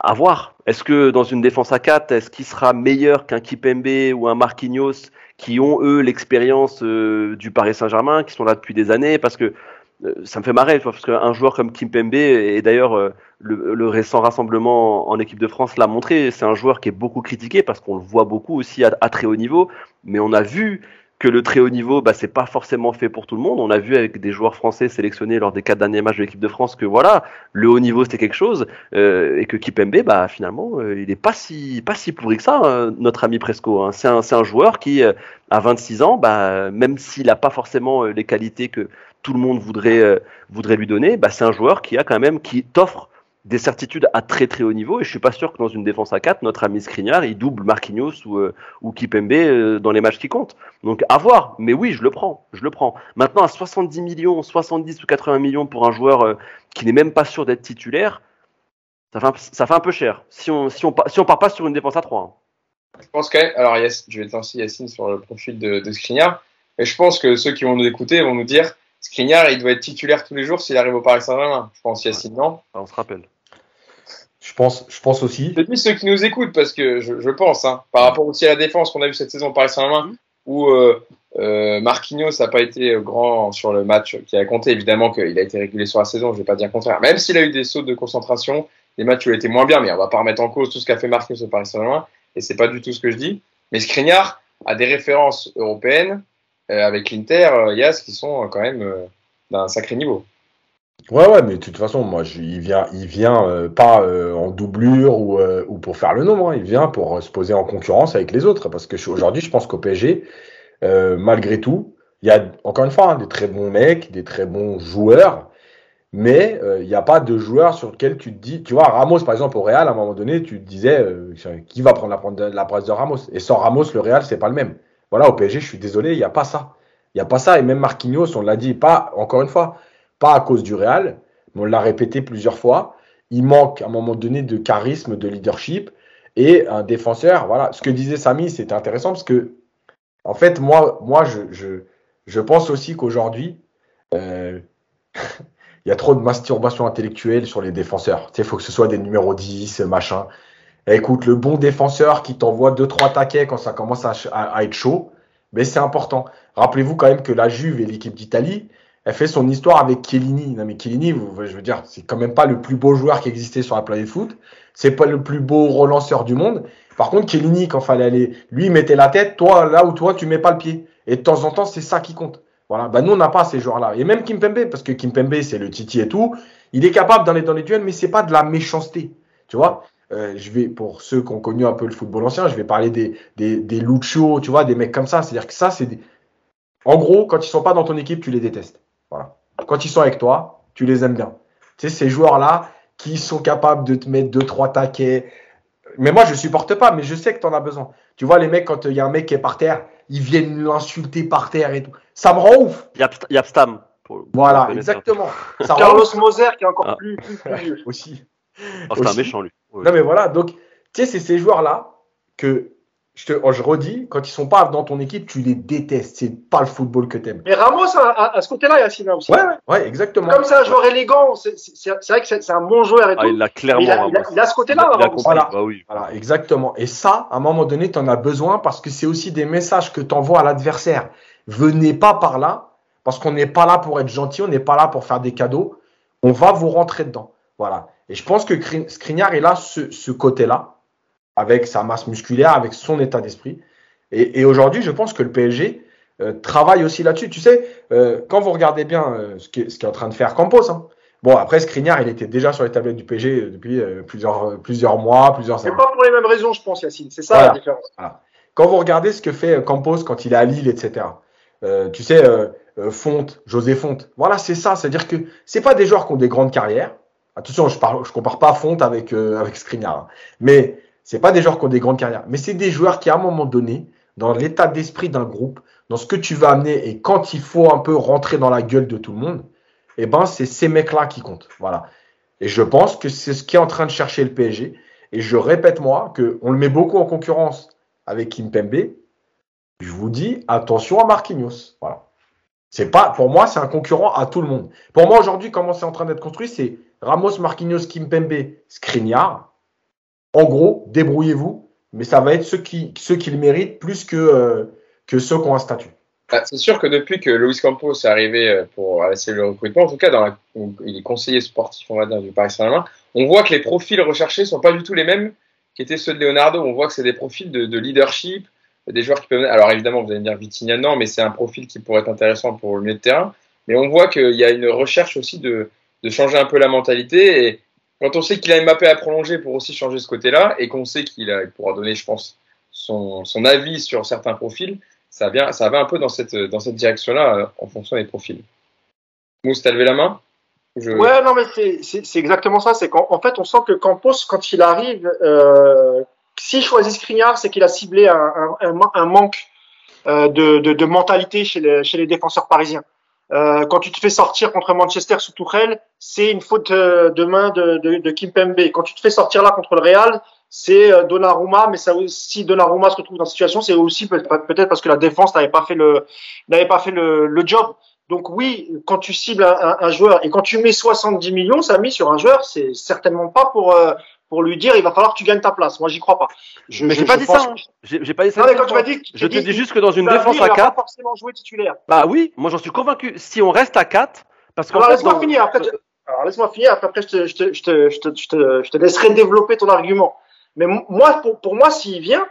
à voir. Est-ce que dans une défense à 4, est-ce qu'il sera meilleur qu'un Kipembe ou un Marquinhos qui ont eux l'expérience du Paris Saint-Germain, qui sont là depuis des années? Parce que euh, ça me fait marrer, parce qu'un joueur comme Kim Pembe, et d'ailleurs euh, le, récent rassemblement en équipe de France l'a montré, c'est un joueur qui est beaucoup critiqué parce qu'on le voit beaucoup aussi à, très haut niveau, mais on a vu que le très haut niveau, bah, c'est pas forcément fait pour tout le monde. On a vu avec des joueurs français sélectionnés lors des quatre derniers matchs de l'équipe de France que voilà, le haut niveau c'était quelque chose euh, et que Kipembe, bah finalement, il est pas si pas si pourri que ça, hein, notre ami Presco. Hein. C'est un, un joueur qui, à 26 ans, bah, même s'il n'a pas forcément les qualités que tout le monde voudrait, euh, voudrait lui donner, bah, c'est un joueur qui a quand même, qui t'offre des certitudes à très très haut niveau. Et je suis pas sûr que dans une défense à 4 notre ami Skriniar il double Marquinhos ou, euh, ou Kipembe euh, dans les matchs qui comptent. Donc à voir. Mais oui je le prends. Je le prends. Maintenant à 70 millions 70 ou 80 millions pour un joueur qui n'est même pas sûr d'être titulaire ça fait, un, ça fait un peu cher. Si on si on si on part pas sur une défense à 3 hein. je pense quand même alors je vais lancer Yacine sur le profil de, de Skriniar. Et je pense que ceux qui vont nous écouter vont nous dire Skriniar, il doit être titulaire tous les jours s'il arrive au Paris Saint-Germain. Je pense, Yacine, non? Ah, On se rappelle. Je pense, je pense aussi. C'est plus ceux qui nous écoutent, parce que je, pense, hein, par rapport aussi à la défense qu'on a vu cette saison au Paris Saint-Germain, mm. où euh, euh, Marquinhos n'a pas été grand sur le match qui a compté. Évidemment qu'il a été régulé sur la saison, je ne vais pas dire le contraire. Même s'il a eu des sauts de concentration, les matchs où il a été moins bien, mais on va pas remettre en cause tout ce qu'a fait Marquinhos au Paris Saint-Germain, et c'est pas du tout ce que je dis. Mais Skriniar a des références européennes euh, avec l'Inter, Yas, qui sont quand même d'un sacré niveau. Ouais, ouais, mais de toute façon, moi, il vient, il vient euh, pas euh, en doublure ou, euh, ou, pour faire le nombre, hein. il vient pour se poser en concurrence avec les autres. Parce que aujourd'hui, je pense qu'au PSG, malgré tout, il y a encore une fois hein, des très bons mecs, des très bons joueurs, mais il n'y a pas de joueurs sur lequel tu te dis, tu vois, Ramos, par exemple, au Real, à un moment donné, tu te disais, qui va prendre la, la place de Ramos? Et sans Ramos, le Real, c'est pas le même. Voilà, au PSG, je suis désolé, il n'y a pas ça. Il n'y a pas ça. Et même Marquinhos, on l'a dit, pas, encore une fois, pas à cause du Real, mais on l'a répété plusieurs fois. Il manque à un moment donné de charisme, de leadership et un défenseur. Voilà, ce que disait Samy, c'était intéressant parce que, en fait, moi, moi je, je, pense aussi qu'aujourd'hui, euh, il y a trop de masturbation intellectuelle sur les défenseurs. Il faut que ce soit des numéros 10, machin. écoute, le bon défenseur qui t'envoie 2-3 taquets quand ça commence à être chaud, mais c'est important. Rappelez-vous quand même que la Juve et l'équipe d'Italie, elle fait son histoire avec Chiellini. Non mais Chiellini, je veux dire, c'est quand même pas le plus beau joueur qui existait sur la planète foot. C'est pas le plus beau relanceur du monde, Par contre, Kellini, quand fallait aller, lui, il mettait la tête, toi, là où toi, tu mets pas le pied. Et de temps en temps, c'est ça qui compte. Voilà. Bah, nous, on n'a pas ces joueurs-là. Et même Kimpembe, parce que Kimpembe, c'est le Titi et tout, il est capable d'aller dans les duels, mais c'est pas de la méchanceté. Tu vois? Euh, je vais, pour ceux qui ont connu un peu le football ancien, je vais parler des, des, des Lucio, tu vois, des mecs comme ça. C'est-à-dire que ça, c'est des... En gros, quand ils sont pas dans ton équipe, tu les détestes. Voilà. Quand ils sont avec toi, tu les aimes bien. Tu sais, ces joueurs-là qui sont capables de te mettre deux, trois taquets. Mais moi, je supporte pas, mais je sais que tu en as besoin. Tu vois, les mecs, quand il y a un mec qui est par terre, ils viennent l'insulter par terre et tout. Ça me rend ouf. Yapstam. Voilà, exactement. Ça Carlos Moser qui est encore ah. plus, plus, plus, Aussi. Oh, c'est un méchant, lui. Non, mais voilà, donc, tu sais, c'est ces joueurs-là que je, te, je redis, quand ils sont pas dans ton équipe, tu les détestes. C'est pas le football que t'aimes. Mais Ramos, à, ce côté-là, Yacine aussi. Ouais, ouais, exactement. Comme c'est un joueur élégant, c'est vrai que c'est un bon joueur et ah, Il a clairement. Il a, il a, ce côté-là. Voilà. Bah oui. voilà, exactement. Et ça, à un moment donné, tu en as besoin parce que c'est aussi des messages que tu envoies à l'adversaire. Venez pas par là, parce qu'on n'est pas là pour être gentil, on n'est pas là pour faire des cadeaux. On va vous rentrer dedans. Voilà. Et je pense que Skriniar est là, ce, ce côté-là avec sa masse musculaire, avec son état d'esprit. Et, et aujourd'hui, je pense que le PSG euh, travaille aussi là-dessus. Tu sais, euh, quand vous regardez bien euh, ce qu'est est en train de faire Campos, hein. bon, après Skriniar, il était déjà sur les tablettes du PSG depuis plusieurs, plusieurs mois, plusieurs années. C'est pas pour les mêmes raisons, je pense, Yacine. C'est ça la différence. Quand vous regardez ce que fait Campos quand il est à Lille, etc. tu sais, Fonte, José Fonte, voilà, c'est ça. C'est-à-dire que c'est pas des joueurs qui ont des grandes carrières. Attention, je parle, je compare pas Fonte avec avec Skriniar, hein. mais c'est pas des joueurs qui ont des grandes carrières, mais c'est des joueurs qui, à un moment donné, dans l'état d'esprit d'un groupe, dans ce que tu vas amener et quand il faut un peu rentrer dans la gueule de tout le monde, eh ben, c'est ces mecs-là qui comptent. Voilà. Et je pense que c'est ce qui est en train de chercher le PSG. Et je répète, moi, qu'on le met beaucoup en concurrence avec Kimpembe. Je vous dis, attention à Marquinhos. Voilà. C'est pas, pour moi, c'est un concurrent à tout le monde. Pour moi, aujourd'hui, comment c'est en train d'être construit, c'est Ramos, Marquinhos, Kimpembe, Skriniar. En gros, débrouillez-vous, mais ça va être ceux qui, ceux qui le méritent plus que, euh, que ceux qui ont un statut. Bah, c'est sûr que depuis que Luis Campos est arrivé euh, pour essayer le recrutement, en tout cas, dans il est conseiller sportif, on va dire, du Paris Saint-Germain, on voit que les profils recherchés sont pas du tout les mêmes qu'étaient ceux de Leonardo. On voit que c'est des profils de, leadership, des joueurs qui peuvent. Alors évidemment, vous allez me dire Vitinha, non, mais c'est un profil qui pourrait être intéressant pour le milieu de terrain. Mais on voit qu'il y a une recherche aussi de, de changer un peu la mentalité. Et quand on sait qu'il a Mbappé à prolonger pour aussi changer ce côté-là, et qu'on sait qu'il pourra donner, je pense, son, son, avis sur certains profils, ça, vient, ça va un peu dans cette, dans cette direction-là euh, en fonction des profils. Mousse, t'as levé la main? Ouais, non, mais c'est exactement ça. C'est qu'en en fait, on sent que Campos, quand il arrive, euh, s'il choisit Skriniar, c'est qu'il a ciblé un, un, un manque euh, de, de, de, mentalité chez les, chez les défenseurs parisiens. Euh, quand tu te fais sortir contre Manchester sous Tourelle, c'est une faute euh, de main de, de, de Kimpembe. Quand tu te fais sortir là contre le Real, c'est euh, Donnarumma, mais ça aussi Donnarumma se retrouve dans cette situation, c'est aussi peut-être parce que la défense n'avait pas fait le n'avait pas fait le, le, job. Donc oui, quand tu cibles un, un, joueur et quand tu mets 70 millions, ça mis sur un joueur, c'est certainement pas pour pour lui dire il va falloir que tu gagnes ta place. Moi, j'y crois pas. Je, mais j'ai pas, dit ça. Hein. J'ai pas dit ça. quand tu m'as dit, je te dis juste que dans une défense à 4, forcément jouer titulaire. Bah oui, moi j'en suis convaincu. Si on reste à 4, parce que alors laisse-moi finir. Après, alors laisse-moi finir. Après, je te, je te, je te, je te, je te, je te laisserai développer ton argument. Mais moi, pour, pour moi, s'il vient,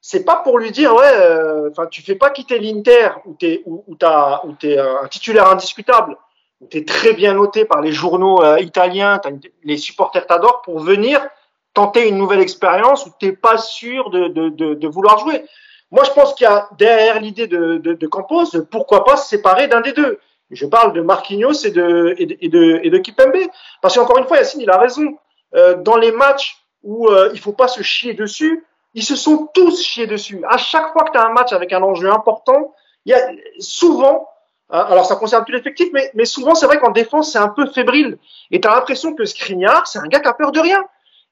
c'est pas pour lui dire ouais, euh, enfin, tu fais pas quitter l'Inter où t'es où, où t'as où t'es un titulaire indiscutable où tu es très bien noté par les journaux euh, italiens, les supporters t'adorent pour venir tenter une nouvelle expérience où tu n'es pas sûr de, de, vouloir jouer. Moi, je pense qu'il y a derrière l'idée de, Campos, pourquoi pas se séparer d'un des deux. Je parle de Marquinhos et de, et de, et de, Kipembe. Parce qu'encore une fois, Yacine, il a raison. Euh, dans les matchs où euh, il faut pas se chier dessus, ils se sont tous chiés dessus. À chaque fois que tu as un match avec un enjeu important, il y a souvent, hein, alors ça concerne tout l'effectif, mais, mais souvent c'est vrai qu'en défense c'est un peu fébrile. Et tu as l'impression que Skriniar, c'est un gars qui a peur de rien.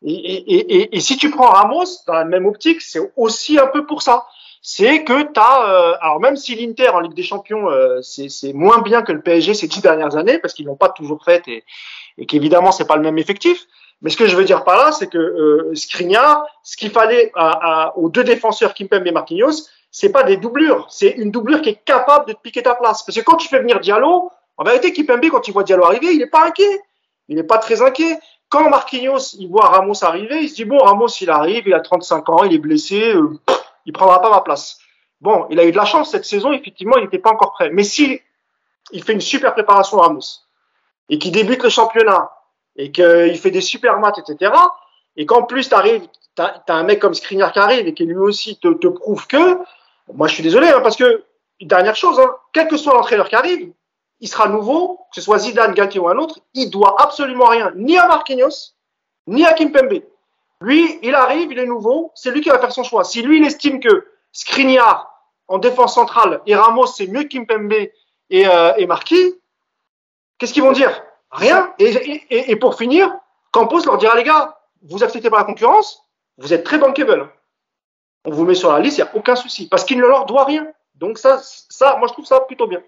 Et, si tu prends Ramos dans la même optique, c'est aussi un peu pour ça. C'est que tu as, euh, alors même si l'Inter en Ligue des Champions, euh, c'est moins bien que le PSG ces dix dernières années, parce qu'ils l'ont pas toujours fait et, et qu'évidemment c'est pas le même effectif. Mais ce que je veux dire par là, c'est que euh, Skriniar, ce qu'il fallait aux deux défenseurs Kimpembe et Marquinhos, c'est pas des doublures, c'est une doublure qui est capable de te piquer ta place. Parce que quand tu fais venir Diallo, en vérité, Kimpembe, quand il voit Diallo arriver, il est pas inquiet. Il n'est pas très inquiet. Quand Marquinhos il voit Ramos arriver, il se dit bon Ramos il arrive, il a 35 ans, il est blessé, euh, il prendra pas ma place. Bon, il a eu de la chance cette saison, effectivement, il n'était pas encore prêt. Mais si il fait une super préparation Ramos et qu'il débute le championnat et qu'il fait des super matchs, etc. Et qu'en plus t'arrives, t'as as un mec comme Skriniar qui arrive et qui lui aussi te, te prouve que, moi je suis désolé hein, parce que dernière chose, hein, quel que soit l'entraîneur qui arrive, il sera nouveau, que ce soit Zidane, Galtier ou un autre, il doit absolument rien, ni à Marquinhos, ni à Kimpembe. Lui, il arrive, il est nouveau, c'est lui qui va faire son choix. Si lui, il estime que Skriniar, en défense centrale, et Ramos, c'est mieux Kimpembe et, euh, et Marquis, qu'est-ce qu'ils vont dire? Rien. Et, pour finir, Campos leur dira, les gars, vous acceptez pas la concurrence, vous êtes très bankable. On vous met sur la liste, il n'y a aucun souci, parce qu'il ne leur doit rien. Donc ça, ça, moi je trouve ça plutôt bien.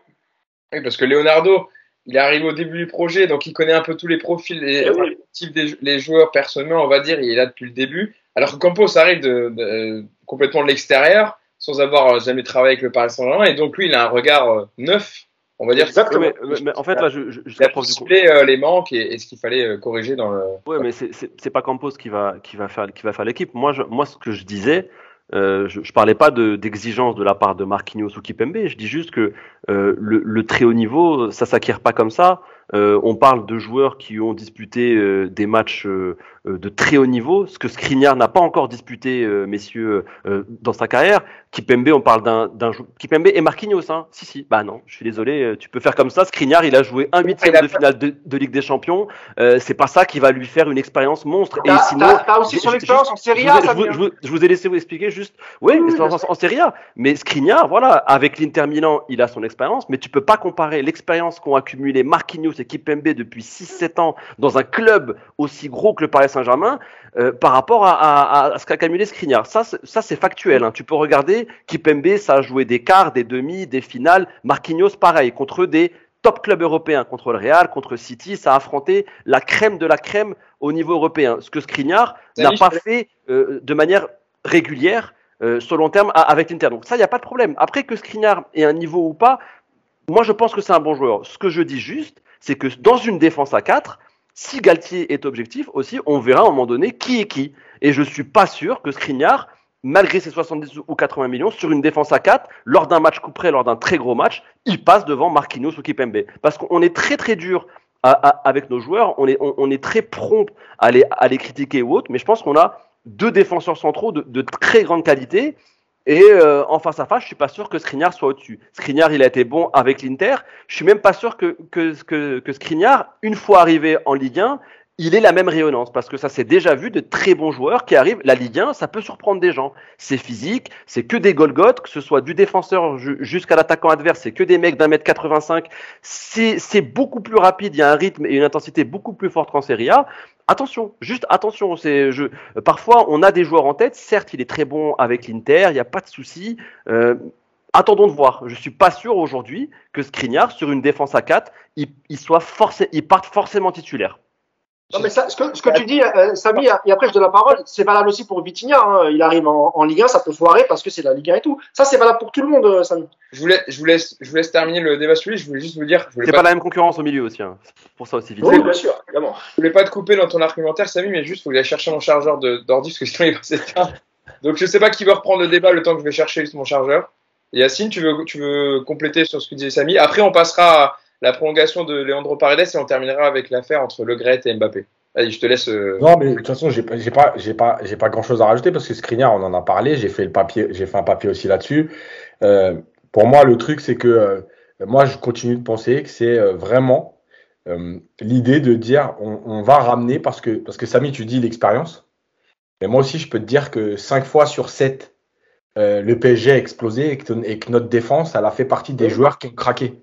Oui, parce que Leonardo, il arrive au début du projet, donc il connaît un peu tous les profils, les, Eh oui. types des les joueurs personnellement, on va dire, il est là depuis le début. Alors que Campos arrive de, de- complètement de l'extérieur, sans avoir jamais travaillé avec le Paris Saint-Germain, et donc lui, il a un regard euh, neuf, on va dire. Exactement. Mais, mais en fait, là, je, je, Il jusqu'à a ciblé euh, les manques et, et ce qu'il fallait euh, corriger dans le. Ouais, mais c'est- pas Campos qui va qui va faire qui va faire l'équipe. Moi, je, moi, ce que je disais, euh, je, je parlais pas de d'exigence de la part de Marquinhos ou Kipembe. Je dis juste que euh, le, le très haut niveau, ça s'acquiert pas comme ça. Euh, on parle de joueurs qui ont disputé euh, des matchs euh, euh, de très haut niveau, ce que Skriniar n'a pas encore disputé, euh, messieurs, euh, dans sa carrière. Kipembe, on parle d'un d'un jou- Kipembe et Marquinhos, hein. Si, si. Bah non, je suis désolé. Tu peux faire comme ça. Skriniar, il a joué un huitième de finale de, de Ligue des Champions. Euh, c'est pas ça qui va lui faire une expérience monstre. Et sinon, t'as- aussi son expérience en Serie A, je, vous, je vous- je vous ai laissé vous expliquer juste. Oui, Oui, expérience en, en Serie A. Mais Skriniar, voilà, avec l'Inter Milan, il a son expérience. Mais tu peux pas comparer l'expérience qu'ont accumulé Marquinhos et Kipembe depuis 6-7 ans dans un club aussi gros que le Paris Saint-Germain euh, par rapport à, à- à ce qu'a accumulé Skriniar. Ça, c'est- ça c'est factuel. hein. Tu peux regarder Kipembe, ça a joué des quarts, des demi, des finales. Marquinhos, pareil, contre des top clubs européens, contre le Real, contre City, ça a affronté la crème de la crème au niveau européen. Ce que Skriniar n'a pas fait euh, de manière régulière euh, sur long terme avec l'Inter. Donc ça, il n'y a pas de problème. Après que Skriniar ait un niveau ou pas, moi je pense que c'est un bon joueur. Ce que je dis juste, c'est que dans une défense à 4, si Galtier est objectif aussi, on verra à un moment donné qui est qui. Et je suis pas sûr que Skriniar, malgré ses 70 ou 80 millions, sur une défense à 4, lors d'un match coup près, lors d'un très gros match, il passe devant Marquinhos ou Kipembe. Parce qu'on est très très dur avec nos joueurs, on est, on, est très prompt à les, à les critiquer ou autres, mais je pense qu'on a deux défenseurs centraux de très grande qualité. Et euh, en face à face, je suis pas sûr que Skriniar soit au-dessus. Skriniar, il a été bon avec l'Inter. Je suis même pas sûr que, que, que, que Skriniar, une fois arrivé en Ligue 1, il ait la même rayonnance. Parce que ça s'est déjà vu de très bons joueurs qui arrivent. La Ligue 1, ça peut surprendre des gens. C'est physique, c'est que des Golgoth, que ce soit du défenseur ju- jusqu'à l'attaquant adverse, c'est que des mecs d'un mètre 85. C'est c'est beaucoup plus rapide, il y a un rythme et une intensité beaucoup plus forte qu'en Serie A. Attention, juste attention. C'est je parfois on a des joueurs en tête. Certes, il est très bon avec l'Inter, il n'y a pas de souci. Euh, attendons de voir. Je suis pas sûr aujourd'hui que Skriniar sur une défense à 4, il, il soit forcé, il parte forcément titulaire. Non, mais ça, ce, que, ce que tu dis, euh, Samy, et après je donne la parole, c'est valable aussi pour Vitinha. hein. Il arrive en, en Ligue 1, ça peut foirer parce que c'est la Ligue 1 et tout. Ça, c'est valable pour tout le monde, euh, Samy. Je vous, laisse, je, vous laisse, je vous laisse terminer le débat sur lui. Je voulais juste vous dire, voulais C'est pas, pas la même concurrence au milieu aussi. Hein. Pour ça aussi vite. Oui, bien sûr, évidemment. je voulais pas te couper dans ton argumentaire, Samy, mais juste, faut que j'aille chercher mon chargeur d'ordi parce que sinon il va s'éteindre. Donc je sais pas qui veut reprendre le débat le temps que je vais chercher mon chargeur. Et Yacine, tu veux, tu veux compléter sur ce que disait Samy? Après, on passera à la prolongation de Leandro Paredes et on terminera avec l'affaire entre Le Gret et Mbappé. Allez, je te laisse. euh, Non, mais de toute façon, j'ai pas, j'ai pas, j'ai pas, j'ai pas grand chose à rajouter parce que Skriniar, on en a parlé. J'ai fait le papier, j'ai fait un papier aussi là-dessus. Euh, pour moi, le truc, c'est que euh, moi, je continue de penser que c'est vraiment l'idée de dire on, on va ramener parce que, parce que Samy, tu dis l'expérience. Mais moi aussi, je peux te dire que 5 fois sur 7, euh, le PSG a explosé et que, et que notre défense, elle a fait partie des joueurs qui ont craqué.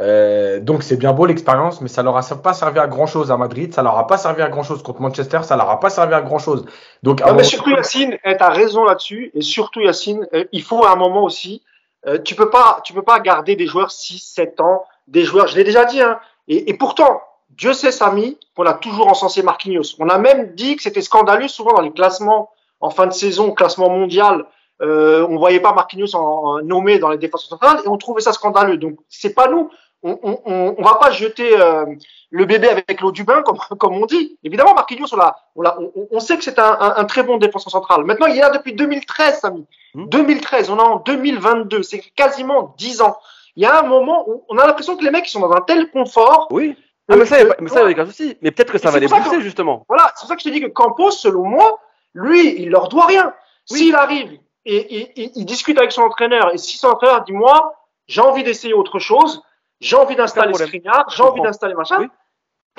Euh, donc c'est bien beau l'expérience, mais ça leur a pas servi à grand chose à Madrid, ça leur a pas servi à grand chose contre Manchester, ça leur a pas servi à grand chose. Donc Non, mais moment- surtout Yacine, tu as raison là-dessus. Et surtout Yacine, euh, il faut à un moment aussi, euh, tu peux pas, tu peux pas garder des joueurs 6, 7 ans, des joueurs, je l'ai déjà dit, hein. Et, et pourtant, Dieu sait, Samy, qu'on a toujours encensé Marquinhos. On a même dit que c'était scandaleux souvent dans les classements en fin de saison, classement mondial. Euh, on voyait pas Marquinhos en, en nommé dans les défenses centrales et on trouvait ça scandaleux. Donc c'est pas nous. On, on, on, va pas jeter euh, le bébé avec l'eau du bain, comme, comme on dit. Évidemment, Marquinhos, on, on, on, on sait que c'est un, un, un, très bon défenseur central. Maintenant, il est là depuis 2013, Samy. Mmh. 2013, on est en 2022, c'est quasiment 10 ans. Il y a un moment où on a l'impression que les mecs ils sont dans un tel confort. Oui. Ah, mais ça, il mais ça, il y a aucun souci. Mais peut-être que ça va les pousser, justement. Voilà, c'est pour ça que je te dis que Campos, selon moi, lui, il leur doit rien. Oui. S'il arrive et, et, et, il discute avec son entraîneur, et si son entraîneur dit, moi, j'ai envie d'essayer autre chose, j'ai envie d'installer Skriniar, j'ai envie d'installer machin. Oui.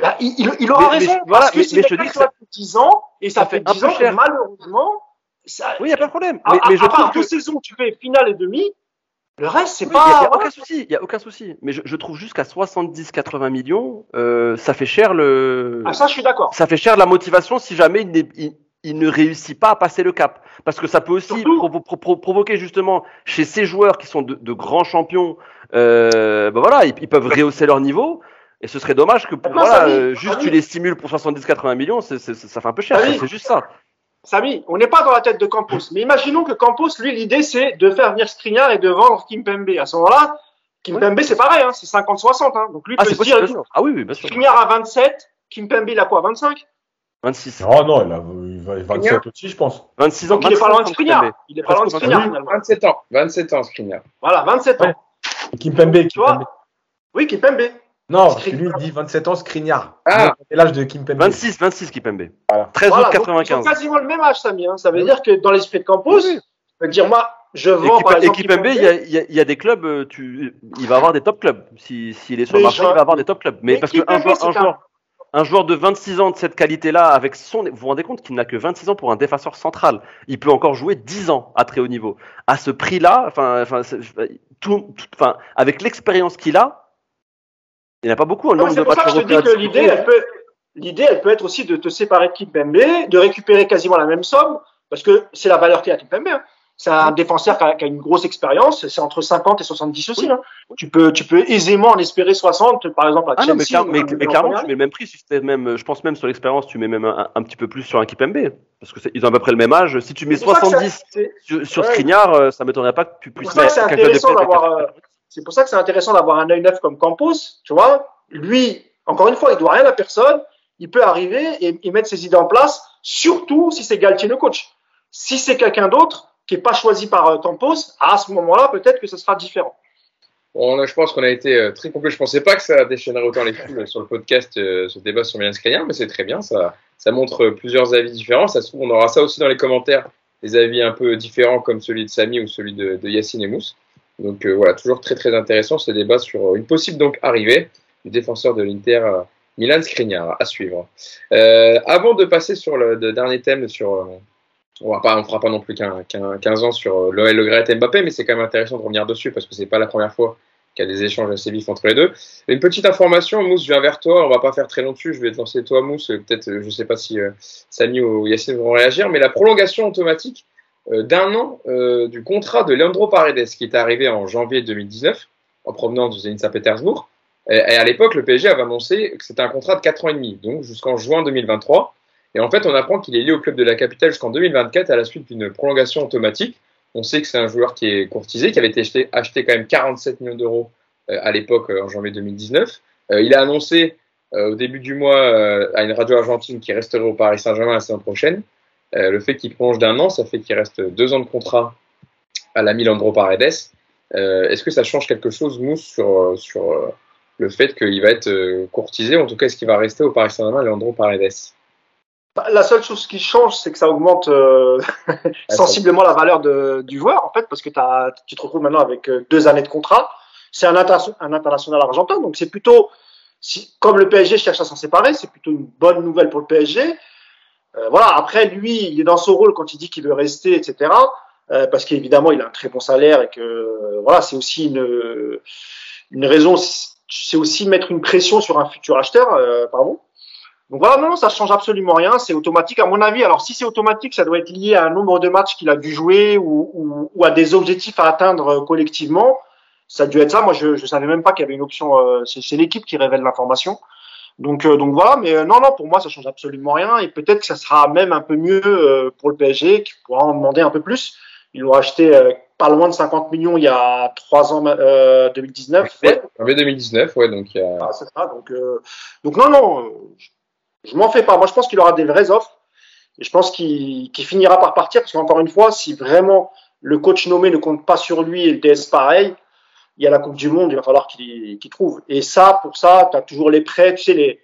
Bah, il, il, il, aura mais, raison. Mais, voilà, parce que mais, mais je te dis que ça fait 10 ans, et ça, ça fait 10 ans, cher. malheureusement, ça, oui, il n'y a pas de problème. Mais, à, je à part deux que... saisons, tu fais finale et demi, le reste, c'est oui, pas. Il n'y a, a, aucun souci. Il y a aucun souci. Mais je, je trouve juste qu'à 70-80 millions, euh, ça fait cher le. Ah ça, je suis d'accord. Ça fait cher la motivation si jamais il, il, il, ne réussit pas à passer le cap. Parce que ça peut aussi provo pro provoquer justement chez ces joueurs qui sont de, de grands champions, euh, ben voilà, ils, ils, peuvent rehausser leur niveau. Et ce serait dommage que pour, voilà, euh, juste tu les stimules pour 70-80 millions, c est, c est, ça fait un peu cher. C'est juste ça. Samy, on n'est pas dans la tête de Campos, mais imaginons que Campos, lui, l'idée, c'est de faire venir Skriniar et de vendre Kimpembe. À ce moment-là, Kimpembe, oui. c'est pareil, hein, c'est 50-60. Hein. Donc lui, ah, peut se possible, dire, ah oui, oui, bien sûr. Skriniar à 27, Kimpembe, il a quoi, 25 26. Oh non, il a 27 aussi, je pense. 26 ans. Donc il est pas loin de Skriniar. Il est pas loin de Skriniar. 27 ans. 27 ans, Skriniar. Voilà, 27 ans. Ouais. Kimpembe, tu vois Oui, Kimpembe. Non, lui, il dit 27 ans, Skriniar. Ah. C'est l'âge de Kimpembe. 26, 26 Kimpembe. Voilà. 13 voilà, août 95. C'est quasiment le même âge, Samy. Hein. Ça veut oui. dire que dans l'esprit de Campos, oui. dire, moi, je vends et par exemple. Et Kimpembe, il y, a, il y, a des clubs, euh, tu, il va avoir des top clubs. S'il si, est sur le marché, il va avoir des top clubs. Mais, mais parce qu'un joueur, un, joueur, un joueur de 26 ans de cette qualité-là, avec son, vous vous rendez compte qu'il n'a que 26 ans pour un défenseur central. Il peut encore jouer 10 ans à très haut niveau. À ce prix-là, enfin, enfin, tout, tout, enfin, avec l'expérience qu'il a, il n'y en a pas beaucoup. Non, c'est pour ça que je te dis que l'idée, elle peut, l'idée, elle peut être aussi de te séparer de Kimpembe, de récupérer quasiment la même somme, parce que c'est la valeur qu'il a Kimpembe. Hein. C'est un défenseur qui a, qui a, une grosse expérience, c'est entre 50 et 70 aussi. Oui. Hein. Tu peux, tu peux aisément en espérer 60, par exemple à ah Chelsea. Non, mais, car, mais, mais clairement, tu mets le même prix. Si même, je pense même sur l'expérience, tu mets même un, un, petit peu plus sur un Kimpembe, parce que ils ont à peu près le même âge. Si tu mets 70 sur, sur ouais. Skriniar, ça m'étonnerait pas que tu puisses mettre quelqu'un de C'est pour ça que c'est intéressant d'avoir un œil neuf comme Campos, tu vois. Lui, encore une fois, il doit rien à personne. Il peut arriver et, et mettre ses idées en place, surtout si c'est Galtier le coach. Si c'est quelqu'un d'autre qui n'est pas choisi par euh, Campos, à ce moment-là, peut-être que ce sera différent. Bon, je pense qu'on a été euh, très complet. Je pensais pas que ça déchaînerait autant les foules sur le podcast, euh, ce débat sur Milan Skriniar, mais c'est très bien. Ça, ça montre plusieurs avis différents. Ça se trouve, on aura ça aussi dans les commentaires, des avis un peu différents comme celui de Samy ou celui de, Yacine et Mousse. Donc voilà, toujours très très intéressant ce débat sur une possible donc arrivée du défenseur de l'Inter, Milan Skriniar, à suivre. Avant de passer sur le, dernier thème, sur, on va pas, on fera pas non plus qu'un qu 15 ans sur l'OL Le Gret Mbappé, mais c'est quand même intéressant de revenir dessus parce que c'est pas la première fois qu'il y a des échanges assez vifs entre les deux. Une petite information, Mousse, je viens vers toi, on va pas faire très long dessus, je vais te lancer toi, Mousse, peut-être, je sais pas si euh, ou Yacine vont réagir, mais la prolongation automatique euh, d'un an euh, du contrat de Leandro Paredes qui est arrivé en janvier 2019 en provenance du Zenit Saint-Pétersbourg. Et, et, à l'époque, le PSG avait annoncé que c'était un contrat de 4 ans et demi, donc jusqu'en juin 2023. Et en fait, on apprend qu'il est lié au club de la capitale jusqu'en 2024 à la suite d'une prolongation automatique. On sait que c'est un joueur qui est courtisé, qui avait été acheté, quand même 47 millions d'euros euh, à l'époque, euh, en janvier 2019. Euh, il a annoncé au début du mois à une radio argentine qu'il resterait au Paris Saint-Germain la saison prochaine. le fait qu'il prolonge d'un an, ça fait qu'il reste deux ans de contrat à la Milandro Paredes. Est-ce que ça change quelque chose, Mousse, sur, sur le fait qu'il va être courtisé, en tout cas, est-ce qu'il va rester au Paris Saint-Germain, Leandro Paredes? La seule chose qui change, c'est que ça augmente euh, sensiblement la valeur de, du joueur, en fait, parce que as, tu te retrouves maintenant avec deux années de contrat. C'est un, inter un, international argentin, donc c'est plutôt, si, comme le PSG cherche à s'en séparer, c'est plutôt une bonne nouvelle pour le PSG. Euh, voilà, après, lui, il est dans son rôle quand il dit qu'il veut rester, etc. Euh, parce qu'évidemment, il a un très bon salaire et que, voilà, c'est aussi une, une raison, c'est aussi mettre une pression sur un futur acheteur, euh, pardon. Donc voilà, non, ça change absolument rien, c'est automatique à mon avis. Alors si c'est automatique, ça doit être lié à un nombre de matchs qu'il a dû jouer ou, ou, ou, à des objectifs à atteindre collectivement. Ça a dû être ça. Moi, je ne savais même pas qu'il y avait une option. Euh, c'est l'équipe qui révèle l'information. Donc, euh, donc voilà, mais euh, non, non, pour moi, ça change absolument rien. Et peut-être que ça sera même un peu mieux euh, pour le PSG, qui pourra en demander un peu plus. Ils l'ont acheté euh, pas loin de 50 millions il y a 3 ans, euh, 2019. Ouais, en 2019, ouais, donc il y a... Ah, ça, donc, euh, donc non, non, euh, je, je m'en fais pas. Moi, je pense qu'il aura des vraies offres. Et je pense qu'il finira par partir, parce qu'encore une fois, si vraiment le coach nommé ne compte pas sur lui et le DS pareil, il y a la Coupe du Monde, il va falloir qu'il trouve. Et ça, pour ça, tu as toujours les prêts, tu sais,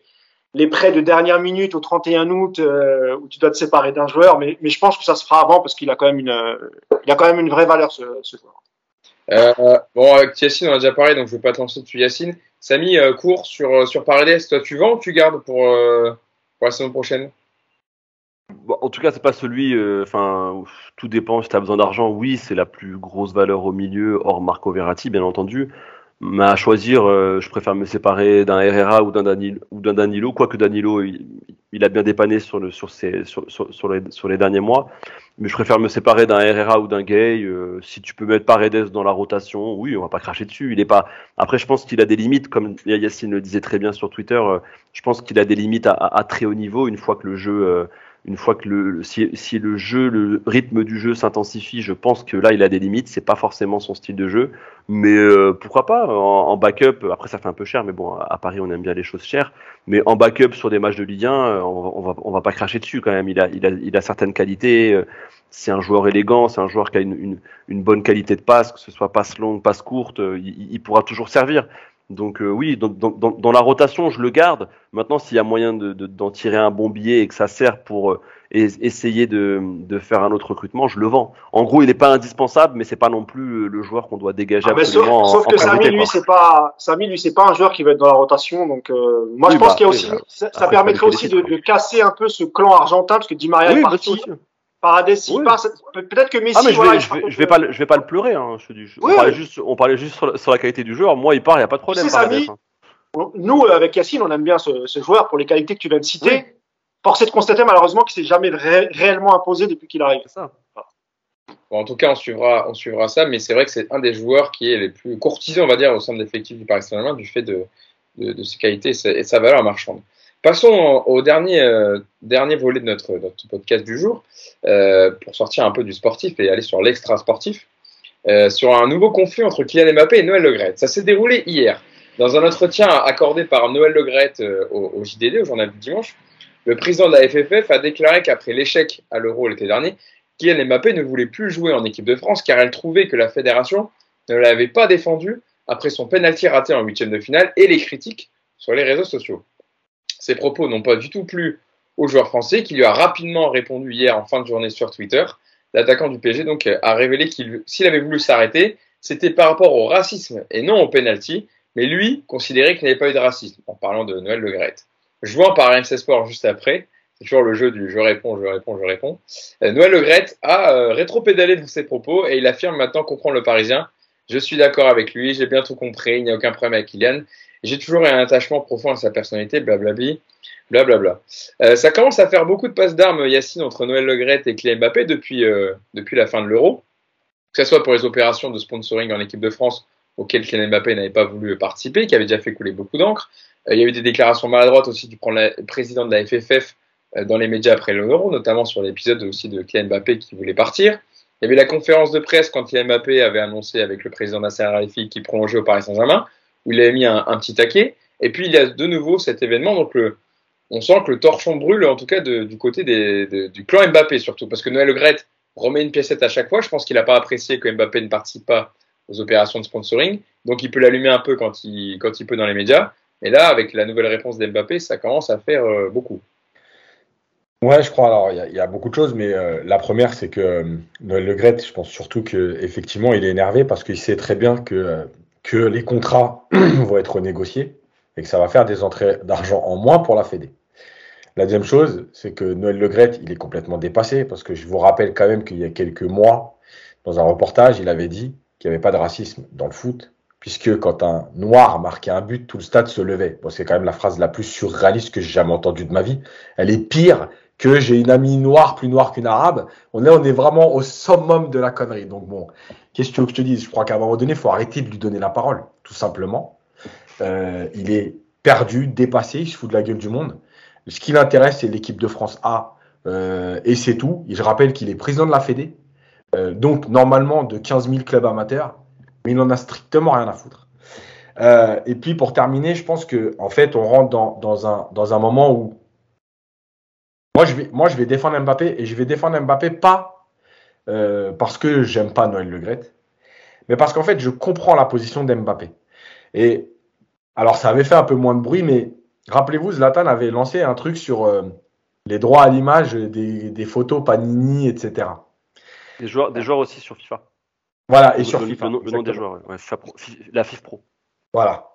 les, prêts de dernière minute au 31 août euh, où tu dois te séparer d'un joueur, mais, je pense que ça se fera avant parce qu'il a quand même une, euh, a quand même une vraie valeur ce, joueur. Euh, bon, avec Yacine, on a déjà parlé, donc je ne vais pas te lancer dessus, Yacine. Samy, euh, court sur, sur toi tu vends ou tu gardes pour, la saison prochaine en tout cas, c'est pas celui. euh, Enfin, tout dépend. Si tu as besoin d'argent, oui, c'est la plus grosse valeur au milieu, hors Marco Verratti, bien entendu. Mais à choisir, euh, je préfère me séparer d'un Herrera ou d'un Danilo, ou d'un Danilo, quoique Danilo, il, il a bien dépanné sur, le, sur, ses, sur, sur, les, sur les derniers mois. Mais je préfère me séparer d'un Herrera ou d'un Gay. Euh, si tu peux mettre Paredes dans la rotation, oui, on va pas cracher dessus. Il est pas. Après, je pense qu'il a des limites, comme Yacine le disait très bien sur Twitter. euh, je pense qu'il a des limites à, à, à très haut niveau une fois que le jeu. euh, une fois que le si, si le jeu, le rythme du jeu s'intensifie, je pense que là il a des limites. C'est pas forcément son style de jeu, mais euh, pourquoi pas en, en, backup. Après ça fait un peu cher, mais bon à Paris on aime bien les choses chères. Mais en backup sur des matchs de Ligue 1, euh, on, on va on va pas cracher dessus quand même. Il a il a il a certaines qualités. euh, C'est un joueur élégant, c'est un joueur qui a une, une, une, bonne qualité de passe, que ce soit passe longue, passe courte, euh, il, il pourra toujours servir. Donc euh, oui, dans, dans, dans, la rotation, je le garde. Maintenant, s'il y a moyen d'en de, de, tirer un bon billet et que ça sert pour euh, essayer de, de, faire un autre recrutement, je le vends. En gros, il n'est pas indispensable, mais c'est pas non plus le joueur qu'on doit dégager ah, absolument. Sauf, sauf en, que Samy, lui, c'est pas Samy, lui, c'est pas un joueur qui va être dans la rotation. Donc euh, moi, oui, je pense bah, qu'il y a aussi, oui, ça, ça permettrait aussi de, de, casser un peu ce clan argentin parce que Di Maria oui, est parti. Paradis, oui. peut-être que Messi. Ah, mais je vais, je, vais, je vais, pas, je vais pas le pleurer. Hein, je dis, on, parlait juste, on parlait juste sur la, sur la, qualité du joueur. Moi, il part, il n'y a pas de problème. Paradis, hein. Nous, avec Yacine, on aime bien ce, ce, joueur pour les qualités que tu viens de citer. Oui. Force est de constater malheureusement qu'il s'est jamais ré réellement imposé depuis qu'il arrive. Ça. Bon, en tout cas, on suivra, on suivra ça, mais c'est vrai que c'est un des joueurs qui est les plus courtisés, on va dire, au sein de l'effectif du Paris Saint-Germain, du fait de, de, de, ses qualités et sa valeur marchande. Passons au dernier, euh, dernier volet de notre, podcast du jour, euh, pour sortir un peu du sportif et aller sur l'extra sportif, euh, sur un nouveau conflit entre Kylian Mbappé et Noël Le Gret. Ça s'est déroulé hier. Dans un entretien accordé par Noël Le Gret au, au, JDD, au journal du dimanche, le président de la FFF a déclaré qu'après l'échec à l'Euro l'été dernier, Kylian Mbappé ne voulait plus jouer en équipe de France car elle trouvait que la fédération ne l'avait pas défendu après son penalty raté en huitième de finale et les critiques sur les réseaux sociaux. Ces propos n'ont pas du tout plu au joueur français qui lui a rapidement répondu hier en fin de journée sur Twitter. L'attaquant du PSG donc a révélé qu'il s'il avait voulu s'arrêter, c'était par rapport au racisme et non au penalty, mais lui considérait qu'il n'y avait pas eu de racisme en parlant de Noël Le Gret. Vois par RMC Sport juste après, c'est toujours le jeu du je réponds, je réponds, je réponds. Euh, Noël Le Gret a euh, rétro-pédalé dans ses propos et il affirme maintenant comprendre le Parisien. Je suis d'accord avec lui, j'ai bien tout compris, il n'y a aucun problème avec Kylian. J'ai toujours un attachement profond à sa personnalité, blablabli, blablabla. Euh, ça commence à faire beaucoup de passes d'armes, Yacine, entre Noël Le Gret et Kylian Mbappé depuis, euh, depuis la fin de l'Euro. Que ce soit pour les opérations de sponsoring en équipe de France auxquelles Kylian Mbappé n'avait pas voulu participer, qui avait déjà fait couler beaucoup d'encre. Euh, il y a eu des déclarations maladroites aussi du président de la FFF dans les médias après l'Euro, notamment sur l'épisode aussi de Kylian Mbappé qui voulait partir. Il y avait la conférence de presse quand Kylian Mbappé avait annoncé avec le président Nasser Al-Khelaifi qu'il prolongeait au Paris Saint-Germain, où il avait mis un, petit taquet. Et puis il y a de nouveau cet événement, donc on sent que le torchon brûle, en tout cas du côté du clan Mbappé surtout, parce que Noël Le Gret remet une piécette à chaque fois. Je pense qu'il n'a pas apprécié que Mbappé ne participe pas aux opérations de sponsoring, donc il peut l'allumer un peu quand il, peut dans les médias. Et là, avec la nouvelle réponse d'Mbappé, ça commence à faire euh, beaucoup. Ouais, je crois. Alors, il y, a beaucoup de choses, mais euh, la première, c'est que euh, Noël Le Gret, je pense surtout que effectivement, il est énervé parce qu'il sait très bien que que les contrats vont être négociés et que ça va faire des entrées d'argent en moins pour la Fédé. La deuxième chose, c'est que Noël Le Gret, il est complètement dépassé parce que je vous rappelle quand même qu'il y a quelques mois, dans un reportage, il avait dit qu'il n'y avait pas de racisme dans le foot, puisque quand un noir marquait un but, tout le stade se levait. Bon, c'est quand même la phrase la plus surréaliste que j'ai jamais entendue de ma vie. Elle est pire que j'ai une amie noire plus noire qu'une arabe. On est, on est vraiment au summum de la connerie. Donc bon, qu'est-ce que tu veux que je te dise? Je crois qu'à un moment donné, il faut arrêter de lui donner la parole, tout simplement. Euh, il est perdu, dépassé, il se fout de la gueule du monde. Ce qui l'intéresse, c'est l'équipe de France A, euh, et c'est tout. Et je rappelle qu'il est président de la Fédé. Euh, donc, normalement, de 15 000 clubs amateurs, mais il n'en a strictement rien à foutre. Euh, et puis, pour terminer, je pense que en fait, on rentre dans, dans, un, dans un moment où moi je, vais, moi, je vais défendre Mbappé et je vais défendre Mbappé pas euh, parce que j'aime pas Noël Le Gret, mais parce qu'en fait, je comprends la position d'Mbappé. Et alors, ça avait fait un peu moins de bruit, mais rappelez-vous, Zlatan avait lancé un truc sur euh, les droits à l'image des, des, photos Panini, etc. Des joueurs, des joueurs aussi sur FIFA. Voilà, et sur FIFA. Le nom, des joueurs, ouais. la FIFA Pro. Voilà.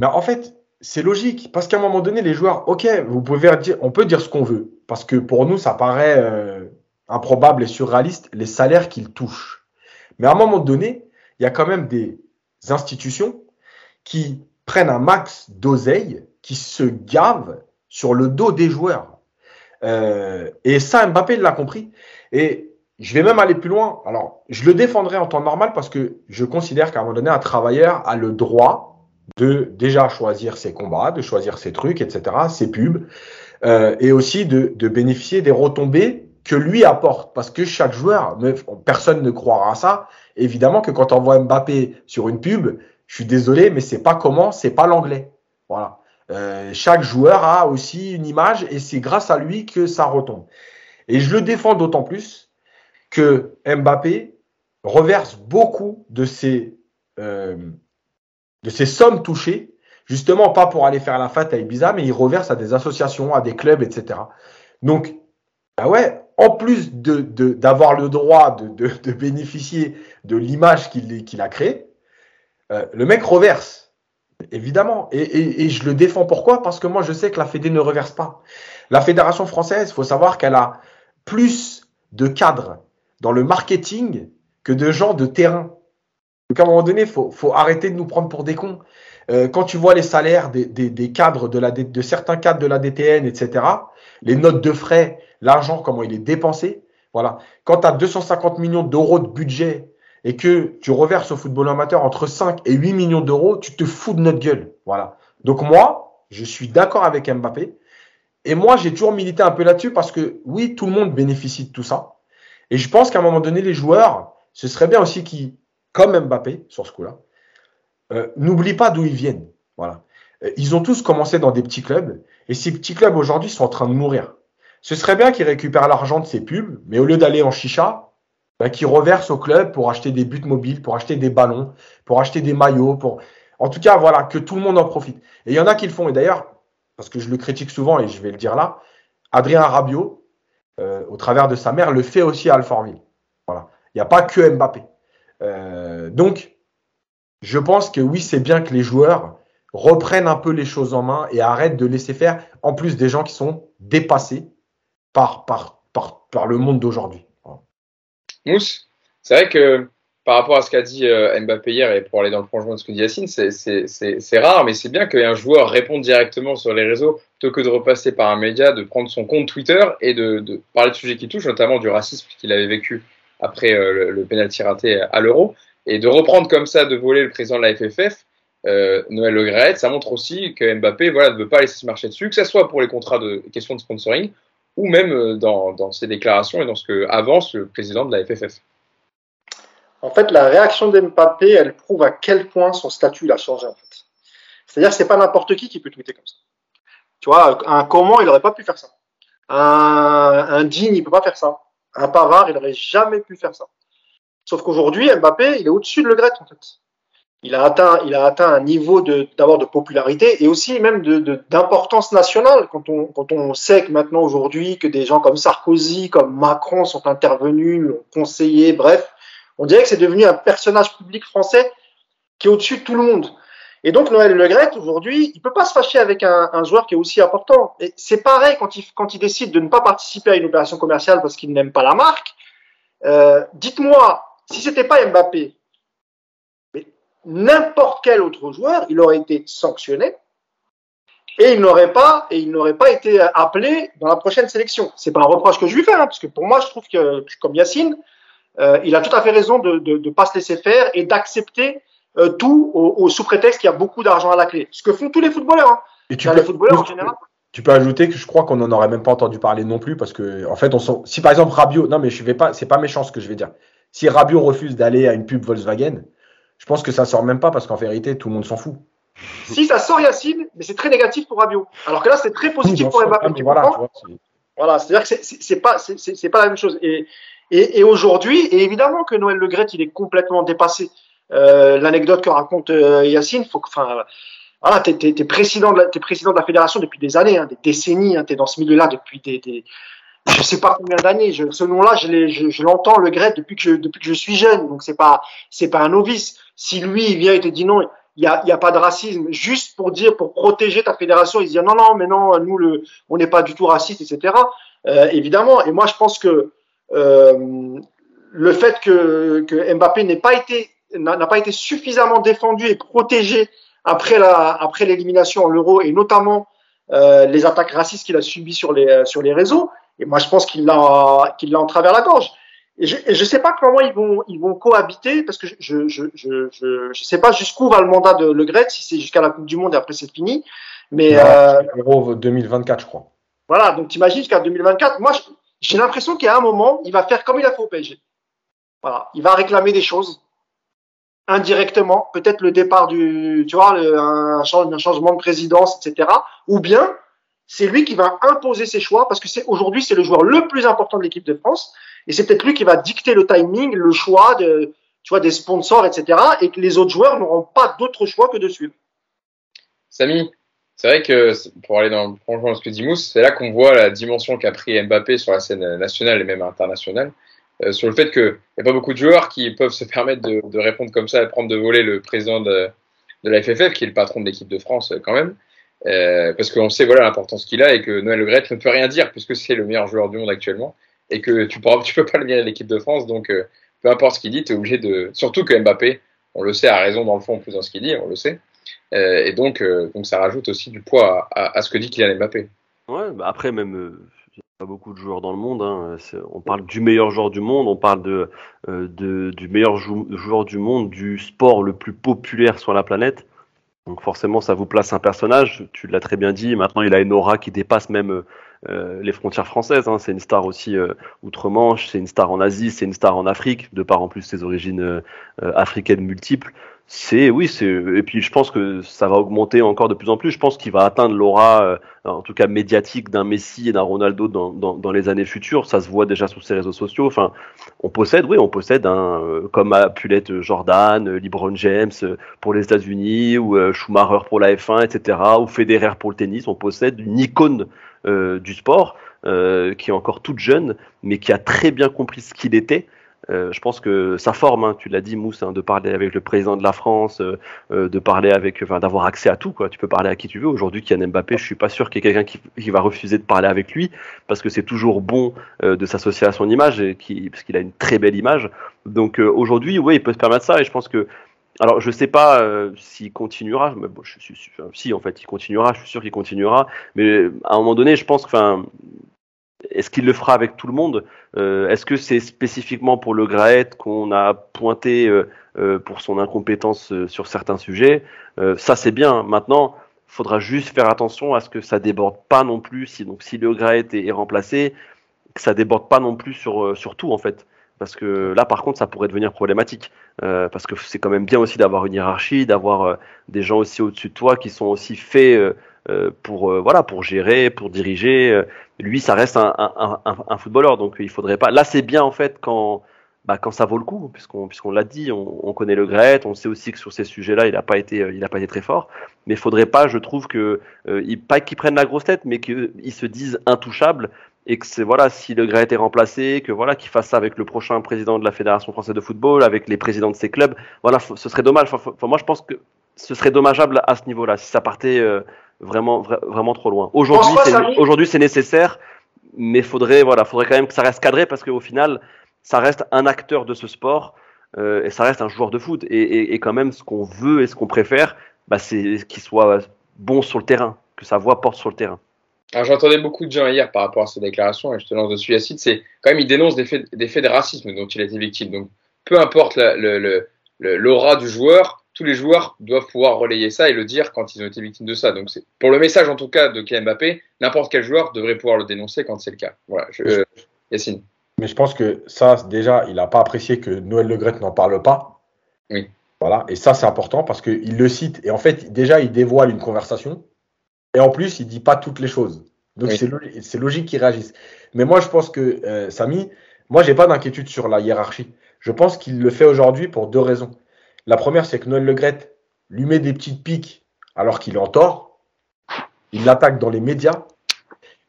Mais en fait, c'est logique, parce qu'à un moment donné, les joueurs, ok, vous pouvez dire, on peut dire ce qu'on veut, parce que pour nous, ça paraît euh, improbable et surréaliste, les salaires qu'ils touchent. Mais à un moment donné, il y a quand même des institutions qui prennent un max d'oseille, qui se gavent sur le dos des joueurs. Euh, et ça, Mbappé l'a compris. Et je vais même aller plus loin. Alors, je le défendrai en temps normal parce que je considère qu'à un moment donné, un travailleur a le droit de déjà choisir ses combats, de choisir ses trucs, etc., ses pubs, euh, et aussi de, de, bénéficier des retombées que lui apporte. Parce que chaque joueur, personne ne croira à ça. Évidemment que quand on voit Mbappé sur une pub, je suis désolé, mais c'est pas comment, c'est pas l'anglais. Voilà. Euh, chaque joueur a aussi une image et c'est grâce à lui que ça retombe. Et je le défends d'autant plus que Mbappé reverse beaucoup de ses, euh, de ses sommes touchées, justement pas pour aller faire la fête à Ibiza, mais il reverse à des associations, à des clubs, etc. Donc, bah en plus d'avoir le droit de, bénéficier de l'image qu'il, a créée, euh, le mec reverse, évidemment. Et, je le défends pourquoi? Parce que moi, je sais que la Fédé ne reverse pas. La Fédération française, il faut savoir qu'elle a plus de cadres dans le marketing que de gens de terrain. Donc à un moment donné, il faut, faut, arrêter de nous prendre pour des cons. Euh, quand tu vois les salaires des, cadres de, de certains cadres de la DTN, etc., les notes de frais, l'argent, comment il est dépensé, voilà. Quand tu as 250 millions d'euros de budget et que tu reverses au football amateur entre 5 et 8 millions d'euros, tu te fous de notre gueule. Voilà. Donc moi, je suis d'accord avec Mbappé. Et moi, j'ai toujours milité un peu là-dessus parce que oui, tout le monde bénéficie de tout ça. Et je pense qu'à un moment donné, les joueurs, ce serait bien aussi qu'ils, comme Mbappé, sur ce coup-là, euh, n'oublient pas d'où ils viennent. Voilà. Euh, ils ont tous commencé dans des petits clubs. Et ces petits clubs aujourd'hui sont en train de mourir. Ce serait bien qu'ils récupèrent l'argent de ces pubs, mais au lieu d'aller en chicha, bah, qu'ils reversent au club pour acheter des buts mobiles, pour acheter des ballons, pour acheter des maillots, pour. En tout cas, voilà, que tout le monde en profite. Et il y en a qui le font. Et d'ailleurs, parce que je le critique souvent et je vais le dire là, Adrien Rabiot, euh, au travers de sa mère, le fait aussi à Alfortville. Voilà. Il n'y a pas que Mbappé. Euh, donc, je pense que oui, c'est bien que les joueurs reprennent un peu les choses en main et arrêtent de laisser faire, en plus des gens qui sont dépassés par, le monde d'aujourd'hui. Mousse, c'est vrai que par rapport à ce qu'a dit euh, Mbappé hier et pour aller dans le prolongement de ce que dit Yacine, c'est rare, mais c'est bien qu'un joueur réponde directement sur les réseaux plutôt que de repasser par un média, de prendre son compte Twitter et de, de parler de sujets qui touchent, notamment du racisme qu'il avait vécu après euh, le, le pénalty raté à l'Euro, et de reprendre comme ça, de voler le président de la FFF, euh, Noël Le ça montre aussi que Mbappé voilà, ne veut pas laisser se marcher dessus, que ce soit pour les contrats de questions de sponsoring ou même euh, dans, ses déclarations et dans ce que avance le président de la FFF. En fait, la réaction d'Mbappé, elle prouve à quel point son statut a changé. C'est-à-dire, c'est pas n'importe qui qui peut tweeter comme ça. Tu vois, un comment, il n'aurait pas pu faire ça. Un, un digne, il peut pas faire ça. Un Pavard, il n'aurait jamais pu faire ça. Sauf qu'aujourd'hui, Mbappé, il est au-dessus de Le Gret, en fait il a atteint, il a atteint un niveau de, d'abord de popularité et aussi même de, d'importance nationale. Quand on, quand on sait que maintenant aujourd'hui que des gens comme Sarkozy, comme Macron sont intervenus, l'ont conseillé, bref, on dirait que c'est devenu un personnage public français qui est au-dessus de tout le monde. Et donc Noël Le aujourd'hui, il peut pas se fâcher avec un, un, joueur qui est aussi important. Et c'est pareil quand il, quand il décide de ne pas participer à une opération commerciale parce qu'il n'aime pas la marque. Euh, dites-moi, si c'était pas Mbappé, n'importe quel autre joueur, il aurait été sanctionné et il n'aurait pas et il n'aurait pas été appelé dans la prochaine sélection. C'est pas un reproche que je lui fais, hein, parce que pour moi, je trouve que comme Yacine, euh, il a tout à fait raison de ne pas se laisser faire et d'accepter euh, tout au, sous prétexte qu'il y a beaucoup d'argent à la clé. Ce que font tous les footballeurs. Hein. Et tu peux, les footballeurs en général. Tu peux ajouter que je crois qu'on n'en aurait même pas entendu parler non plus parce que en fait on si par exemple Rabiot non mais je vais pas c'est pas méchant ce que je vais dire si Rabiot refuse d'aller à une pub Volkswagen, je pense que ça sort même pas parce qu'en vérité, tout le monde s'en fout. Si ça sort Yacine, mais c'est très négatif pour Rabiot. Alors que là, c'est très positif pour Mbappé. voilà, voilà c'est-à-dire que c'est pas, c'est pas la même chose. Et, et, et aujourd'hui, et évidemment que Noël Le il est complètement dépassé. Euh, L'anecdote que raconte euh, Yacine, faut que, enfin, voilà, t'es es, président, de la, es président de la fédération depuis des années, hein, des décennies. Hein, t'es dans ce milieu-là depuis des, des, je sais pas combien d'années. ce nom-là, je, je, je l'entends le Gret depuis que je, depuis que je suis jeune. Donc c'est pas, c'est pas un novice. Si lui il vient et te dit non, il y a, y a pas de racisme, juste pour dire, pour protéger ta fédération, il se dit non non, mais non, nous le, on n'est pas du tout raciste, etc. Euh, évidemment. Et moi, je pense que euh, le fait que, que Mbappé n'ait pas été n'a pas été suffisamment défendu et protégé après la après l'élimination en l'Euro et notamment euh, les attaques racistes qu'il a subies sur les sur les réseaux. Et moi, je pense qu'il l'a qu'il l'a en travers la gorge. Et je ne sais pas comment ils vont ils vont cohabiter parce que je je je je, je sais pas jusqu'où va le mandat de Le Gret si c'est jusqu'à la Coupe du Monde et après c'est fini. Mais euh, Euro 2024, je crois. Voilà, donc t'imagines jusqu'à 2024. Moi, j'ai l'impression qu'à un moment, il va faire comme il a fait au PSG. Voilà, il va réclamer des choses indirectement, peut-être le départ du, tu vois, un, changement de présidence, etc. Ou bien c'est lui qui va imposer ses choix parce que c'est aujourd'hui c'est le joueur le plus important de l'équipe de France et c'est peut-être lui qui va dicter le timing, le choix de, tu vois, des sponsors, etc. Et que les autres joueurs n'auront pas d'autre choix que de suivre. Samy, c'est vrai que pour aller dans le prolongement de ce que dit Mousse, c'est là qu'on voit la dimension qu'a pris Mbappé sur la scène nationale et même internationale. Euh, sur le fait qu'il n'y a pas beaucoup de joueurs qui peuvent se permettre de, répondre comme ça et prendre de voler le président de, de la FFF, qui est le patron de l'équipe de France euh, quand même. Euh, parce qu'on sait voilà l'importance qu'il a et que Noël Le Gret ne peut rien dire puisque c'est le meilleur joueur du monde actuellement et que tu tu peux pas le virer de l'équipe de France donc euh, peu importe ce qu'il dit tu es obligé de surtout que Mbappé on le sait a raison dans le fond plus dans ce qu'il dit on le sait euh, et donc donc ça rajoute aussi du poids à, à, ce que dit Kylian Mbappé ouais bah après même pas beaucoup de joueurs dans le monde. Hein. On parle du meilleur joueur du monde, on parle de du meilleur joueur du monde, du sport le plus populaire sur la planète. Donc forcément, ça vous place un personnage. Tu l'as très bien dit. Maintenant, il a une aura qui dépasse même euh, les frontières françaises. Hein. C'est une star aussi euh, outre-Manche, c'est une star en Asie, c'est une star en Afrique, de par en plus ses origines africaines multiples c'est oui, c'est et puis je pense que ça va augmenter encore de plus en plus. Je pense qu'il va atteindre l'aura, euh, en tout cas médiatique, d'un Messi et d'un Ronaldo dans, dans, dans, les années futures. Ça se voit déjà sur ses réseaux sociaux. Enfin, on possède, oui, on possède un euh, comme a pu Jordan, euh, LeBron James pour les États-Unis ou Schumacher pour la F1, etc. ou Federer pour le tennis. On possède une icône du sport qui est encore toute jeune, mais qui a très bien compris ce qu'il était euh, je pense que ça forme, hein, tu l'as dit, Mousse, hein, de parler avec le président de la France, euh, euh, de parler avec, enfin, d'avoir accès à tout. Tu peux parler à qui tu veux. Aujourd'hui, Kylian Mbappé, je suis pas sûr qu'il y ait quelqu'un qui, va refuser de parler avec lui, parce que c'est toujours bon de s'associer à son image, parce qu'il a une très belle image. Donc aujourd'hui, oui, il peut se permettre ça, et je pense que alors, je sais pas s'il continuera. Mais bon, si, en fait, il continuera. Je suis sûr qu'il continuera. Mais à un moment donné, je pense que, est-ce qu'il le fera avec tout le monde euh, Est-ce que c'est spécifiquement pour le Graet qu'on a pointé euh, euh, pour son incompétence sur certains sujets? Ça, c'est bien. Maintenant, faudra juste faire attention à ce que ça déborde pas non plus. Si, donc, si le Graet est, remplacé, que ça déborde pas non plus sur, sur tout, en fait. Parce que là, par contre, ça pourrait devenir problématique. parce que c'est quand même bien aussi d'avoir une hiérarchie, d'avoir des gens aussi au-dessus de toi qui sont aussi faits pour euh, voilà pour gérer, pour diriger. Euh, lui, ça reste un, un, un, un, footballeur, donc il faudrait pas. Là, c'est bien en fait quand bah, quand ça vaut le coup, puisqu'on puisqu'on l'a dit, on, on, connaît le Gret, on sait aussi que sur ces sujets-là, il n'a pas été il a pas été très fort. Mais il faudrait pas, je trouve que il, pas qu'il prenne la grosse tête, mais qu'il se dise intouchable et que c'est voilà si le Gret est remplacé, que voilà qu'il fasse ça avec le prochain président de la fédération française de football, avec les présidents de ses clubs. Voilà, ce serait dommage. Enfin, moi, je pense que ce serait dommageable à ce niveau-là si ça partait vraiment, vraiment trop loin. Aujourd'hui, c'est, aujourd'hui, c'est nécessaire, mais faudrait, voilà, faudrait quand même que ça reste cadré parce qu'au final, ça reste un acteur de ce sport euh, et ça reste un joueur de foot. Et, et, et quand même, ce qu'on veut et ce qu'on préfère, bah, c'est qu'il soit bon sur le terrain, que sa voix porte sur le terrain. Alors j'entendais beaucoup de gens hier par rapport à ces déclarations, et je te lance dessus Yacine, c'est quand même il dénonce des faits, des faits de racisme dont il a été victime. Donc peu importe le, du joueur, tous les joueurs doivent pouvoir relayer ça et le dire quand ils ont été victimes de ça. Donc, c'est pour le message en tout cas de Kylian Mbappé, n'importe quel joueur devrait pouvoir le dénoncer quand c'est le cas. Voilà, je, euh, Yacine. Mais je pense que ça, déjà, il n'a pas apprécié que Noël Legrette n'en parle pas. Oui. Voilà. Et ça, c'est important parce qu'il le cite. Et en fait, déjà, il dévoile une conversation. Et en plus, il dit pas toutes les choses. Donc, Oui. c'est lo- c'est logique qu'il réagisse. Mais moi, je pense que euh, Samy, moi, j'ai pas d'inquiétude sur la hiérarchie. Je pense qu'il le fait aujourd'hui pour deux raisons. La première, c'est que Noël Legrette lui met des petites piques alors qu'il est en tort. Il l'attaque dans les médias.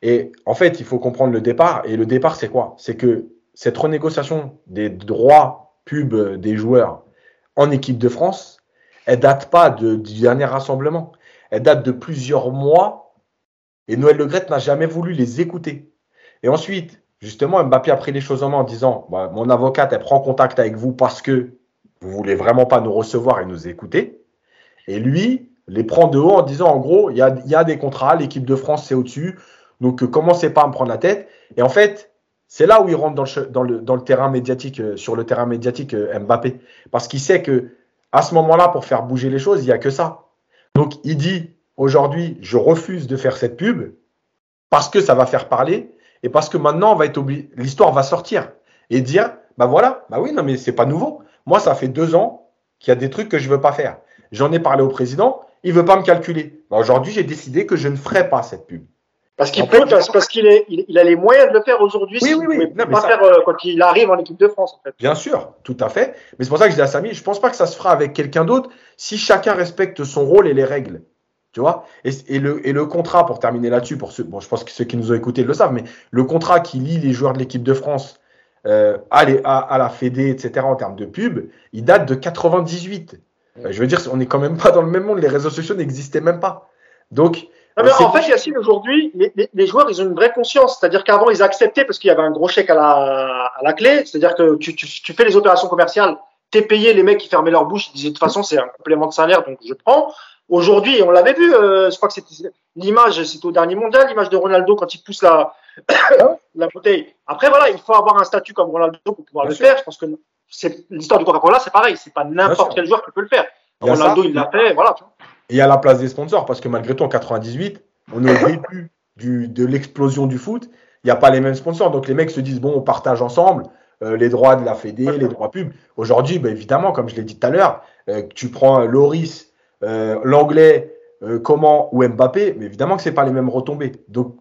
Et en fait, il faut comprendre le départ. Et le départ, c'est quoi? C'est que cette renégociation des droits pub des joueurs en équipe de France, elle date pas du dernier rassemblement. Elle date de plusieurs mois. Et Noël Legrette n'a jamais voulu les écouter. Et ensuite, justement, Mbappé a pris les choses en main en disant bah, Mon avocate, elle prend contact avec vous parce que vous voulez vraiment pas nous recevoir et nous écouter. Et lui, les prend de haut en disant En gros, il y a, des contrats, l'équipe de France, c'est au-dessus. Donc, euh, commencez pas à me prendre la tête. Et en fait, c'est là où il rentre dans le terrain médiatique, euh, sur le terrain médiatique euh, Mbappé. Parce qu'il sait que à ce moment-là, pour faire bouger les choses, il n'y a que ça. Donc, il dit aujourd'hui, je refuse de faire cette pub parce que ça va faire parler et parce que maintenant, on va être obligé, l'histoire va sortir et dire, bah voilà, bah oui, non, mais c'est pas nouveau. Moi, ça fait deux ans qu'il y a des trucs que je veux pas faire. J'en ai parlé au président, il veut pas me calculer. Bah, aujourd'hui, j'ai décidé que je ne ferai pas cette pub. Parce qu'il peut, fait, parce, parce qu'il est, il, il a les moyens de le faire aujourd'hui. Oui, s'il oui, oui. pouvait Non, mais pas ça- faire euh, quand il arrive en équipe de France, en fait. Bien sûr, tout à fait. Mais c'est pour ça que je dis à Samy, je pense pas que ça se fera avec quelqu'un d'autre si chacun respecte son rôle et les règles. Tu vois? Et, et le, et le contrat, pour terminer là-dessus, pour ceux, bon, je pense que ceux qui nous ont écoutés le savent, mais le contrat qui lie les joueurs de l'équipe de France euh, à, les- à, à la Fédé, etc., en termes de pub, il date de 98. Euh, je veux dire, on n'est quand même pas dans le même monde, les réseaux sociaux n'existaient même pas. Donc, en fait, Yacine, aujourd'hui, les, les- les joueurs, ils ont une vraie conscience. C'est-à-dire qu'avant, ils acceptaient parce qu'il y avait un gros chèque à la, à la clé. C'est-à-dire que tu, tu, tu fais les opérations commerciales, t'es payé, les mecs qui fermaient leur bouche, ils disaient de toute façon, c'est un complément de salaire, donc je prends. Aujourd'hui, on l'avait vu, euh, je crois que c'était l'image, c'était au dernier mondial, l'image de Ronaldo quand il pousse la, la bouteille. Après, voilà, il faut avoir un statut comme Ronaldo pour pouvoir Bien le sûr. faire. Je pense que l'histoire du Coca-Cola, c'est pareil. C'est pas n'importe quel joueur qui peut le faire. Il Ronaldo, ça. il l'a fait, voilà. Et à la place des sponsors, parce que malgré tout, en 98, on est au début du, de l'explosion du foot. Il n'y a pas les mêmes sponsors. Donc les mecs se disent, bon, on partage ensemble euh, les droits de la Fédé, les droits pub. Aujourd'hui, ben, évidemment, comme je l'ai dit tout à l'heure, euh, tu prends Loris, euh, l'anglais, euh, comment ou Mbappé, mais évidemment que ce pas les mêmes retombées. Donc,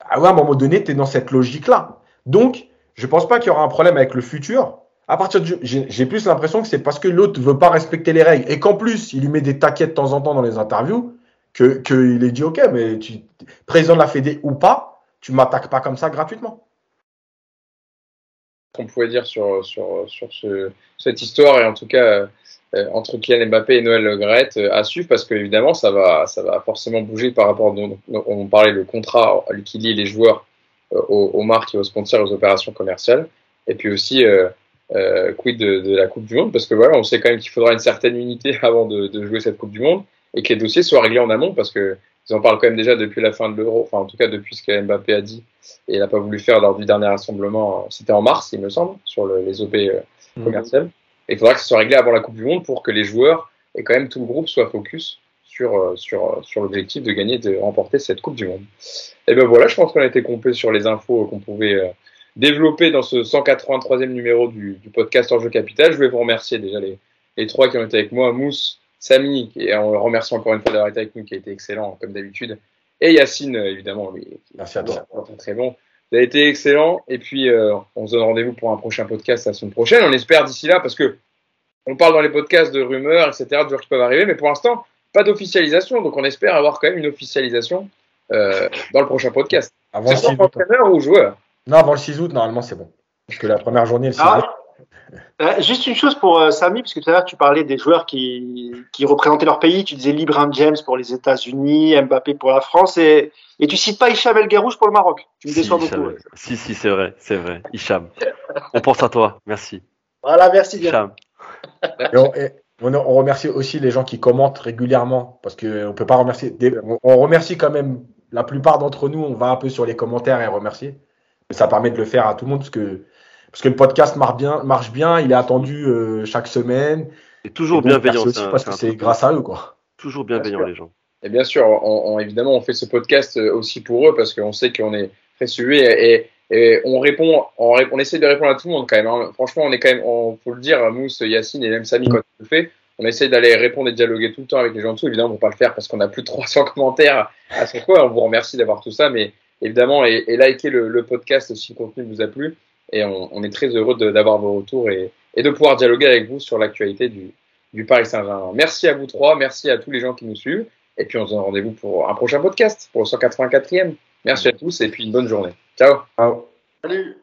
ah à un moment donné, tu es dans cette logique-là. Donc, je pense pas qu'il y aura un problème avec le futur. À partir du, j'ai plus l'impression que c'est parce que l'autre veut pas respecter les règles et qu'en plus il lui met des taquets de temps en temps dans les interviews que qu'il est dit ok mais tu président de la Fédé ou pas, tu m'attaques pas comme ça gratuitement. qu'on pouvait dire sur, sur, sur ce, cette histoire et en tout cas entre Kylian Mbappé et Noël Le Graët euh, à suivre parce qu'évidemment ça va, ça va forcément bouger par rapport, donc, on parlait le contrat qui lie les joueurs euh, aux, aux marques et aux sponsors aux opérations commerciales et puis aussi euh, euh, quid de, de, la Coupe du Monde parce que voilà on sait quand même qu'il faudra une certaine unité avant de, de, jouer cette Coupe du Monde et que les dossiers soient réglés en amont parce que ils en parlent quand même déjà depuis la fin de l'Euro, enfin en tout cas depuis ce que Mbappé a dit et il n'a pas voulu faire lors du dernier rassemblement, c'était en mars il me semble, sur le, les OP euh, Mhm. Et il faudra que ce soit réglé avant la Coupe du Monde pour que les joueurs et quand même tout le groupe soit focus sur, euh, sur, sur l'objectif de gagner, de remporter cette Coupe du Monde. Et ben voilà, je pense qu'on a été complet sur les infos qu'on pouvait euh, développer dans ce 183e numéro du, du podcast Enjeu Capital. Je vais vous remercier déjà les, les trois qui ont été avec moi, Mousse, Samy, et on le remercie encore une fois d'avoir été avec nous, qui a été excellent comme d'habitude, et Yacine, évidemment, lui, qui Merci à toi. Très, très bon. Vous avez été excellent. Et puis, euh, on se donne rendez-vous pour un prochain podcast la semaine prochaine. On espère d'ici là, parce que on parle dans les podcasts de rumeurs, etc., de joueurs qui peuvent arriver, mais pour l'instant, pas d'officialisation. Donc, on espère avoir quand même une officialisation euh, dans le prochain podcast. Avant le C'est 6 août. entraîneur ou joueur? Non, avant le 6 août, normalement, c'est bon. Parce que la première journée, le 6 août. Ah, euh, juste une chose pour euh, Samy, parce que tout à l'heure tu parlais des joueurs qui, qui représentaient leur pays. Tu disais LeBron James pour les États-Unis, Mbappé pour la France, et, et tu cites pas Hicham El Garouche pour le Maroc. Tu me Si, déçois beaucoup. ouais. Si, si, c'est vrai, c'est vrai. Hicham. On pense à toi. Merci. Voilà, merci bien. Hicham. Et on, et on- on remercie aussi les gens qui commentent régulièrement parce qu'on ne peut pas remercier. des- on, on remercie quand même la plupart d'entre nous. On va un peu sur les commentaires et remercier. Mais ça permet de le faire à tout le monde parce que, parce que le podcast marche bien. Marche bien il est attendu euh, chaque semaine. Et toujours Et donc, bienveillant. merci aussi parce que c'est grâce à eux. quoi. Toujours bienveillant, les gens. Et bien sûr, on, on- évidemment, on fait ce podcast euh, aussi pour eux parce qu'on sait qu'on est très suivi et, Et on répond, on, on, essaie de répondre à tout le monde quand même. Hein. Franchement, on est quand même, on faut le dire, Mousse, Yacine et même Samy quand on le fait, on essaie d'aller répondre et dialoguer tout le temps avec les gens en dessous. Évidemment, on ne peut pas le faire parce qu'on a plus de 300 commentaires à ce fois. On vous remercie d'avoir tout ça, mais évidemment, et, et likez le, le, podcast si le contenu vous a plu. Et on, on est très heureux d'avoir vos retours et, et, de pouvoir dialoguer avec vous sur l'actualité du, du Paris Saint-Germain. Merci à vous trois, merci à tous les gens qui nous suivent. Et puis on se donne rendez-vous pour un prochain podcast, pour le 184e. Merci à tous et puis une bonne journée. Ciao. Ciao. Salut.